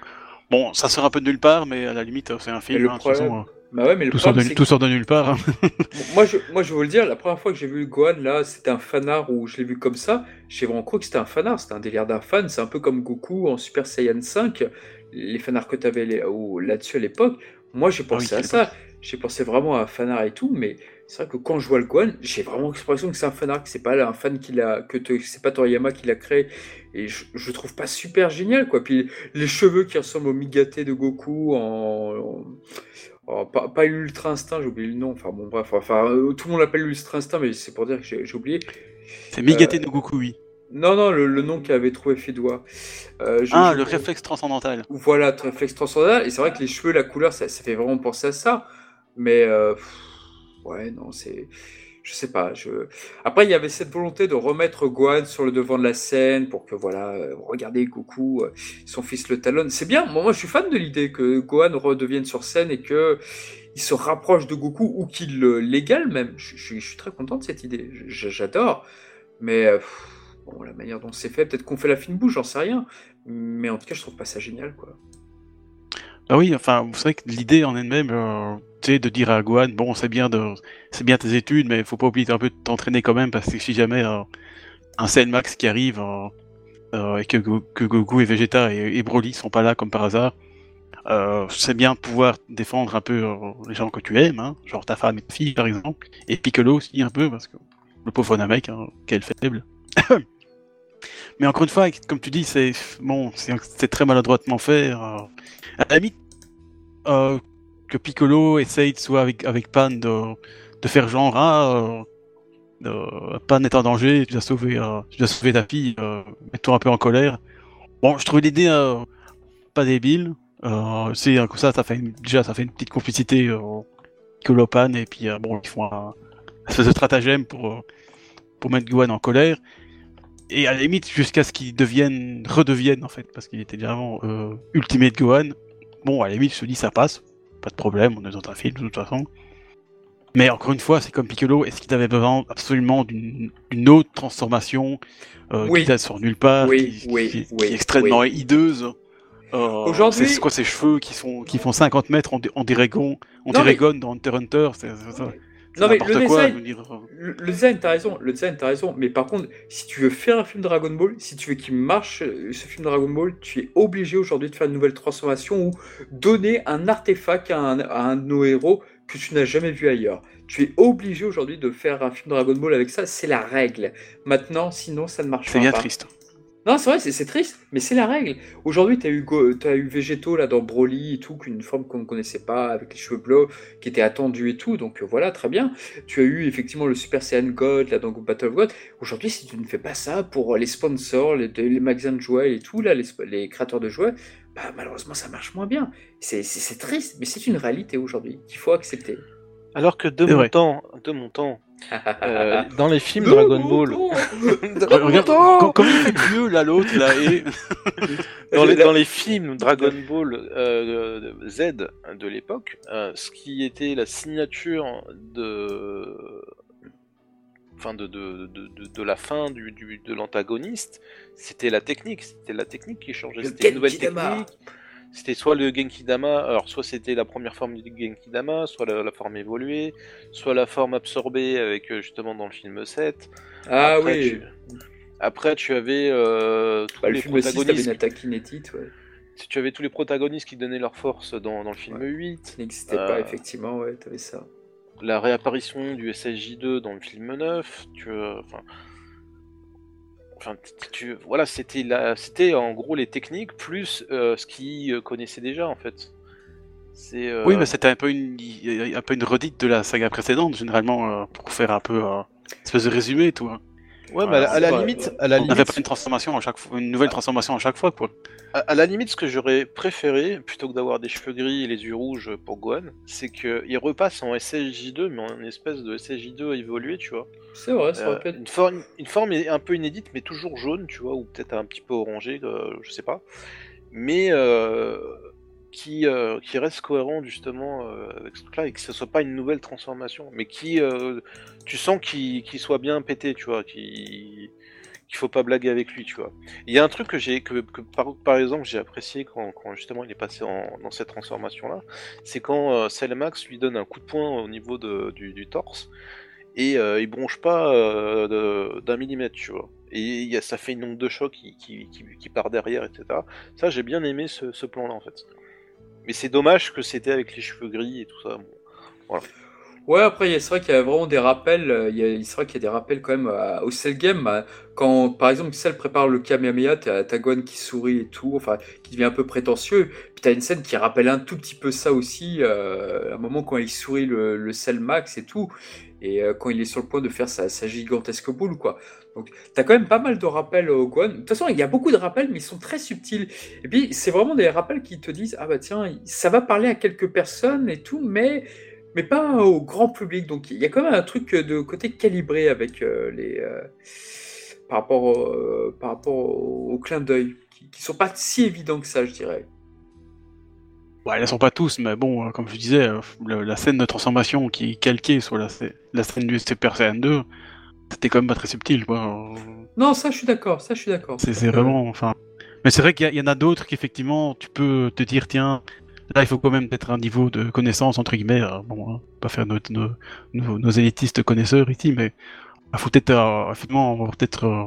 Bon, ça sort un peu de nulle part, mais à la limite, euh, c'est un film. hein, toute façon, problème, euh, Bah ouais, mais le tout, sort de, problème, tout sort de nulle part. hein. moi, je, moi, je vais vous le dire, la première fois que j'ai vu Gohan, là, c'était un fanart où je l'ai vu comme ça. J'ai vraiment cru que c'était un fanart, c'était un délire d'un fan. C'est un peu comme Goku en Super Saiyan 5, les fanarts que tu avais là-dessus à l'époque. Moi, j'ai pensé oui, à à ça. J'ai pensé vraiment à un fanart et tout, mais c'est vrai que quand je vois le Gohan, j'ai vraiment l'impression que c'est un fanart, que c'est pas un fan qui l'a, que c'est pas Toriyama qui l'a créé. Et je, je le trouve pas super génial, quoi. Puis les cheveux qui ressemblent au Migate de Goku en, en, pas, pas l'Ultra Instinct, j'ai oublié le nom. Enfin bon, bref, enfin, euh, tout le monde l'appelle l'Ultra Instinct, mais c'est pour dire que j'ai oublié. C'est Migate no Goku, oui. Non, non, le, le nom qu'avait trouvé Fédois. Euh, Ah, je- le réflexe transcendantal. Voilà, réflexe transcendantal. Et c'est vrai que les cheveux, la couleur, ça, ça fait vraiment penser à ça. Mais euh, pff, ouais, non, c'est. Je sais pas. Je... Après, il y avait cette volonté de remettre Gohan sur le devant de la scène pour que, voilà, euh, regardez Goku, euh, son fils le talonne. C'est bien. Moi, je suis fan de l'idée que Gohan redevienne sur scène et que il se rapproche de Goku ou qu'il le- l'égale même. Je, suis très content de cette idée. J'adore. Mais euh, bon, la manière dont c'est fait, peut-être qu'on fait la fine bouche, j'en sais rien. Mais en tout cas, je trouve pas ça génial, quoi. Bah oui, enfin, vous savez que l'idée en elle-même, euh, tu sais, de dire à Gohan, bon, c'est bien de, c'est bien tes études, mais faut pas oublier un peu de t'entraîner quand même, parce que si jamais euh, un Cell Max qui arrive euh, euh, et que, que Goku et Vegeta et, et Broly sont pas là comme par hasard, c'est bien de pouvoir défendre un peu les gens que tu aimes, hein, genre ta femme et ta fille par exemple, et Piccolo aussi un peu, parce que le pauvre Namek, hein, quel faible. Mais encore une fois, comme tu dis, c'est bon, c'est très maladroitement fait. euh, à la limite, euh, que Piccolo essaye soit avec, avec Pan de, de faire genre ah, Pan est en danger, tu dois sauver, euh, tu dois sauver ta fille, mets-toi un peu en colère. Bon, je trouve l'idée pas débile. C'est euh, comme ça, ça fait déjà ça fait une petite complicité Piccolo Pan et puis bon ils font un, un stratagème pour pour mettre Gohan en colère. Et à la limite, jusqu'à ce qu'il devienne, redevienne en fait, parce qu'il était déjà avant euh, Ultimate Gohan. Bon, à la limite, je te dis, ça passe, pas de problème, on est dans un film de toute façon. Mais encore une fois, c'est comme Piccolo, est-ce qu'il avait besoin absolument d'une autre transformation euh, Oui. qui date sur nulle part, Oui, qui, oui, qui- qui oui, est extrêmement hideuse euh, Aujourd'hui- C'est quoi ces cheveux qui, sont, qui font 50 mètres en, en Diragon, en Non, mais- dans Hunter Hunter. C'est Non, mais le quoi, design- dire. Le, le design, t'as raison, le design, t'as raison. Mais par contre, si tu veux faire un film Dragon Ball, si tu veux qu'il marche, euh, ce film Dragon Ball, tu es obligé aujourd'hui de faire une nouvelle transformation ou donner un artefact à un, à un de nos héros que tu n'as jamais vu ailleurs. Tu es obligé aujourd'hui de faire un film Dragon Ball avec ça, c'est la règle. Maintenant, sinon, ça ne marche C'est bien pas. triste. Non, c'est vrai, c'est triste, mais c'est la règle. Aujourd'hui, tu as eu, Go- t'as eu Végéto là dans Broly et tout, qu'une forme qu'on ne connaissait pas, avec les cheveux bleus, qui était attendue et tout, donc euh, voilà, très bien. Tu as eu effectivement le Super Saiyan God là dans Battle of God. Aujourd'hui, si tu ne fais pas ça pour les sponsors, les, les magasins de jouets et tout, là, les, créateurs de jouets, bah, malheureusement, ça marche moins bien. C'est triste, mais c'est une réalité aujourd'hui qu'il faut accepter. Alors que de mon temps, de mon temps, euh, dans les films Dragon Ball, Regarde, com- comme il fait vieux là, l'autre là, et. dans les, dans les films Dragon Ball euh, Z de l'époque, euh, ce qui était la signature de, enfin de, de, de, de- de la fin du, du- de l'antagoniste, c'était la technique, c'était la technique qui changeait, c'était une nouvelle technique. C'était soit le Genki Dama, alors soit c'était la première forme du Genki Dama, soit la, la forme évoluée, soit la forme absorbée avec euh, justement dans le film 7. Ah Après, oui, tu- Après, tu avais euh, tous Bah, le les film 6, t'avais protagonistes. ouais. Si tu avais tous les protagonistes qui donnaient leur force dans, dans le film Ouais. 8, qui n'existait pas, Euh, effectivement, ouais, t'avais ça. la réapparition du SSJ2 dans le film 9, tu euh, enfin, voilà, c'était en gros les techniques plus euh, ce qu'ils euh, connaissaient déjà en fait. Euh, Oui, mais c'était un peu une, un une redite de la saga précédente, généralement, pour faire un peu une espèce de résumé, tout. hein. Ouais, mais à la, à la Ouais, limite, à la On n'avait limite, pas une transformation à chaque fois, une nouvelle transformation à chaque fois, quoi. À, à la limite, ce que j'aurais préféré, plutôt que d'avoir des cheveux gris et les yeux rouges pour Gohan, c'est qu'il repasse en SSJ2, mais en une espèce de SSJ2 évolué, tu vois. C'est vrai, ça Euh, aurait pu être une, forme, une forme un peu inédite, mais toujours jaune, tu vois, ou peut-être un petit peu orangé, euh, je sais pas. Mais euh, qui, euh, qui reste cohérent justement euh, avec ce truc-là, et que ce soit pas une nouvelle transformation, mais qui, euh, tu sens qu'il soit bien pété, tu vois, qu'il qu'il faut pas blaguer avec lui, tu vois. Il y a un truc que j'ai, que, par, exemple j'ai apprécié quand, justement il est passé dans cette transformation-là, c'est quand Cellmax lui donne un coup de poing au niveau du, torse et il bronche pas d'un millimètre, tu vois. Et ça fait une onde de choc qui, qui, part derrière, etc. Ça, j'ai bien aimé ce plan-là, en fait. Mais c'est dommage que c'était avec les cheveux gris et tout ça. Ouais, après, c'est vrai qu'il y a vraiment des rappels. euh, Il c'est vrai qu'il y a des rappels quand même euh, au Cell Game. euh, Quand, par exemple, Cell prépare le Kamehameha, t'as Gohan qui sourit et tout, enfin, qui devient un peu prétentieux. Puis t'as une scène qui rappelle un tout petit peu ça aussi, euh, à un moment quand il sourit le, le Cell Max et tout, et euh, quand il est sur le point de faire sa, gigantesque boule, quoi. Donc, t'as quand même pas mal de rappels au Gohan. De toute façon, il y a beaucoup de rappels, mais ils sont très subtils. Et puis, c'est vraiment des rappels qui te disent, ah bah tiens, ça va parler à quelques personnes et tout, mais mais pas au grand public. Donc il y a quand même un truc de côté calibré avec euh, les euh, par rapport au, euh, par rapport au, au clin d'œil qui, qui sont pas si évidents que ça, je dirais. Ouais, elles sont pas tous, mais bon, euh, comme je disais, euh, le- la scène de transformation qui est calquée sur la, scè- la scène du Super Saiyan 2, c'était quand même pas très subtil, quoi. Non, ça je suis d'accord, ça je suis d'accord. C'est vraiment, enfin. Mais c'est vrai qu'il y, en a d'autres qu'effectivement, tu peux te dire, tiens, là, il faut quand même peut-être un niveau de connaissance entre guillemets. euh, bon, hein, pas faire nos, nos, nos- nos élitistes connaisseurs ici, mais il faut peut-être, euh, effectivement, peut-être euh,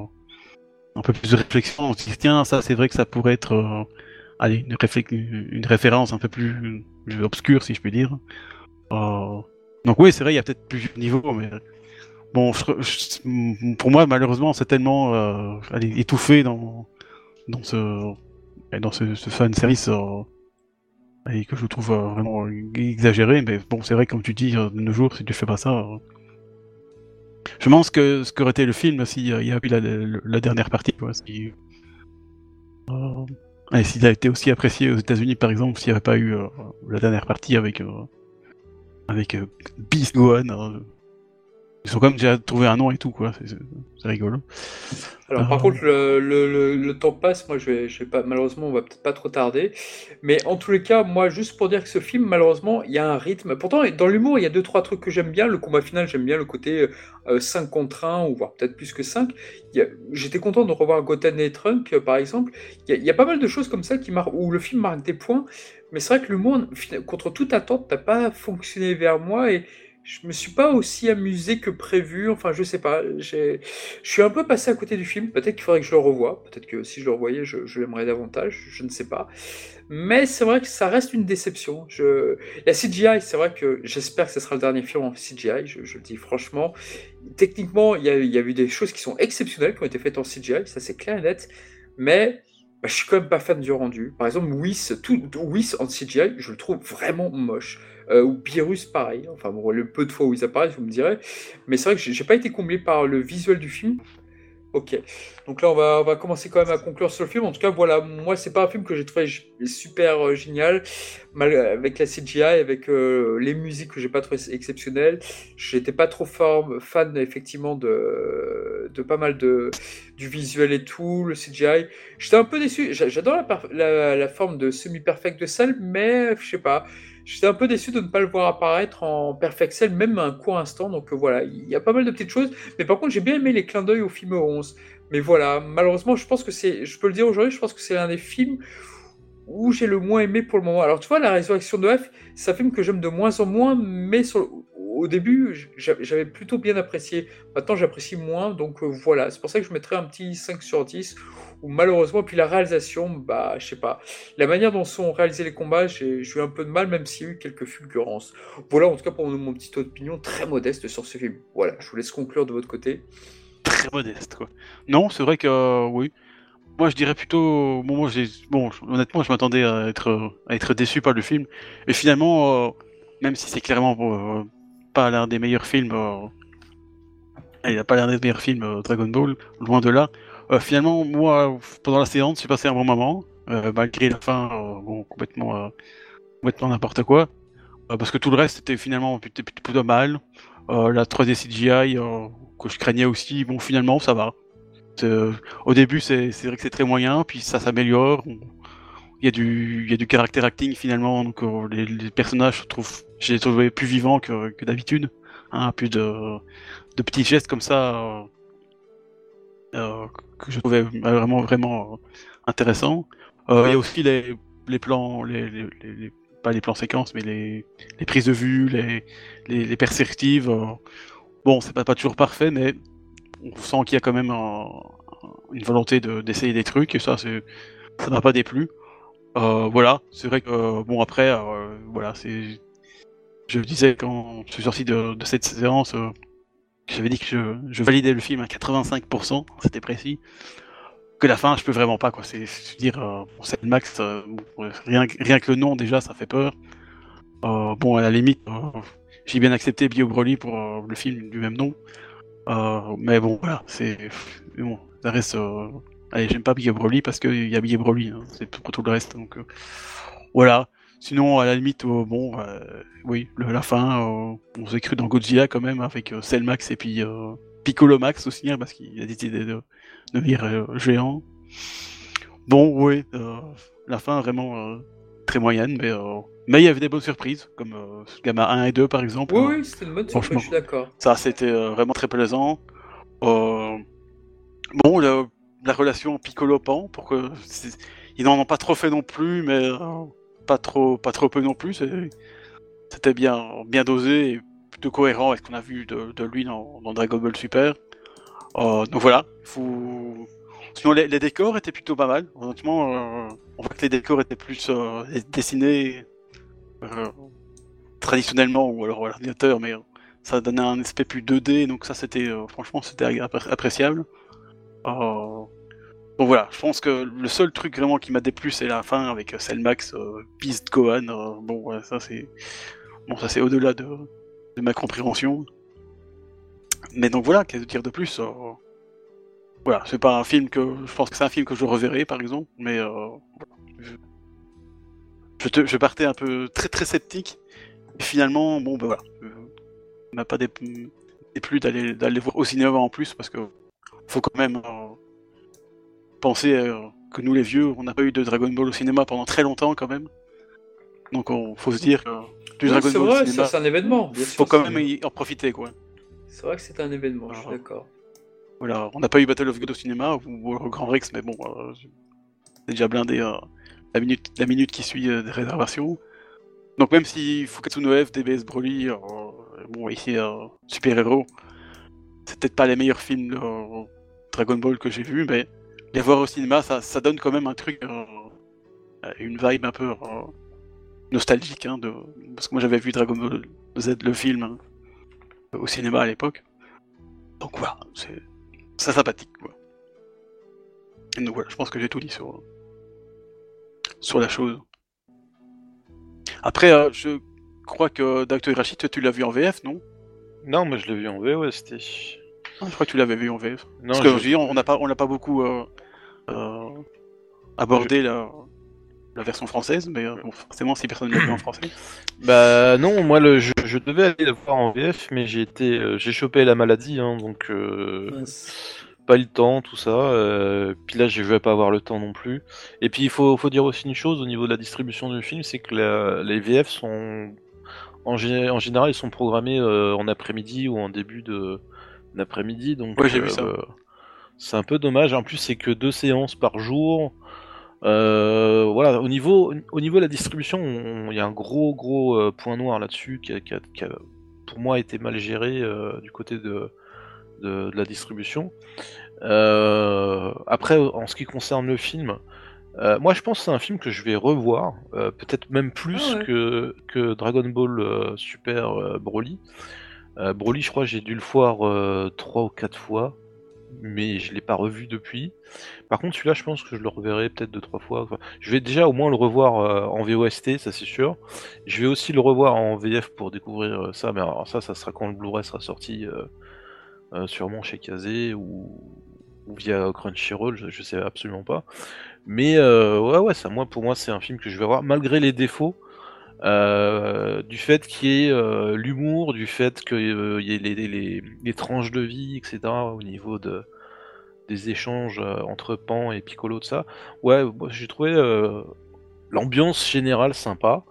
un peu plus de réflexion. Se dire, tiens, ça, c'est vrai que ça pourrait être, euh, allez, une, référence un peu plus obscure, si je puis dire. Euh, donc oui, c'est vrai, il y a peut-être plusieurs niveaux, mais bon, pour moi, malheureusement, c'est tellement euh, étouffé dans dans ce dans ce, fan service euh, que je trouve euh, vraiment exagéré. Mais bon, c'est vrai, comme tu dis, de nos jours, si tu fais pas ça. Je pense que ce qu'aurait été le film s'il y a eu la, dernière partie, quoi. Et s'il a été aussi apprécié aux États-Unis, par exemple, s'il n'y avait pas eu euh, la dernière partie avec euh, avec euh, Beast Gohan. Euh, ils ont quand même déjà trouvé un nom et tout, quoi. C'est- rigolo. Alors, par Ah. contre, le, le- le- le temps passe. Moi, je vais, je vais pas, malheureusement, on va peut-être pas trop tarder. Mais en tous les cas, moi, juste pour dire que ce film, malheureusement, il y a un rythme. Pourtant, dans l'humour, il y a deux, trois trucs que j'aime bien. Le combat final, j'aime bien le côté euh, 5 contre 1, ou voire peut-être plus que 5. Il y a- J'étais content de revoir Goten et Trunk, euh, par exemple. Il y, a, il y a pas mal de choses comme ça qui marquent, où le film marque des points. Mais c'est vrai que l'humour, contre toute attente, n'a pas fonctionné vers moi. Et je me suis pas aussi amusé que prévu. Enfin, je sais pas. Je suis un peu passé à côté du film. Peut-être qu'il faudrait que je le revoie. Peut-être que si je le revoyais, je, l'aimerais davantage. Je ne sais pas. Mais c'est vrai que ça reste une déception. Je... La CGI, c'est vrai que j'espère que ce sera le dernier film en CGI. Je, le dis franchement. Techniquement, il y, y a eu des choses qui sont exceptionnelles qui ont été faites en CGI. Ça, c'est clair et net. Mais bah, je suis quand même pas fan du rendu. Par exemple, Whis, tout, Whis en CGI, je le trouve vraiment moche. Euh, ou Beerus, pareil. Enfin, bon, le peu de fois où ils apparaissent, vous me direz. Mais c'est vrai que j'ai pas été comblé par le visuel du film. Ok. Donc là, on va, on va commencer quand même à conclure sur le film. En tout cas, voilà, moi, c'est pas un film que j'ai trouvé super euh, génial, mal, avec la CGI, avec euh, les musiques que j'ai pas trouvé exceptionnelles. J'étais pas trop forme, fan, effectivement, de, de pas mal de, du visuel et tout, le CGI. J'étais un peu déçu. J'a- J'adore la, la, forme de semi-perfect de Cell, mais je sais pas. J'étais un peu déçu de ne pas le voir apparaître en Perfect Cell, même un court instant. Donc euh, voilà, il y a pas mal de petites choses. Mais par contre, j'ai bien aimé les clins d'œil au film 11. Mais voilà, malheureusement, je pense que c'est, je peux le dire aujourd'hui, je pense que c'est un des films où j'ai le moins aimé pour le moment. Alors tu vois, La Résurrection de F, c'est un film que j'aime de moins en moins, mais au début, j'a- j'avais plutôt bien apprécié. Maintenant, j'apprécie moins, donc euh, voilà. C'est pour ça que je mettrais un petit 5 sur 10. Ou malheureusement, puis la réalisation, bah, je sais pas. La manière dont sont réalisés les combats, j'ai eu un peu de mal, même s'il y a eu quelques fulgurances. Voilà, en tout cas, pour mon, petite opinion très modeste sur ce film. Voilà, je vous laisse conclure de votre côté. très modeste quoi. Non, c'est vrai que euh, oui. Moi je dirais plutôt bon honnêtement je m'attendais à être à être déçu par le film et finalement euh, même si c'est clairement euh, pas l'un des meilleurs films il n'a pas l'air des meilleurs films euh, Dragon Ball loin de là. Euh, finalement moi pendant la séance j'ai passé un bon moment euh, malgré la fin euh, complètement complètement n'importe quoi parce que tout le reste était finalement plutôt, mal. La 3D CGI que je craignais aussi, bon finalement ça va. Au début c'est vrai que c'est très moyen, puis ça s'améliore. Il y a du du character acting finalement, donc les, personnages je trouve je les plus vivants que, que d'habitude. Hein, plus de, de petits gestes comme ça que je trouvais vraiment vraiment euh, intéressants. Euh, Il y a aussi les, plans pas les plans séquences mais les, prises de vue, les, perspectives. euh, bon, c'est pas, pas toujours parfait, mais on sent qu'il y a quand même un- une volonté de- d'essayer des trucs, et ça, ça m'a pas déplu. Euh, voilà, c'est vrai que, euh, bon, après, euh, voilà, je disais quand je suis sorti de, cette séance, euh, j'avais dit que je, je, validais le film à 85%, c'était précis. Que la fin, je peux vraiment pas, quoi. C'est dire, euh, c'est le max, euh, rien, rien que le nom déjà, ça fait peur. Euh, bon, à la limite, j'ai bien accepté Bio Broly pour le film du même nom. Mais bon, voilà, c'est. Bon, ça reste. Allez, j'aime pas Bio Broly parce qu'il y a Bio Broly, hein, c'est pour tout le reste. Donc voilà. Sinon, à la limite, euh, bon, euh, oui, le- la fin, euh, on s'est cru dans Godzilla quand même avec euh, Cell Max et puis euh, Piccolo Max aussi, hein, parce qu'il a décidé de devenir euh, géant. Bon, oui, la fin vraiment très moyenne, mais mais il y avait des bonnes surprises, comme Gamma 1 et 2 par exemple. Oui, Euh, oui, c'était une bonne surprise, je suis d'accord. ça, c'était vraiment très plaisant. Bon, le- la relation Piccolo-Pan, pour que ils n'en ont pas trop fait non plus, mais pas trop, pas trop peu non plus. C'était bien, bien dosé et plutôt cohérent avec ce qu'on a vu de, lui dans, Dragon Ball Super. Euh, donc voilà. Sinon, les, décors étaient plutôt pas mal. Honnêtement, euh, on voit que les décors étaient plus euh, dessinés traditionnellement ou alors à l'ordinateur, mais ça donnait un aspect plus 2D, donc ça c'était franchement c'était appréciable. Donc voilà, je pense que le seul truc vraiment qui m'a déplu c'est la fin avec euh, Cellmax, euh, Beast Gohan. euh, bon ça c'est bon ça c'est au-delà de, ma compréhension. Mais donc voilà, qu'est-ce que dire de plus euh, Voilà, c'est pas un film que je pense que c'est un film que je reverrai par exemple, mais je, te- je partais un peu très très sceptique. Finalement, bon ben voilà, m'a pas dé- déplu d'aller d'aller voir au cinéma en plus parce que faut quand même penser euh, que nous les vieux, on n'a pas eu de Dragon Ball au cinéma pendant très longtemps quand même. Donc on faut se dire que du Oui, Dragon c'est Ball vrai, au cinéma, c'est un événement. Bien sûr, faut quand même y en profiter quoi. C'est vrai que c'est un événement, je suis d'accord. Voilà, on n'a pas eu Battle of God au cinéma ou, au Grand Rex, mais bon, euh, c'est déjà blindé euh, la minute la minute qui suit euh, des réservations. Donc même si Fukatsu no F, DBS Broly, bon ici super héros, c'est peut-être pas les meilleurs films Dragon Ball que j'ai vus, mais les voir au cinéma, ça, donne quand même un truc, euh, une vibe un peu euh, nostalgique, hein, parce que moi j'avais vu Dragon Ball Z le film au cinéma à l'époque. Donc voilà, c'est sympathique quoi. Donc voilà, je pense que j'ai tout dit sur sur la chose. Après, euh, je crois que Dr. Tu l'as vu en VF, non? Non, moi je l'ai vu en VOST. Je crois que tu l'avais vu en VF. Non, Parce que je- je dis, on n'a pas, on n'a pas beaucoup euh, euh, abordé la, la version française, mais euh, bon, forcément, si personne ne l'a vu en français. Bah non, moi le, je, je devais aller le voir en VF, mais j'ai été, euh, j'ai chopé la maladie, hein, donc euh, pas eu le temps, tout ça. euh, puis là, je vais pas avoir le temps non plus. Et puis il faut, faut dire aussi une chose au niveau de la distribution du film, c'est que la- les VF sont en, gé- en général ils sont programmés euh, en après-midi ou en début de d'après-midi, donc Ouais, j'ai vu ça. euh, c'est un peu dommage. En plus, c'est que deux séances par jour. Euh, voilà, au niveau, au niveau de la distribution, on- il y a un gros gros euh, point noir là-dessus qui a, qui a- qui a, pour moi été mal géré euh, du côté de, de, de la distribution. Euh, après, en ce qui concerne le film, euh, moi je pense que c'est un film que je vais revoir, euh, peut-être même plus Ah ouais. que, que Dragon Ball euh, Super euh, Broly. Euh, Broly, je crois j'ai dû le voir euh, trois ou quatre fois, mais je l'ai pas revu depuis. Par contre, celui-là, je pense que je le reverrai peut-être deux trois fois. Enfin, je vais déjà au moins le revoir euh, en VOST, ça c'est sûr. Je vais aussi le revoir en VF pour découvrir euh, ça, mais alors ça, ça sera quand le Blu-ray sera sorti, euh, euh, sûrement chez Kazé ou, via Crunchyroll, je, je sais absolument pas. Mais euh, ouais, ouais, ça, moi, pour moi, c'est un film que je vais voir, malgré les défauts. Euh, du fait qu'il y ait euh, l'humour, du fait qu'il y ait les, les- les- les tranches de vie, etc. au niveau de, des échanges euh, entre Pan et Piccolo, de ça. Ouais, moi, j'ai trouvé euh, l'ambiance générale sympa.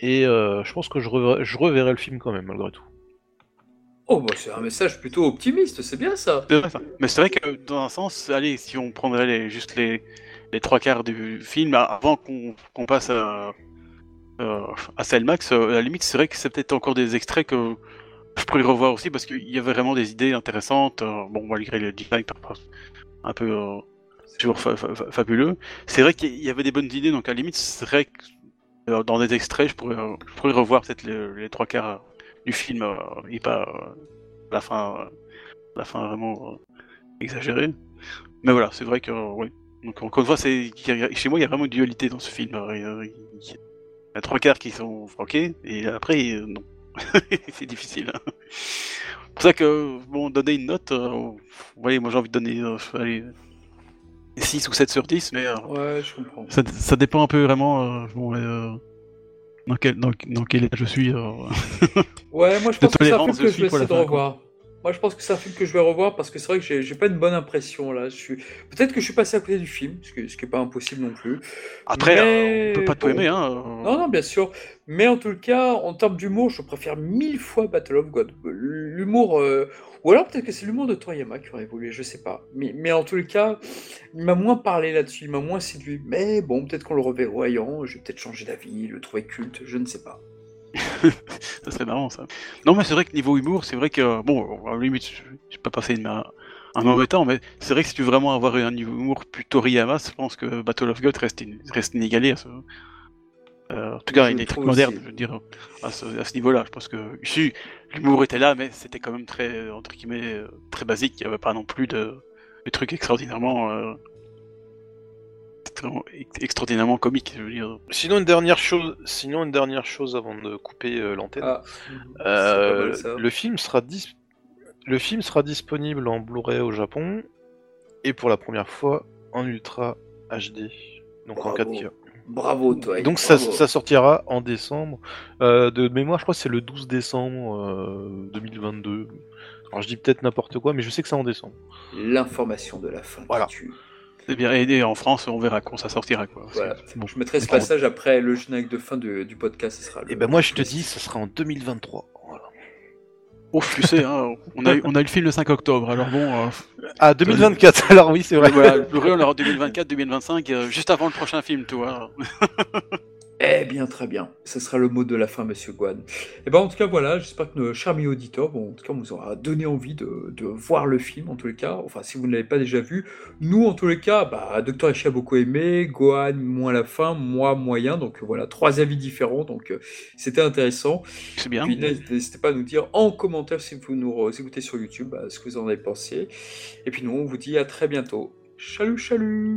Et euh, je pense que je reverrai, je reverrai le film quand même, malgré tout. Oh, bah, c'est un message plutôt optimiste, c'est bien ça. Mais c'est vrai que dans un sens, allez, si on prendrait les, juste les, les trois quarts du film, avant qu'on passe à, euh, à Cellmax, euh, à la limite, c'est vrai que c'est peut-être encore des extraits que je pourrais revoir aussi parce qu'il y avait vraiment des idées intéressantes. euh, bon, malgré le design un peu euh, toujours fa- fa- fa- fabuleux. C'est vrai qu'il y avait des bonnes idées, donc à la limite, c'est vrai que euh, dans des extraits, je pourrais, euh, revoir peut-être les, trois quarts du film euh, et pas euh, la fin, euh, la fin vraiment euh, exagérée. Mais voilà, c'est vrai que euh, ouais. Donc encore une fois, chez moi il y a vraiment une dualité dans ce film. Euh, trois quarts qui sont ok et après euh, non, c'est difficile. hein. C'est pour ça que bon, donner une note, euh, ouais, moi j'ai envie de donner euh, allez, 6 ou 7 sur 10, mais euh, Ouais, je comprends. ça, ça dépend un peu vraiment euh, bon, euh, dans, quel, dans, dans quel état je suis. euh. Ouais, moi je pense que film que je vais essayer de revoir. Moi je pense que c'est un film que je vais revoir parce que c'est vrai que j'ai pas une bonne impression là. Je suis... Peut-être que je suis passé à côté du film, ce qui, ce qui est pas impossible non plus. Après, Mais euh, on peut pas tout bon. aimer. Hein. Non, non, bien sûr. Mais en tout cas, en termes d'humour, je préfère mille fois Battle of God. L'humour. euh, Ou alors peut-être que c'est l'humour de Toriyama qui aurait évolué, je sais pas. Mais, mais en tout cas, il m'a moins parlé là-dessus, il m'a moins séduit. Mais bon, peut-être qu'en le revoyant, je vais peut-être changer d'avis, le trouver culte, je ne sais pas. Ça serait marrant ça. Non, mais c'est vrai que niveau humour, c'est vrai que bon, à la limite, je, peux pas passer une, un, mauvais temps, mais c'est vrai que si tu veux vraiment avoir un humour plus Toriyama, je pense que Battle of God reste, in- reste inégalé à ce. euh, en tout cas, Je il est très moderne, je veux dire, à ce, à ce niveau-là. Je pense que ici, l'humour était là, mais c'était quand même très, entre guillemets, euh, très basique. Il n'y avait pas non plus de, de trucs extraordinairement, euh, extra- extraordinairement comiques, je veux dire. Sinon une dernière chose, sinon une dernière chose avant de couper euh, l'antenne. Ah, Euh, le film sera dis- le film sera disponible en Blu-ray au Japon et pour la première fois en Ultra HD, donc en Bravo. 4K. Bravo, toi. Donc ça, bravo. ça sortira en décembre. Euh, de mémoire, je crois que c'est le 12 décembre euh, 2022. Alors je dis peut-être n'importe quoi, mais je sais que c'est en décembre. L'information de la fin Voilà. qui tue. C'est bien. Et, et en France, on verra quand ça sortira, quoi. Voilà. C'est bon. Je mettrai ce passage après le générique de fin de- du podcast. Ce sera le- Et ben moi je te dis, ce sera en 2023. Voilà. Oh, tu sais, hein, on, a, eu- on a eu le film le 5 octobre, alors bon, euh, Ah 2024. Alors oui, c'est vrai. voilà, le on l'aura en 2024, 2025, euh, juste avant le prochain film, tu vois. Eh bien, très bien. Ce sera le mot de la fin, monsieur Guan. Et ben, en tout cas, voilà, j'espère que nos chers amis auditeurs, bon, en tout cas, on vous aura donné envie de, de voir le film, en tous les cas. Enfin, si vous ne l'avez pas déjà vu. Nous, en tous les cas, bah, Docteur Echi a beaucoup aimé, Gohan, moins la fin, moi, moyen. Donc, voilà, trois avis différents. Donc, euh, c'était intéressant. C'est bien. Puis, n'hésitez pas à nous dire en commentaire si vous nous écoutez sur YouTube bah, ce que vous en avez pensé. Et puis, nous, on vous dit à très bientôt. Chalut, chalut